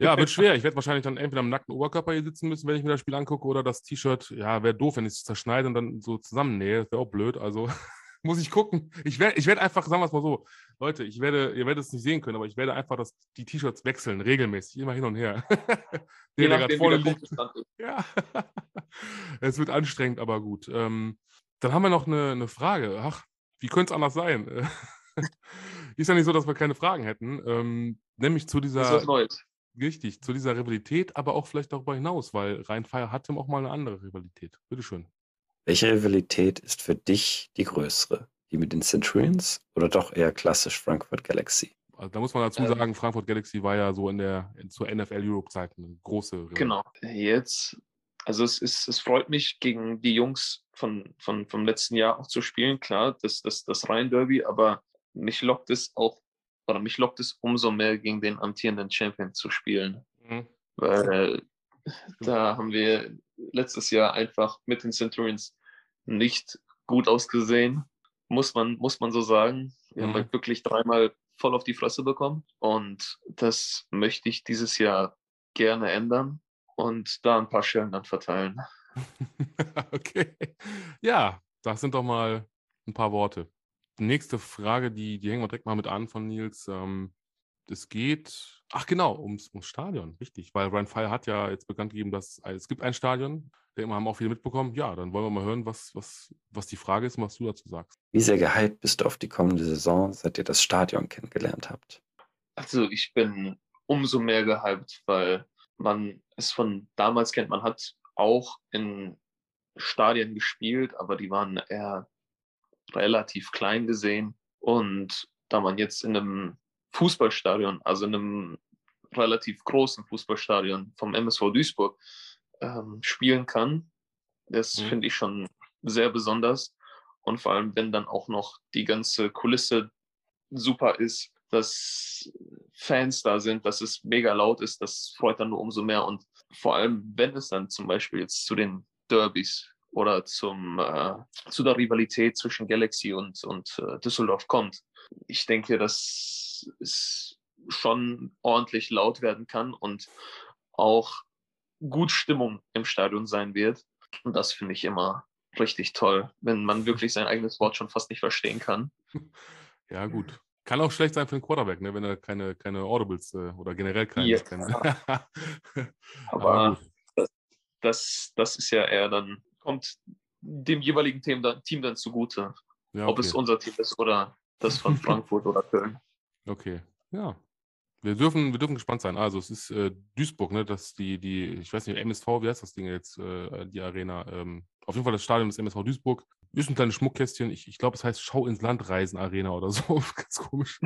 Ja, wird schwer. Ich werde wahrscheinlich dann entweder am nackten Oberkörper hier sitzen müssen, wenn ich mir das Spiel angucke, oder das T-Shirt, ja, wäre doof, wenn ich es zerschneide und dann so zusammennähe. Das wäre auch blöd. Also muss ich gucken. Ich werde ich werd einfach, sagen wir es mal so, Leute, ich werde, ihr werdet es nicht sehen können, aber ich werde einfach das, die T-Shirts wechseln, regelmäßig, immer hin und her. Der, der gerade vorne liegt. Ja, es wird anstrengend, aber gut. Ähm, dann haben wir noch eine, eine Frage. Ach, wie könnte es anders sein? Ist ja nicht so, dass wir keine Fragen hätten. Ähm, nämlich zu Das ist dieser, was Neues. richtig, zu dieser Rivalität, aber auch vielleicht darüber hinaus, weil Rheinfire hatte auch mal eine andere Rivalität. Bitteschön. Welche Rivalität ist für dich die größere? Die mit den Centurions oder doch eher klassisch Frankfurt Galaxy? Also da muss man dazu Ähm. sagen, Frankfurt Galaxy war ja so in der in, zur NFL Europe Zeit eine große Rivalität. Genau. Jetzt, also es ist, es freut mich, gegen die Jungs von, von, vom letzten Jahr auch zu spielen. Klar, das, das, das Rhein-Derby, aber mich lockt es auch, oder mich lockt es umso mehr, gegen den amtierenden Champion zu spielen. Mhm. Weil da haben wir letztes Jahr einfach mit den Centurions nicht gut ausgesehen, muss man, muss man so sagen. Wir Mhm. haben halt wirklich dreimal voll auf die Fresse bekommen und das möchte ich dieses Jahr gerne ändern und da ein paar Schellen dann verteilen. okay. Ja, das sind doch mal ein paar Worte. Die nächste Frage, die, die hängen wir direkt mal mit an von Nils. Ähm, es geht, ach genau, ums, ums Stadion, richtig, weil Ryan Fire hat ja jetzt bekannt gegeben, dass es gibt ein Stadion, der immer haben auch viele mitbekommen. Ja, dann wollen wir mal hören, was, was, was die Frage ist und was du dazu sagst. Wie sehr gehypt bist du auf die kommende Saison, seit ihr das Stadion kennengelernt habt? Also ich bin umso mehr gehypt, weil man es von damals kennt. Man hat auch in Stadien gespielt, aber die waren eher relativ klein gesehen. Und da man jetzt in einem Fußballstadion, also in einem relativ großen Fußballstadion vom MSV Duisburg ähm, spielen kann. Das Mhm. finde ich schon sehr besonders. Und vor allem, wenn dann auch noch die ganze Kulisse super ist, dass Fans da sind, dass es mega laut ist, das freut dann nur umso mehr. Und vor allem, wenn es dann zum Beispiel jetzt zu den Derbys oder zum, äh, zu der Rivalität zwischen Galaxy und, und äh, Düsseldorf kommt, ich denke, dass es schon ordentlich laut werden kann und auch gut Stimmung im Stadion sein wird. Und das finde ich immer richtig toll, wenn man wirklich sein eigenes Wort schon fast nicht verstehen kann. Ja, gut. Kann auch schlecht sein für den Quarterback, ne, wenn er keine, keine Audibles äh, oder generell keine. Ja. Aber gut. das, das, das ist ja eher dann, kommt dem jeweiligen Team dann, Team dann zugute, Ja, ob es okay. unser Team ist oder das von Frankfurt oder Köln. Okay, ja. Wir dürfen, wir dürfen gespannt sein. Also es ist äh, Duisburg, ne? Das die, die, ich weiß nicht, MSV, wie heißt das Ding jetzt, äh, die Arena? Ähm, auf jeden Fall das Stadion des MSV Duisburg. Ist ein kleines Schmuckkästchen. Ich, ich glaube, es heißt Schau ins Land Reisen Arena oder so. Ganz komisch.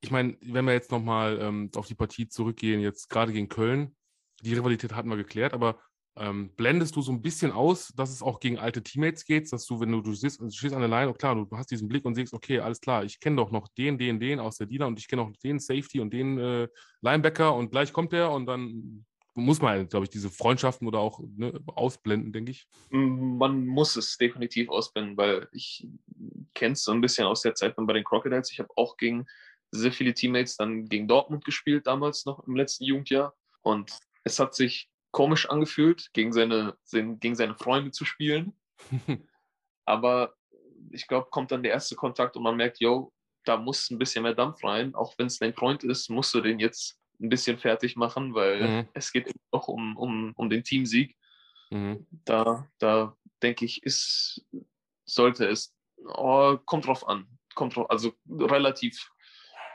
ich meine, wenn wir jetzt nochmal ähm, auf die Partie zurückgehen, jetzt gerade gegen Köln, die Rivalität hatten wir geklärt, aber ähm, blendest du so ein bisschen aus, dass es auch gegen alte Teammates geht, dass du, wenn du, du stehst, du stehst an der Line, und klar, du hast diesen Blick und siehst, okay, alles klar, ich kenne doch noch den, den, den aus der Dealer und ich kenne auch den Safety und den äh, Linebacker und gleich kommt der und dann muss man, glaube ich, diese Freundschaften oder auch ne, ausblenden, denke ich. Man muss es definitiv ausblenden, weil ich kenne es so ein bisschen aus der Zeit bei den Crocodiles. Ich habe auch gegen sehr viele Teammates dann gegen Dortmund gespielt, damals noch im letzten Jugendjahr. Und es hat sich komisch angefühlt, gegen seine, sein- gegen seine Freunde zu spielen. Aber ich glaube, kommt dann der erste Kontakt und man merkt, yo, da muss ein bisschen mehr Dampf rein. Auch wenn es dein Freund ist, musst du den jetzt ein bisschen fertig machen, weil Mhm. es geht noch um, um, um den Teamsieg. Mhm. Da, da denke ich, ist, sollte es, oh, kommt drauf an, kommt drauf, also relativ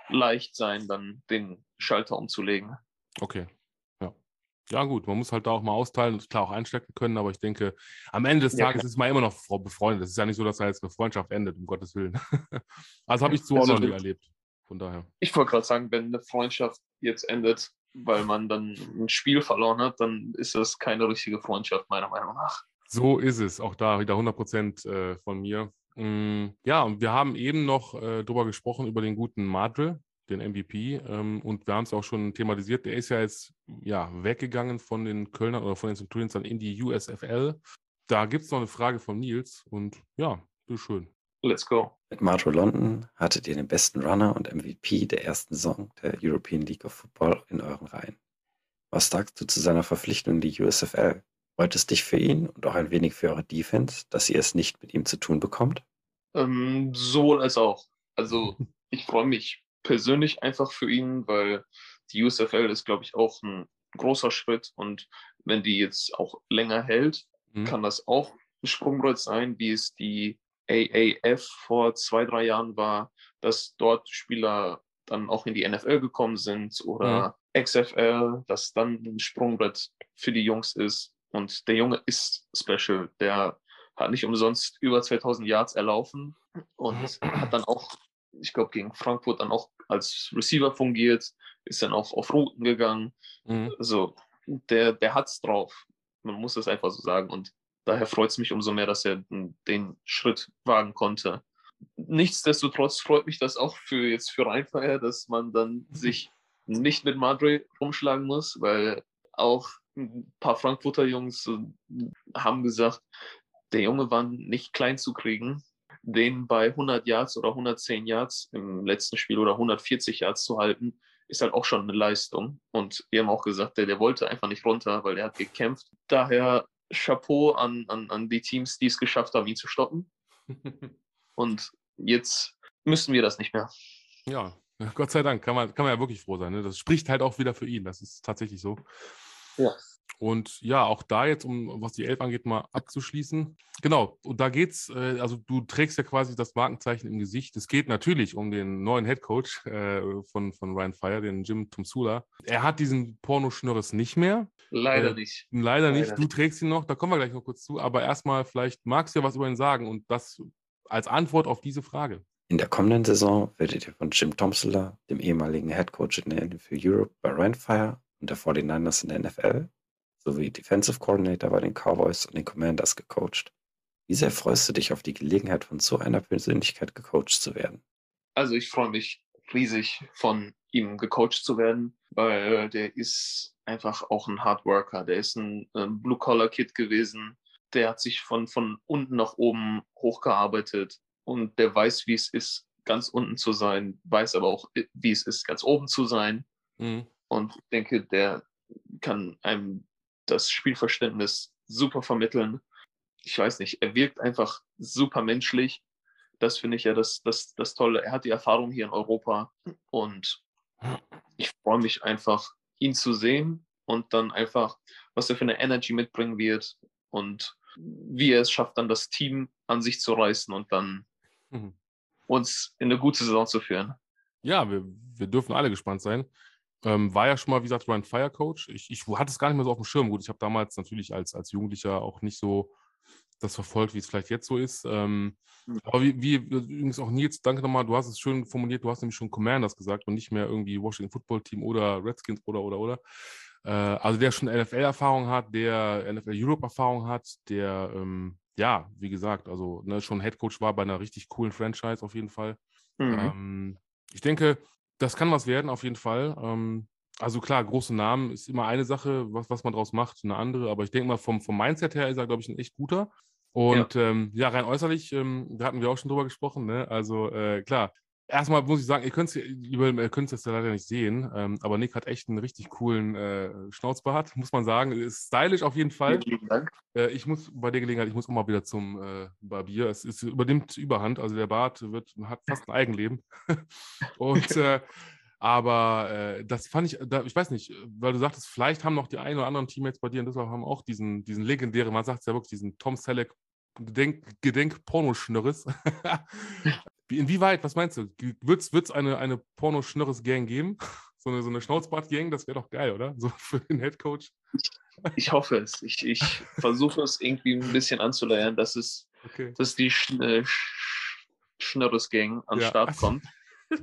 leicht sein, dann den Schalter umzulegen. Okay. Ja. Ja, gut, man muss halt da auch mal austeilen und klar auch einstecken können, aber ich denke, am Ende des Ja, Tages klar. ist man immer noch befreundet. Es ist ja nicht so, dass da jetzt eine Freundschaft endet, um Gottes Willen. also habe ich so auch Also noch nie erlebt. Von daher. Ich wollte gerade sagen, wenn eine Freundschaft jetzt endet, weil man dann ein Spiel verloren hat, dann ist das keine richtige Freundschaft, meiner Meinung nach. So ist es. Auch da wieder 100 Prozent äh, von mir. Mm, ja, und wir haben eben noch äh, drüber gesprochen, über den guten Madre, den MVP. Ähm, und wir haben es auch schon thematisiert. Der ist ja jetzt ja, weggegangen von den Kölnern oder von den Centurions dann in die USFL. Da gibt es noch eine Frage von Nils. Und ja, bitteschön. Let's go. Mit Marjo London hattet ihr den besten Runner und MVP der ersten Saison der European League of Football in euren Reihen. Was sagst du zu seiner Verpflichtung in die USFL? Freut es dich für ihn und auch ein wenig für eure Defense, dass ihr es nicht mit ihm zu tun bekommt? Ähm, sowohl als auch. Also ich freue mich persönlich einfach für ihn, weil die USFL ist, glaube ich, auch ein großer Schritt und wenn die jetzt auch länger hält, Mhm. kann das auch ein Sprungbrett sein, wie es die AAF vor zwei, drei Jahren war, dass dort Spieler dann auch in die NFL gekommen sind oder XFL, dass dann ein Sprungbrett für die Jungs ist. Und der Junge ist special. Der hat nicht umsonst über 2000 Yards erlaufen und hat dann auch, ich glaube, gegen Frankfurt dann auch als Receiver fungiert, ist dann auch auf Routen gegangen. Mhm. Also der, der hat's drauf. Man muss es einfach so sagen. Und daher freut es mich umso mehr, dass er den- Schritt wagen konnte. Nichtsdestotrotz freut mich das auch für jetzt für Rheinfeier, dass man dann sich nicht mit Madre rumschlagen muss, weil auch ein paar Frankfurter Jungs äh, haben gesagt, der Junge war nicht klein zu kriegen. Den bei 100 Yards oder 110 Yards im letzten Spiel oder 140 Yards zu halten, ist halt auch schon eine Leistung. Und wir haben auch gesagt, der, der wollte einfach nicht runter, weil er hat gekämpft. Daher Chapeau an, an, an die Teams, die es geschafft haben, ihn zu stoppen. Und jetzt müssen wir das nicht mehr. Ja, Gott sei Dank, kann man, kann man ja wirklich froh sein. Ne? Das spricht halt auch wieder für ihn. Das ist tatsächlich so. Ja. Und ja, auch da jetzt, um was die Elf angeht, mal abzuschließen. Genau, und da geht's, äh, also du trägst ja quasi das Markenzeichen im Gesicht. Es geht natürlich um den neuen Headcoach äh, von, von Ryan Fire, den Jim Tomsula. Er hat diesen Pornoschnörres nicht mehr. Leider Äh, nicht. Leider nicht. Leider Du trägst ihn noch, da kommen wir gleich noch kurz zu. Aber erstmal, vielleicht magst du ja was über ihn sagen und das als Antwort auf diese Frage. In der kommenden Saison werdet ihr von Jim Tomsula, dem ehemaligen Head Coach in der NFL Europe bei Rheinfire und der 49ers in der NFL, sowie Defensive Coordinator bei den Cowboys und den Commanders gecoacht. Wie sehr freust du dich auf die Gelegenheit, von so einer Persönlichkeit gecoacht zu werden? Also ich freue mich riesig, von ihm gecoacht zu werden, weil der ist einfach auch ein Hardworker. Der ist ein, ein Blue-Collar-Kid gewesen. Der hat sich von, von unten nach oben hochgearbeitet und der weiß, wie es ist, ganz unten zu sein, weiß aber auch, wie es ist, ganz oben zu sein. Mhm. Und ich denke, der kann einem das Spielverständnis super vermitteln. Ich weiß nicht, er wirkt einfach super menschlich. Das finde ich ja das, das, das Tolle. Er hat die Erfahrung hier in Europa und ich freue mich einfach, ihn zu sehen und dann einfach, was er für eine Energy mitbringen wird und wie er es schafft, dann das Team an sich zu reißen und dann Mhm. uns in eine gute Saison zu führen. Ja, wir, wir dürfen alle gespannt sein. Ähm, war ja schon mal, wie gesagt, Ryan Fire Coach. Ich, ich hatte es gar nicht mehr so auf dem Schirm. Gut, ich habe damals natürlich als, als Jugendlicher auch nicht so das verfolgt, wie es vielleicht jetzt so ist. Ähm, Mhm. aber wie, wie übrigens auch Nils, danke nochmal, du hast es schön formuliert, du hast nämlich schon Commanders gesagt und nicht mehr irgendwie Washington Football Team oder Redskins oder oder oder. Äh, also der schon NFL-Erfahrung hat, der NFL Europe-Erfahrung hat, der ähm, ja, wie gesagt, also ne, schon Head Coach war bei einer richtig coolen Franchise auf jeden Fall. Mhm. Ähm, ich denke, das kann was werden, auf jeden Fall. Ähm, also klar, große Namen ist immer eine Sache, was, was man daraus macht, eine andere. Aber ich denke mal, vom, vom Mindset her ist er, glaube ich, ein echt guter. Und ja, ähm, ja rein äußerlich, ähm, da hatten wir auch schon drüber gesprochen. Ne? Also äh, klar, erstmal muss ich sagen, ihr könnt es jetzt leider nicht sehen, ähm, aber Nick hat echt einen richtig coolen äh, Schnauzbart, muss man sagen. Ist stylisch auf jeden Fall. Vielen Dank. Äh, ich muss bei der Gelegenheit, ich muss auch mal wieder zum äh, Barbier. Es, es übernimmt Überhand, also der Bart wird, hat fast ein Eigenleben. Und äh, aber äh, das fand ich, da, ich weiß nicht, weil du sagtest, vielleicht haben noch die ein oder anderen Teammates bei dir in Düsseldorf haben auch diesen, diesen legendären, man sagt es ja wirklich, diesen Tom Selleck Gedenk, Gedenk Pornoschnörres. Inwieweit, was meinst du? Wird es eine, eine Pornoschnörres-Gang geben? So eine, so eine Schnauzbart-Gang, das wäre doch geil, oder? So für den Headcoach. Ich hoffe es. Ich, ich versuche es irgendwie ein bisschen anzuleiern, dass es, Okay. dass die Sch äh, Sch Schnörres-Gang an den Ja. Start kommt.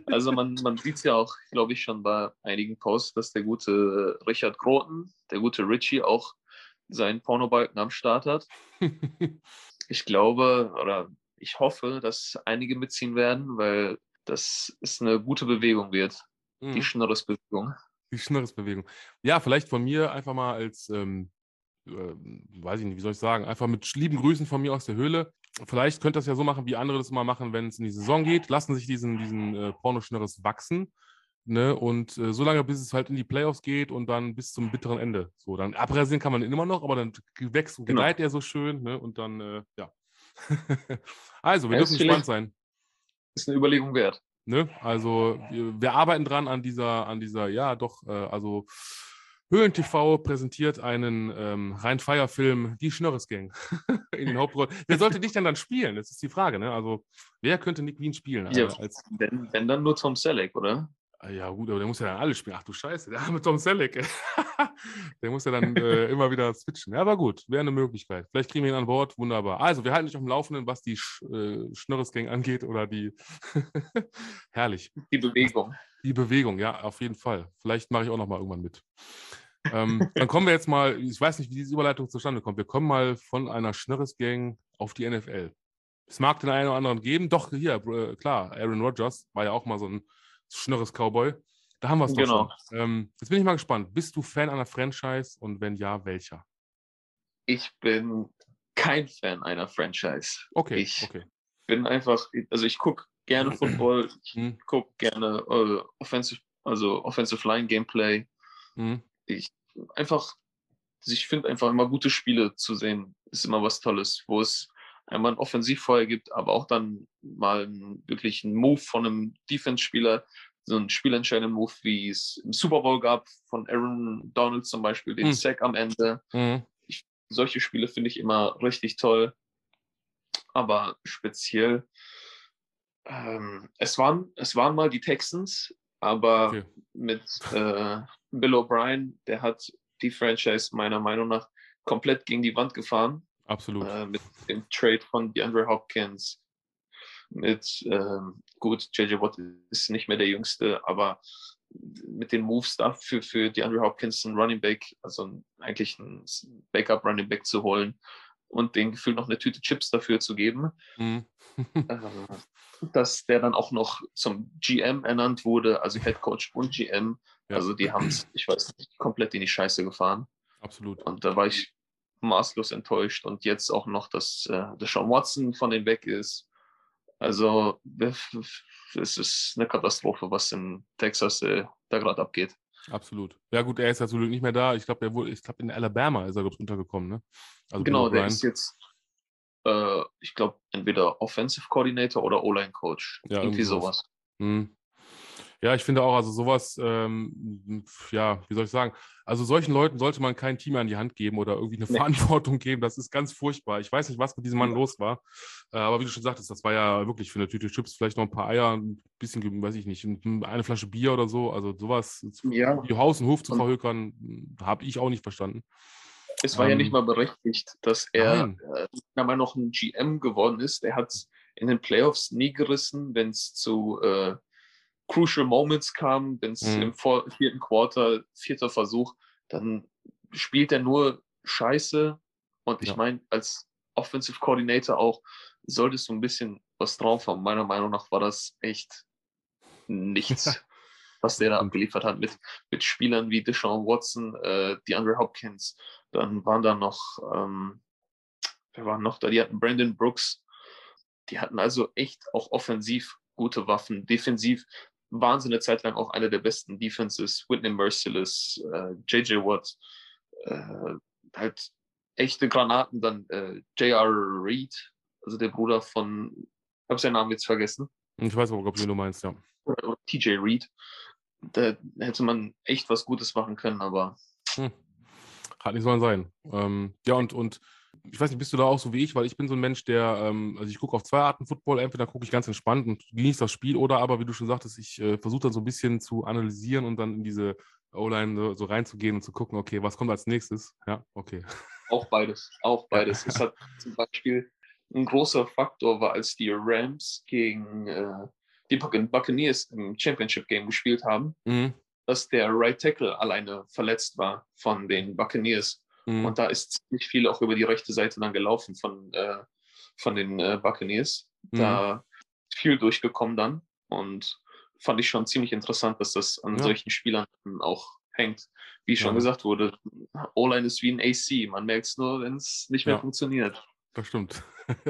Also man, man sieht es ja auch, glaube ich, schon bei einigen Posts, dass der gute Richard Groten, der gute Richie auch seinen Pornobalken am Start hat. Ich glaube oder ich hoffe, dass einige mitziehen werden, weil das ist eine gute Bewegung wird, die Mhm. Schnörres-Bewegung. Die Schnörresbewegung. Ja, vielleicht von mir einfach mal als, ähm, äh, weiß ich nicht, wie soll ich sagen, einfach mit lieben Grüßen von mir aus der Höhle. Vielleicht könnt ihr das ja so machen, wie andere das mal machen, wenn es in die Saison geht. Lassen sich diesen, diesen äh, Pornoschnörres wachsen. Ne? Und äh, so lange, bis es halt in die Playoffs geht und dann bis zum bitteren Ende. So, dann abrasieren kann man ihn immer noch, aber dann wächst und Genau. gedeiht er so schön, ne? Und dann, äh, ja. also, wir Ja, dürfen gespannt sein. Ist eine Überlegung wert. Ne? Also wir, wir arbeiten dran an dieser, an dieser, ja doch, äh, also Höhlen TV präsentiert einen ähm, Rhein-Feier-Film, Die Schnörres-Gang, in den Hauptrollen. Wer sollte dich denn dann spielen? Das ist die Frage, ne? Also wer könnte Nick Wien spielen? Ja, Äh, als, wenn, wenn dann nur Tom Selleck, oder? Äh, ja gut, aber der muss ja dann alles spielen. Ach du Scheiße, der arme Tom Selleck. der muss ja dann äh, immer wieder switchen. Ja, aber gut, wäre eine Möglichkeit. Vielleicht kriegen wir ihn an Bord, wunderbar. Also wir halten dich auf dem Laufenden, was die Sch äh, Schnörres-Gang angeht oder die... Herrlich. Die Bewegung. Die Bewegung, ja, auf jeden Fall. Vielleicht mache ich auch noch mal irgendwann mit. ähm, dann kommen wir jetzt mal, ich weiß nicht, wie diese Überleitung zustande kommt. Wir kommen mal von einer Schnörres-Gang auf die NFL. Es mag den einen oder anderen geben. Doch, hier, äh, klar, Aaron Rodgers war ja auch mal so ein Schnörres-Cowboy. Da haben wir es doch Genau. schon. Ähm, jetzt bin ich mal gespannt. Bist du Fan einer Franchise und wenn ja, welcher? Ich bin kein Fan einer Franchise. Okay, Ich- okay. Bin einfach, also ich gucke gerne Football, ich Hm, gucke gerne äh, Offensive, also Offensive Line Gameplay. hm, Ich einfach, also ich finde einfach immer gute Spiele zu sehen, ist immer was Tolles, wo es einmal ein Offensivfeuer gibt, aber auch dann mal wirklich einen Move von einem Defense-Spieler, so einen spielentscheidenden Move, wie es im Super Bowl gab, von Aaron Donald zum Beispiel, den Hm. Sack am Ende. hm. solche Spiele finde ich immer richtig toll. Aber speziell, ähm, es, waren, es waren mal die Texans, aber Okay. mit äh, Bill O'Brien, der hat die Franchise meiner Meinung nach komplett gegen die Wand gefahren. Absolut. Äh, mit dem Trade von DeAndre Hopkins. Mit, ähm, gut, JJ Watt ist nicht mehr der Jüngste, aber mit den Moves dafür für die Andrew Hopkins einen Running Back, also eigentlich ein Backup Running Back zu holen und den Gefühl noch eine Tüte Chips dafür zu geben. Mhm. äh, dass der dann auch noch zum GM ernannt wurde, also Head Coach und GM. Ja. Also die haben es, ich weiß nicht, komplett in die Scheiße gefahren. Absolut. Und da war ich maßlos enttäuscht. Und jetzt auch noch, dass äh, Sean Watson von den weg ist. Also es ist eine Katastrophe, was in Texas äh, da gerade abgeht. Absolut. Ja gut, er ist ja zum Glück nicht mehr da. Ich glaube, er wurde, ich glaube, in Alabama ist er untergekommen, ne? Also genau, der ist jetzt, äh, ich glaube, entweder Offensive Coordinator oder O-Line Coach. Ja, irgendwie sowas. Hm. Ja, ich finde auch, also sowas, ähm, ja, wie soll ich sagen, also solchen Leuten sollte man kein Team an die Hand geben oder irgendwie eine nee. Verantwortung geben. Das ist ganz furchtbar. Ich weiß nicht, was mit diesem Mann ja. los war. Äh, aber wie du schon sagtest, das war ja wirklich für eine Tüte Chips, vielleicht noch ein paar Eier, ein bisschen, weiß ich nicht, eine Flasche Bier oder so. Also sowas, ja. die Haus und Hof zu verhökern, habe ich auch nicht verstanden. Es war ähm, ja nicht ähm, mal berechtigt, dass er äh, einmal noch ein GM geworden ist. Er hat in den Playoffs nie gerissen, wenn es zu äh, Crucial Moments kam, wenn es mhm. im vierten Quarter, vierter Versuch, dann spielt er nur Scheiße. Und ich ja. meine, als Offensive Coordinator auch, solltest du ein bisschen was drauf haben. Meiner Meinung nach war das echt nichts, was der da abgeliefert hat mit, mit Spielern wie Deshaun Watson, äh, DeAndre Hopkins, dann waren da noch, ähm, wer waren noch da? Die hatten Brandon Brooks. Die hatten also echt auch offensiv gute Waffen. Defensiv waren eine Zeit lang auch eine der besten Defenses. Whitney Merciless, äh, JJ Watt, äh, halt echte Granaten. Dann äh, J.R. Reed, also der Bruder von, ich habe seinen Namen jetzt vergessen. Ich weiß aber, ob du meinst, ja. TJ Reed. Da hätte man echt was Gutes machen können, aber hm. Hat nicht sollen sein. Ähm, ja, und, und ich weiß nicht, bist du da auch so wie ich, weil ich bin so ein Mensch, der, ähm, also ich gucke auf zwei Arten Football, entweder gucke ich ganz entspannt und genieße das Spiel, oder aber, wie du schon sagtest, ich äh, versuche dann so ein bisschen zu analysieren und dann in diese O-Line so, so, reinzugehen und zu gucken, okay, was kommt als nächstes? Ja, okay. Auch beides, auch beides. es hat zum Beispiel ein großer Faktor war, als die Rams gegen äh, die Buccaneers im Championship Game gespielt haben. Mhm dass der Right Tackle alleine verletzt war von den Buccaneers. Mhm. Und da ist ziemlich viel auch über die rechte Seite dann gelaufen von, äh, von den äh, Buccaneers. Mhm. Da ist viel durchgekommen dann. Und fand ich schon ziemlich interessant, dass das an ja. solchen Spielern auch hängt. Wie schon ja. gesagt wurde, O-Line ist wie ein AC. Man merkt es nur, wenn es nicht mehr ja. funktioniert. Das stimmt.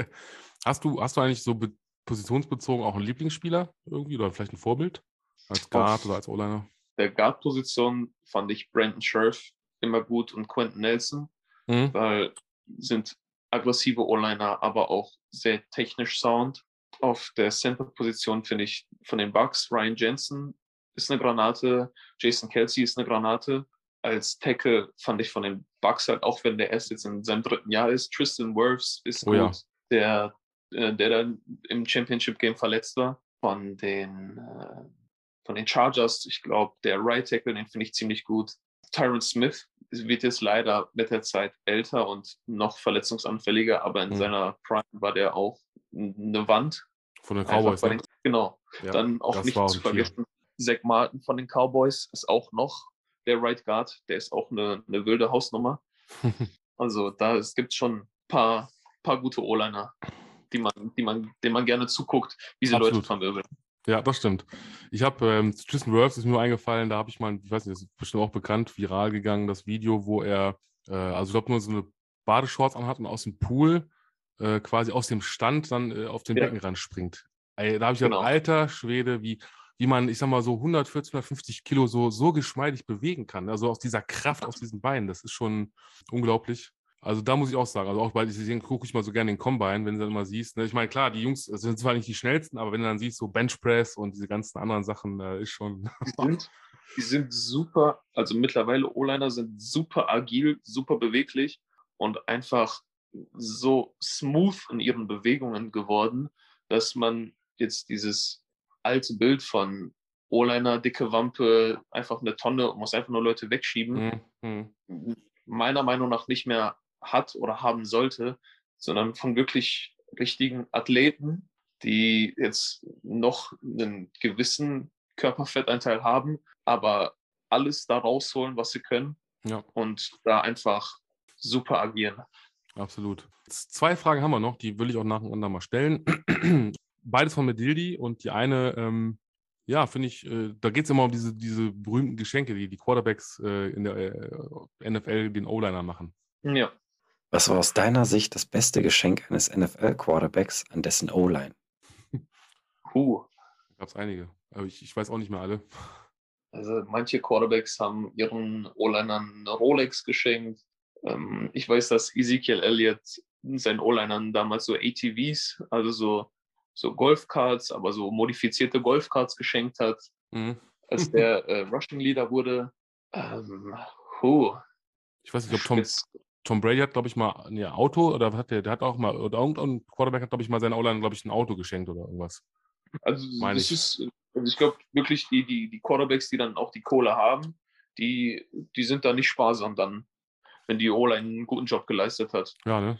hast, du, hast du eigentlich so positionsbezogen auch einen Lieblingsspieler irgendwie oder vielleicht ein Vorbild? Als Guard Auf, oder als O-Liner? der Guard-Position fand ich Brandon Scherf immer gut und Quentin Nelson, mhm. weil sind aggressive O-Liner, aber auch sehr technisch sound. Auf der Center-Position finde ich von den Bucks Ryan Jensen ist eine Granate, Jason Kelsey ist eine Granate. Als Tackle fand ich von den Bucks halt, auch wenn der erst jetzt in seinem dritten Jahr ist, Tristan Wirfs ist oh, gut, ja. der, äh, der dann im Championship Game verletzt war. Von den äh, von den Chargers. Ich glaube, der Right Tackle, den finde ich ziemlich gut. Tyron Smith wird jetzt leider mit der Zeit älter und noch verletzungsanfälliger, aber in mhm. seiner Prime war der auch eine Wand. Von den Cowboys. Den, ne? Genau. Ja, Dann auch nicht zu vergessen, Zach Martin von den Cowboys ist auch noch der Right Guard. Der ist auch eine, eine wilde Hausnummer. also da gibt es schon ein paar, paar gute O-Liner, die man, die man, denen man gerne zuguckt, wie sie Absolut. Leute verwirbeln. Ja, das stimmt. Ich habe, ähm, Tristan Wirfs ist mir nur eingefallen, da habe ich mal, ich weiß nicht, das ist bestimmt auch bekannt, viral gegangen, das Video, wo er, äh, also ich glaube, nur so eine Badeshorts anhat und aus dem Pool äh, quasi aus dem Stand dann äh, auf den ja. Beckenrand springt. Ey, da habe ich genau. gedacht, alter Schwede, wie, wie man, ich sag mal, so 140, 150 Kilo so, so geschmeidig bewegen kann. Also aus dieser Kraft, aus diesen Beinen, das ist schon unglaublich. Also da muss ich auch sagen, also auch weil ich gucke ich mal so gerne den Combine, wenn du dann immer siehst. Ne? Ich meine, klar, die Jungs sind zwar nicht die schnellsten, aber wenn du dann siehst, so Benchpress und diese ganzen anderen Sachen, da ist schon. Die sind, die sind super, also mittlerweile O-Liner sind super agil, super beweglich und einfach so smooth in ihren Bewegungen geworden, dass man jetzt dieses alte Bild von O-Liner, dicke Wampe, einfach eine Tonne, muss einfach nur Leute wegschieben, mhm. meiner Meinung nach nicht mehr hat oder haben sollte, sondern von wirklich richtigen Athleten, die jetzt noch einen gewissen Körperfettanteil haben, aber alles da rausholen, was sie können Ja, und da einfach super agieren. absolut. Zwei Fragen haben wir noch, die will ich auch nacheinander mal stellen. Beides von Medildi und die eine, ähm, ja, finde ich, äh, da geht es immer um diese, diese berühmten Geschenke, die die Quarterbacks äh, in der äh, NFL den O-Liner machen. Ja, Was war aus deiner Sicht das beste Geschenk eines NFL-Quarterbacks an dessen O-Line? puh. Da gab es einige, aber ich, ich weiß auch nicht mehr alle. Also manche Quarterbacks haben ihren O-Linern Rolex geschenkt. Ähm, ich weiß, dass Ezekiel Elliott seinen O-Linern damals so ATVs, also so, so Golfcards, aber so modifizierte Golfcards geschenkt hat, Mhm. als der äh, Rushing Leader wurde. Ähm, puh, Ich weiß nicht, ob Tom. Tom Brady hat, glaube ich, mal ein Auto oder hat der, der hat auch mal, oder irgendein Quarterback hat, glaube ich, mal seinen O-Line, glaube ich, ein Auto geschenkt oder irgendwas. Also Meine das ich. ist, also ich glaube wirklich, die, die, die Quarterbacks, die dann auch die Kohle haben, die, die sind da nicht sparsam dann, wenn die O-Line einen guten Job geleistet hat. Ja, ne?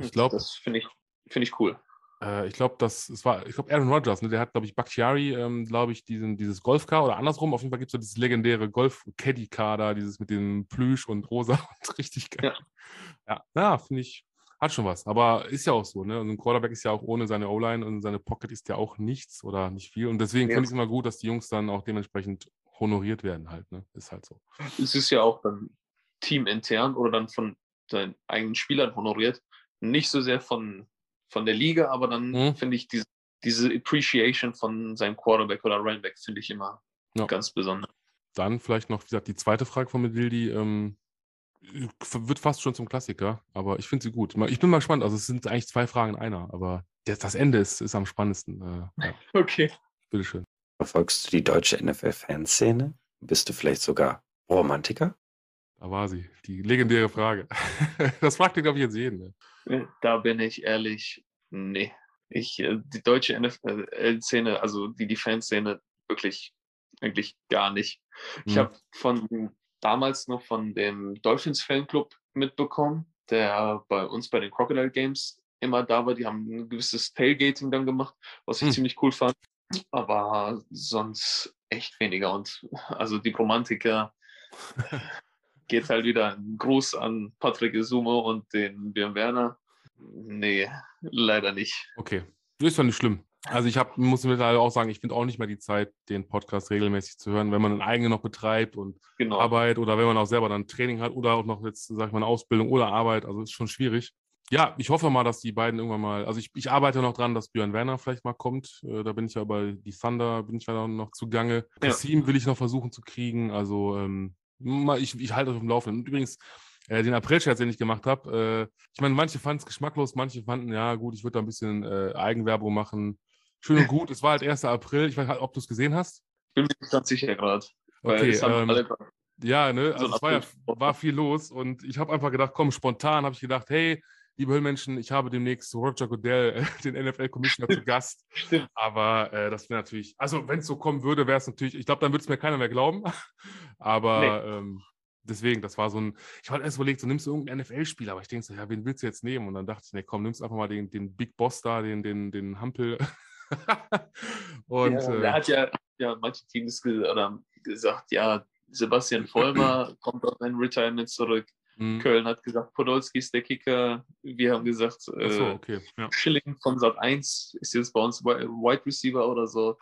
Ich glaub- Das finde ich, finde ich cool. Äh, ich glaube, das es war, ich glaube, Aaron Rodgers, ne, der hat, glaube ich, Bakhtiari, ähm, glaube ich, diesen, dieses Golfcar oder andersrum. Auf jeden Fall gibt es so dieses legendäre Golf-Caddy-Car da, dieses mit dem Plüsch und rosa und richtig geil. Ja, ja, finde ich, hat schon was. Aber ist ja auch so, ne? Und ein Quarterback ist ja auch ohne seine O-Line und seine Pocket ist ja auch nichts oder nicht viel. Und deswegen Ja. finde ich es immer gut, dass die Jungs dann auch dementsprechend honoriert werden halt, ne? Ist halt so. Es ist ja auch dann teamintern oder dann von seinen eigenen Spielern honoriert. Nicht so sehr von, von der Liga, aber dann Mhm. finde ich diese, diese Appreciation von seinem Quarterback oder Runback finde ich immer Ja. ganz besonders. Dann vielleicht noch, wie gesagt, die zweite Frage von Medildi. Ähm, wird fast schon zum Klassiker, aber ich finde sie gut. Ich bin mal gespannt. Also, es sind eigentlich zwei Fragen in einer, aber das, das Ende ist, ist am spannendsten. Äh, ja, Okay. bitteschön. Verfolgst du die deutsche NFL-Fanszene? Bist du vielleicht sogar Romantiker? Da war sie. Die legendäre Frage. das fragt ihr, glaube ich, jetzt jeden. Ne? Da bin ich ehrlich, nee. Ich, äh, die deutsche NFL-Szene, also die, die Fanszene, wirklich, eigentlich gar nicht. Ich Hm. habe von damals noch von dem Dolphins Fanclub mitbekommen, der bei uns bei den Crocodile Games immer da war. Die haben ein gewisses Tailgating dann gemacht, was ich Hm. ziemlich cool fand. Aber sonst echt weniger. Und also die Romantiker geht halt wieder ein Gruß an Patrick Isumo und den Björn Werner. Nee, leider nicht. Okay. Ist doch nicht schlimm. Also, ich hab, muss mittlerweile auch sagen, ich finde auch nicht mehr die Zeit, den Podcast regelmäßig zu hören, wenn man einen eigenen noch betreibt und Genau. Arbeit oder wenn man auch selber dann Training hat oder auch noch jetzt, sag ich mal, eine Ausbildung oder Arbeit. Also ist schon schwierig. Ja, ich hoffe mal, dass die beiden irgendwann mal, also ich, ich arbeite noch dran, dass Björn Werner vielleicht mal kommt. Äh, da bin ich ja bei die Thunder, bin ich ja noch zugange. Ja. Kassim will ich noch versuchen zu kriegen. Also ähm, ich, ich halte euch im Laufenden. Und übrigens, äh, den April-Scherz, den ich gemacht habe, äh, ich meine, manche fanden es geschmacklos, manche fanden, ja gut, ich würde da ein bisschen äh, Eigenwerbung machen. Schön und gut, es war halt 1. April. Ich weiß nicht, ob du es gesehen hast. Bin mir nicht ganz sicher gerade. Okay, ähm, alle ja, ne, So also ein es war, ja, war viel los und ich habe einfach gedacht, komm, spontan habe ich gedacht, hey, liebe Höllmenschen, ich habe demnächst Roger Goodell, den NFL-Commissioner, zu Gast. Stimmt. Aber äh, das wäre natürlich, also wenn es so kommen würde, wäre es natürlich, ich glaube, dann würde es mir keiner mehr glauben. Aber ähm, deswegen, das war so ein, ich habe erst überlegt, so nimmst du irgendeinen NFL-Spieler, aber ich denke so, ja, wen willst du jetzt nehmen? Und dann dachte ich, nee, komm, nimmst einfach mal den, den Big Boss da, den, den, den Hampel. und ja, äh, er hat ja, ja manche Teams ge gesagt, ja, Sebastian Vollmer kommt auf ein Retirement zurück. Mh, Köln hat gesagt, Podolski ist der Kicker. Wir haben gesagt, ach so, äh, okay, ja. Schilling von Sat 1 ist jetzt bei uns Wi- Wide Receiver oder so.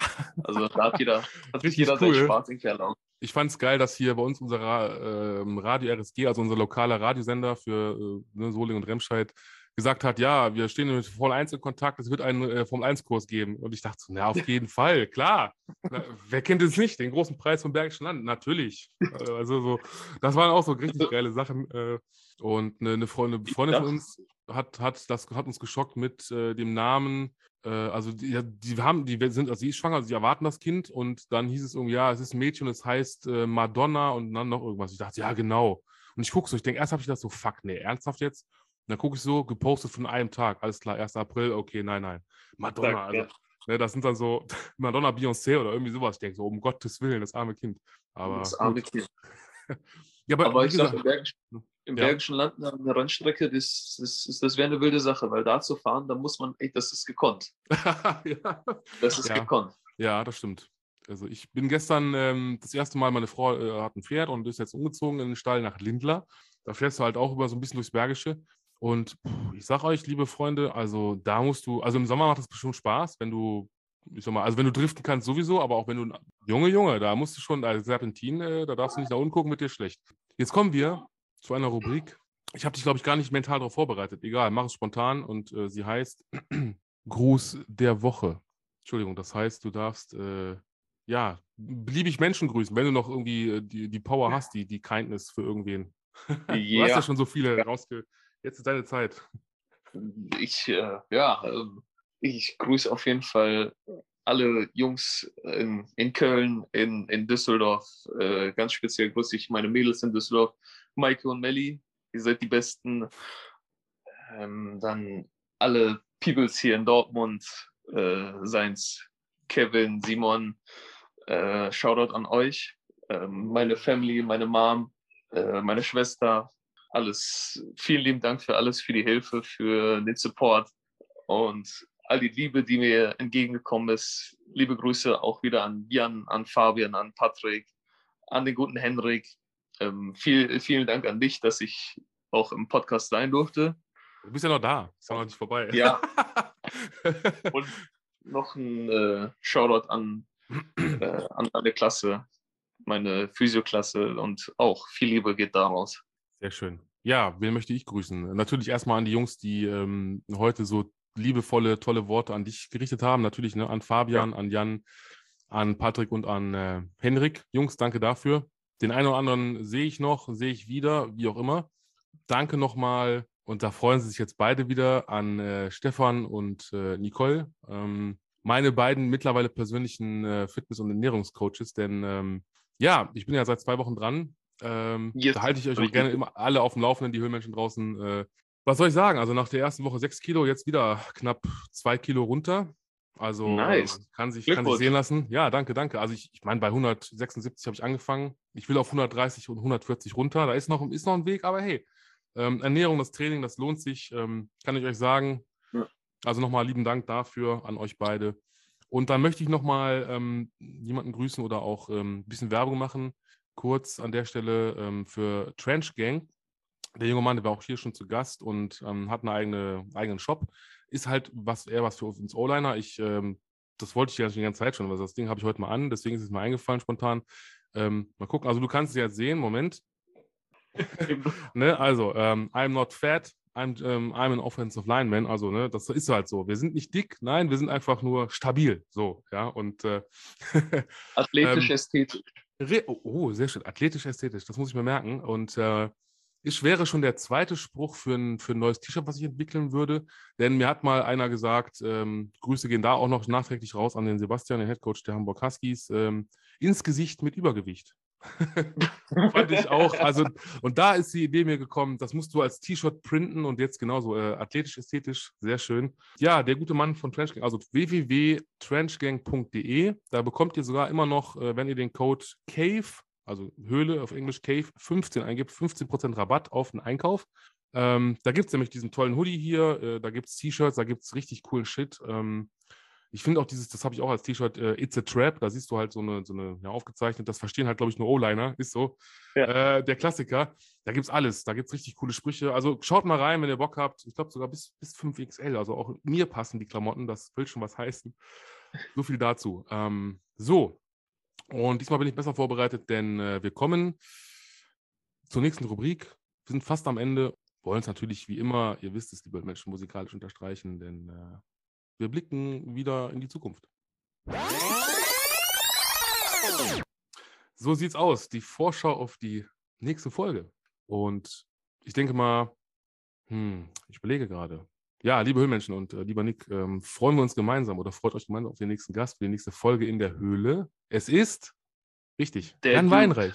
Also da hat jeder, hat sich jeder cool. seinen Spaß irgendwie erlaubt. ich fand es geil, dass hier bei uns unser ähm, Radio RSG, also unser lokaler Radiosender für äh, ne, Solingen und Remscheid, gesagt hat, ja, wir stehen mit Formel 1 in Kontakt, es wird einen äh, Formel 1-Kurs geben. Und ich dachte so, na, auf jeden Fall, klar. Na, wer kennt es nicht? Den großen Preis vom Bergischen Land, natürlich. Äh, also so, das waren auch so richtig geile Sachen. Äh, und eine, eine Freundin, eine Freundin von uns hat, hat, das hat uns geschockt mit äh, dem Namen. Äh, also die, die haben, die sind, also sie ist schwanger, also sie erwarten das Kind und dann hieß es irgendwie, ja, es ist ein Mädchen, es heißt äh, Madonna und dann noch irgendwas. Ich dachte, ja, genau. Und ich gucke so, ich denke, erst habe ich das so, fuck, nee, ernsthaft jetzt? Und dann gucke ich so, gepostet von einem Tag, alles klar, 1. April, okay, nein, nein. Madonna, also, ne, das sind dann so Madonna, Beyoncé oder irgendwie sowas. Ich denke so, um Gottes Willen, das arme Kind. Aber, das arme gut. Kind. Ja, aber, Aber ich sage, im, Bergischen, im Ja. Bergischen Land eine Rennstrecke, das, das, das, das wäre eine wilde Sache, weil da zu fahren, da muss man, ey, das ist gekonnt. ja, Das ist Ja. gekonnt. ja, das stimmt. Also ich bin gestern ähm, das erste Mal, meine Frau äh, hat ein Pferd und ist jetzt umgezogen in den Stall nach Lindler. Da fährst du halt auch über so ein bisschen durchs Bergische. Und ich sag euch, liebe Freunde, also da musst du, also im Sommer macht das bestimmt Spaß, wenn du, ich sag mal, also wenn du driften kannst sowieso, aber auch wenn du, Junge, Junge, da musst du schon, also Serpentin, äh, da darfst du nicht nach unten gucken, mit dir schlecht. Jetzt kommen wir zu einer Rubrik. Ich habe dich, glaube ich, gar nicht mental darauf vorbereitet. Egal, mach es spontan und äh, sie heißt Gruß der Woche. Entschuldigung, das heißt, du darfst äh, ja beliebig Menschen grüßen, wenn du noch irgendwie äh, die, die Power hast, die, die Kindness für irgendwen. du hast ja Ja. schon so viele rausge. Jetzt ist deine Zeit. Ich, äh, ja, ähm, ich grüße auf jeden Fall alle Jungs in, in Köln, in, in Düsseldorf. Äh, ganz speziell grüße ich meine Mädels in Düsseldorf, Maike und Melli. Ihr seid die Besten. Ähm, dann alle Peoples hier in Dortmund, äh, seins Kevin, Simon. Äh, Shoutout an euch, ähm, meine Family, meine Mom, äh, meine Schwester, alles. Vielen lieben Dank für alles, für die Hilfe, für den Support und all die Liebe, die mir entgegengekommen ist. Liebe Grüße auch wieder an Jan, an Fabian, an Patrick, an den guten Henrik. Ähm, viel, vielen Dank an dich, dass ich auch im Podcast sein durfte. Du bist ja noch da. Ist ja noch nicht vorbei. Ja. Und noch ein äh, Shoutout an, äh, an meine Klasse, meine Physioklasse und auch viel Liebe geht daraus. Sehr schön. Ja, wen möchte ich grüßen? Natürlich erstmal an die Jungs, die ähm, heute so liebevolle, tolle Worte an dich gerichtet haben. Natürlich ne, an Fabian, an Jan, an Patrick und an äh, Henrik. Jungs, danke dafür. Den einen oder anderen sehe ich noch, sehe ich wieder, wie auch immer. Danke nochmal, und da freuen sie sich jetzt beide wieder, an äh, Stefan und äh, Nicole. Ähm, meine beiden mittlerweile persönlichen äh, Fitness- und Ernährungscoaches, denn ähm, ja, ich bin ja seit zwei Wochen dran. Ähm, Yes, da halte ich euch auch gerne immer alle auf dem Laufenden, die Höhlenmenschen draußen. Äh, was soll ich sagen? Also nach der ersten Woche sechs Kilo, jetzt wieder knapp zwei Kilo runter. Also Nice. kann, sich, kann sich sehen lassen. Ja, danke, danke. Also ich, ich meine, bei 176 habe ich angefangen. Ich will auf 130 und 140 runter. Da ist noch, ist noch ein Weg, aber hey, ähm, Ernährung, das Training, das lohnt sich, ähm, kann ich euch sagen. Ja. Also nochmal lieben Dank dafür an euch beide. Und dann möchte ich nochmal ähm, jemanden grüßen oder auch ähm, ein bisschen Werbung machen. Kurz an der Stelle ähm, für Trench Gang. Der junge Mann, der war auch hier schon zu Gast und ähm, hat einen eigene, eigenen Shop. Ist halt was eher was für uns O-Liner. Ich, ähm, das wollte ich ja schon die ganze Zeit schon, weil das Ding habe ich heute mal an, deswegen ist es mir eingefallen spontan. Ähm, mal gucken, also du kannst es jetzt sehen, Moment. ne, also, ähm, I'm not fat, I'm, ähm, I'm an offensive lineman. Also, ne, das ist halt so. Wir sind nicht dick, nein, wir sind einfach nur stabil. So, ja, und äh, Athletisch, Ähm, ästhetisch. Oh, oh, sehr schön. Athletisch, ästhetisch. Das muss ich mir merken. Und äh, ich wäre schon der zweite Spruch für ein, für ein neues T-Shirt, was ich entwickeln würde. Denn mir hat mal einer gesagt, ähm, Grüße gehen da auch noch nachträglich raus an den Sebastian, den Headcoach der Hamburg Huskies, ähm, ins Gesicht mit Übergewicht. Fand ich auch. Also, und da ist die Idee mir gekommen, das musst du als T-Shirt printen und jetzt genauso äh, athletisch, ästhetisch, sehr schön. Ja, der gute Mann von Trenchgang, also www.trenchgang.de, da bekommt ihr sogar immer noch, äh, wenn ihr den Code CAVE, also Höhle auf Englisch CAVE, 15 eingibt, 15% Rabatt auf den Einkauf. Ähm, da gibt es nämlich diesen tollen Hoodie hier, äh, da gibt es T-Shirts, da gibt es richtig coolen Shit. Ähm, ich finde auch dieses, das habe ich auch als T-Shirt, äh, It's a Trap, da siehst du halt so eine, so eine ja, aufgezeichnet, das verstehen halt, glaube ich, nur O-Liner, ist so. Äh, der Klassiker, da gibt es alles, da gibt es richtig coole Sprüche. Also schaut mal rein, wenn ihr Bock habt. Ich glaube sogar bis, bis 5XL, also auch mir passen die Klamotten, das will schon was heißen. So viel dazu. Ähm, so, und diesmal bin ich besser vorbereitet, denn äh, wir kommen zur nächsten Rubrik. Wir sind fast am Ende, wollen es natürlich wie immer, ihr wisst es, liebe Menschen, musikalisch unterstreichen, denn äh, wir blicken wieder in die Zukunft. So sieht's aus. Die Vorschau auf die nächste Folge. Und ich denke mal, hm, ich überlege gerade. Ja, liebe Höhlenmenschen und äh, lieber Nick, ähm, freuen wir uns gemeinsam oder freut euch gemeinsam auf den nächsten Gast für die nächste Folge in der Höhle. Es ist richtig, Der Jan. Weinreich.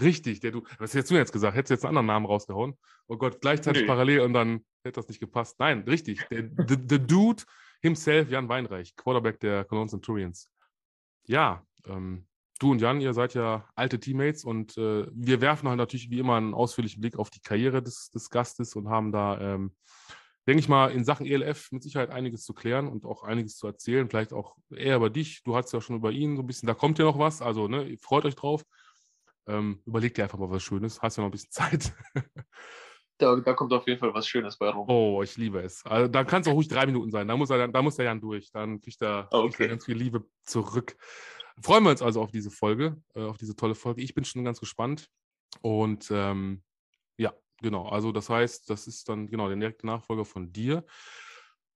Richtig, der du. Was hättest du jetzt gesagt? Hättest du jetzt einen anderen Namen rausgehauen? Oh Gott, gleichzeitig Nö. parallel und dann hätte das nicht gepasst. Nein, richtig. Der, the, the Dude himself, Jan Weinreich, Quarterback der Cologne Centurions. Ja, ähm, du und Jan, ihr seid ja alte Teammates und äh, wir werfen halt natürlich wie immer einen ausführlichen Blick auf die Karriere des, des Gastes und haben da ähm, denke ich mal, in Sachen ELF mit Sicherheit einiges zu klären und auch einiges zu erzählen. Vielleicht auch eher über dich. Du hast ja schon über ihn so ein bisschen, da kommt ja noch was. Also, ne, freut euch drauf. Ähm, überleg dir einfach mal was Schönes. Hast ja noch ein bisschen Zeit. Da, da kommt auf jeden Fall was Schönes bei rum. Oh, ich liebe es. Also, da kann es auch ruhig drei Minuten sein. Da muss, er, da muss der Jan durch. Dann kriegt er, Ah, kriegt er okay. ganz viel Liebe zurück. Freuen wir uns also auf diese Folge, äh, auf diese tolle Folge. Ich bin schon ganz gespannt. Und ähm, ja, genau. Also, das heißt, das ist dann genau der direkte Nachfolger von dir.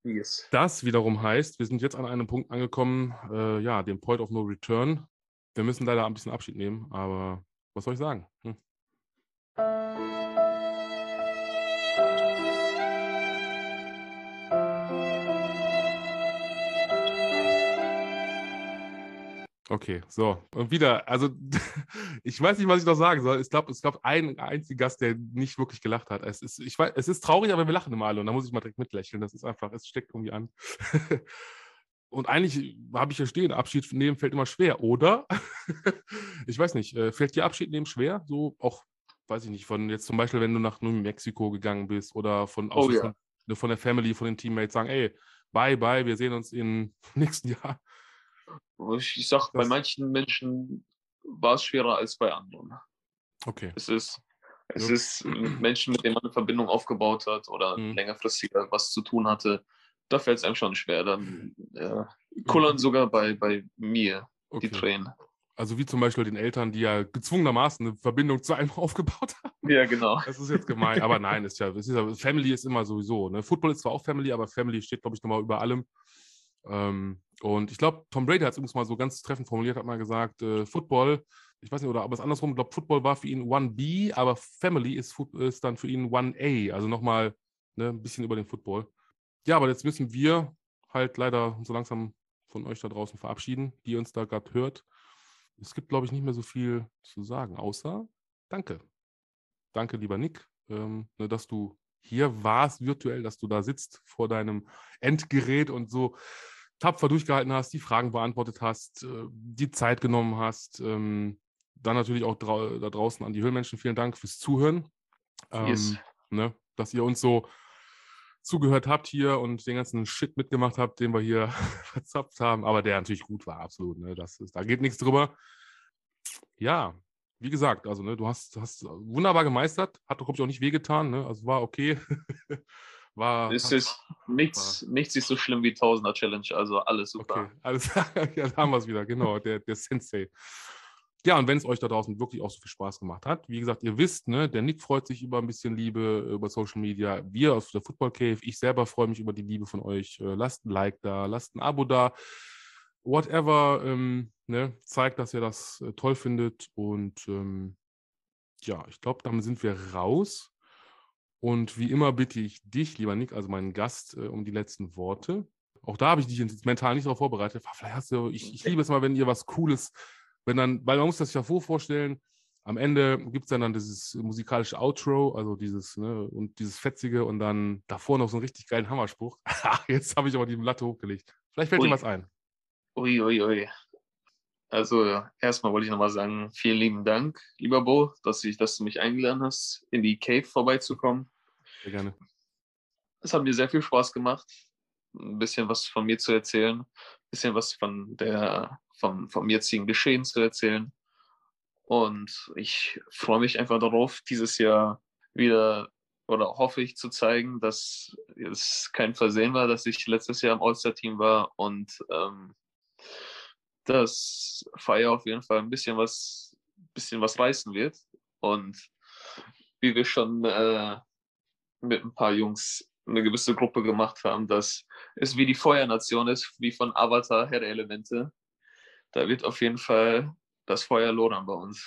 Yes. Das wiederum heißt, wir sind jetzt an einem Punkt angekommen, äh, ja, dem Point of No Return. Wir müssen leider ein bisschen Abschied nehmen, aber was soll ich sagen? Hm. Okay, so. Und wieder, also ich weiß nicht, was ich noch sagen soll. Ich glaube, es gab einen einzigen Gast, der nicht wirklich gelacht hat. Es ist, ich weiß, es ist traurig, aber wir lachen immer alle und da muss ich mal direkt mitlächeln. Das ist einfach, es steckt irgendwie an. Und eigentlich habe ich ja stehen, Abschied nehmen fällt immer schwer, oder? ich weiß nicht, äh, fällt dir Abschied nehmen schwer? So auch, weiß ich nicht, von jetzt zum Beispiel, wenn du nach New Mexico gegangen bist oder von, Oh aus- ja. von, von der Family, von den Teammates sagen, ey, bye, bye, wir sehen uns im nächsten Jahr. Ich, sag, bei Das- manchen Menschen war es schwerer als bei anderen. Okay. Es ist, es Ja. ist Menschen, mit denen man eine Verbindung aufgebaut hat oder Mhm. längerfristiger was zu tun hatte. Da fällt es einem schon schwer. Dann äh, kullern sogar bei, bei mir die okay. Tränen. Also wie zum Beispiel den Eltern, die ja gezwungenermaßen eine Verbindung zu einem aufgebaut haben. Ja, genau. Das ist jetzt gemein, aber nein, ist ja, ist ja, Family ist immer sowieso. Ne? Football ist zwar auch Family, aber Family steht, glaube ich, nochmal über allem. Ähm, und ich glaube, Tom Brady hat es übrigens mal so ganz treffend formuliert, hat mal gesagt, äh, Football, ich weiß nicht, oder aber es andersrum, ich glaube, Football war für ihn 1B, aber Family ist, ist dann für ihn 1A, also nochmal ne, ein bisschen über den Football. Ja, aber jetzt müssen wir halt leider so langsam von euch da draußen verabschieden, die uns da gerade hört. Es gibt, glaube ich, nicht mehr so viel zu sagen, außer danke. Danke, lieber Nick, ähm, ne, dass du hier warst, virtuell, dass du da sitzt vor deinem Endgerät und so tapfer durchgehalten hast, die Fragen beantwortet hast, äh, die Zeit genommen hast. Ähm, dann natürlich auch da draußen an die Höhlenmenschen, vielen Dank fürs Zuhören. Ähm, Yes. ne, dass ihr uns so zugehört habt hier und den ganzen Shit mitgemacht habt, den wir hier verzapft haben, aber der natürlich gut war, absolut. Ne? Das ist, da geht nichts drüber. Ja, wie gesagt, also ne, du hast, hast wunderbar gemeistert, hat, glaube ich, auch nicht wehgetan, ne? also war okay. war, Es ist nichts, nichts ist so schlimm wie Tausender Challenge, also alles super. Okay, alles ja, da haben wir es wieder, genau, der, der Sensei. Ja, und wenn es euch da draußen wirklich auch so viel Spaß gemacht hat, wie gesagt, ihr wisst, ne, der Nick freut sich über ein bisschen Liebe äh, über Social Media, wir aus der Football Cave, ich selber freue mich über die Liebe von euch. Äh, lasst ein Like da, lasst ein Abo da, whatever, ähm, ne, zeigt, dass ihr das äh, toll findet. Und ähm, ja, ich glaube, damit sind wir raus. Und wie immer bitte ich dich, lieber Nick, also meinen Gast, äh, um die letzten Worte. Auch da habe ich dich jetzt mental nicht darauf vorbereitet. Vielleicht hast du, ich, ich liebe es mal, wenn ihr was Cooles, wenn dann, weil man muss das sich ja vorstellen, am Ende gibt es dann, dann dieses musikalische Outro, also dieses, ne, und dieses Fetzige und dann davor noch so einen richtig geilen Hammerspruch. Jetzt habe ich aber die Latte hochgelegt. Vielleicht fällt dir Ui. was ein. Ui, ui, ui. Also erstmal wollte ich nochmal sagen, vielen lieben Dank, lieber Bo, dass, ich, dass du mich eingeladen hast, in die Cave vorbeizukommen. Sehr gerne. Es hat mir sehr viel Spaß gemacht, ein bisschen was von mir zu erzählen, ein bisschen was von der, vom, vom jetzigen Geschehen zu erzählen. Und ich freue mich einfach darauf, dieses Jahr wieder oder hoffe ich zu zeigen, dass es kein Versehen war, dass ich letztes Jahr im All-Star-Team war und ähm, dass Fire auf jeden Fall ein bisschen was, bisschen was reißen wird. Und wie wir schon äh, mit ein paar Jungs eine gewisse Gruppe gemacht haben, dass es wie die Feuernation ist, wie von Avatar Herr Elemente. Da wird auf jeden Fall das Feuer lodern bei uns.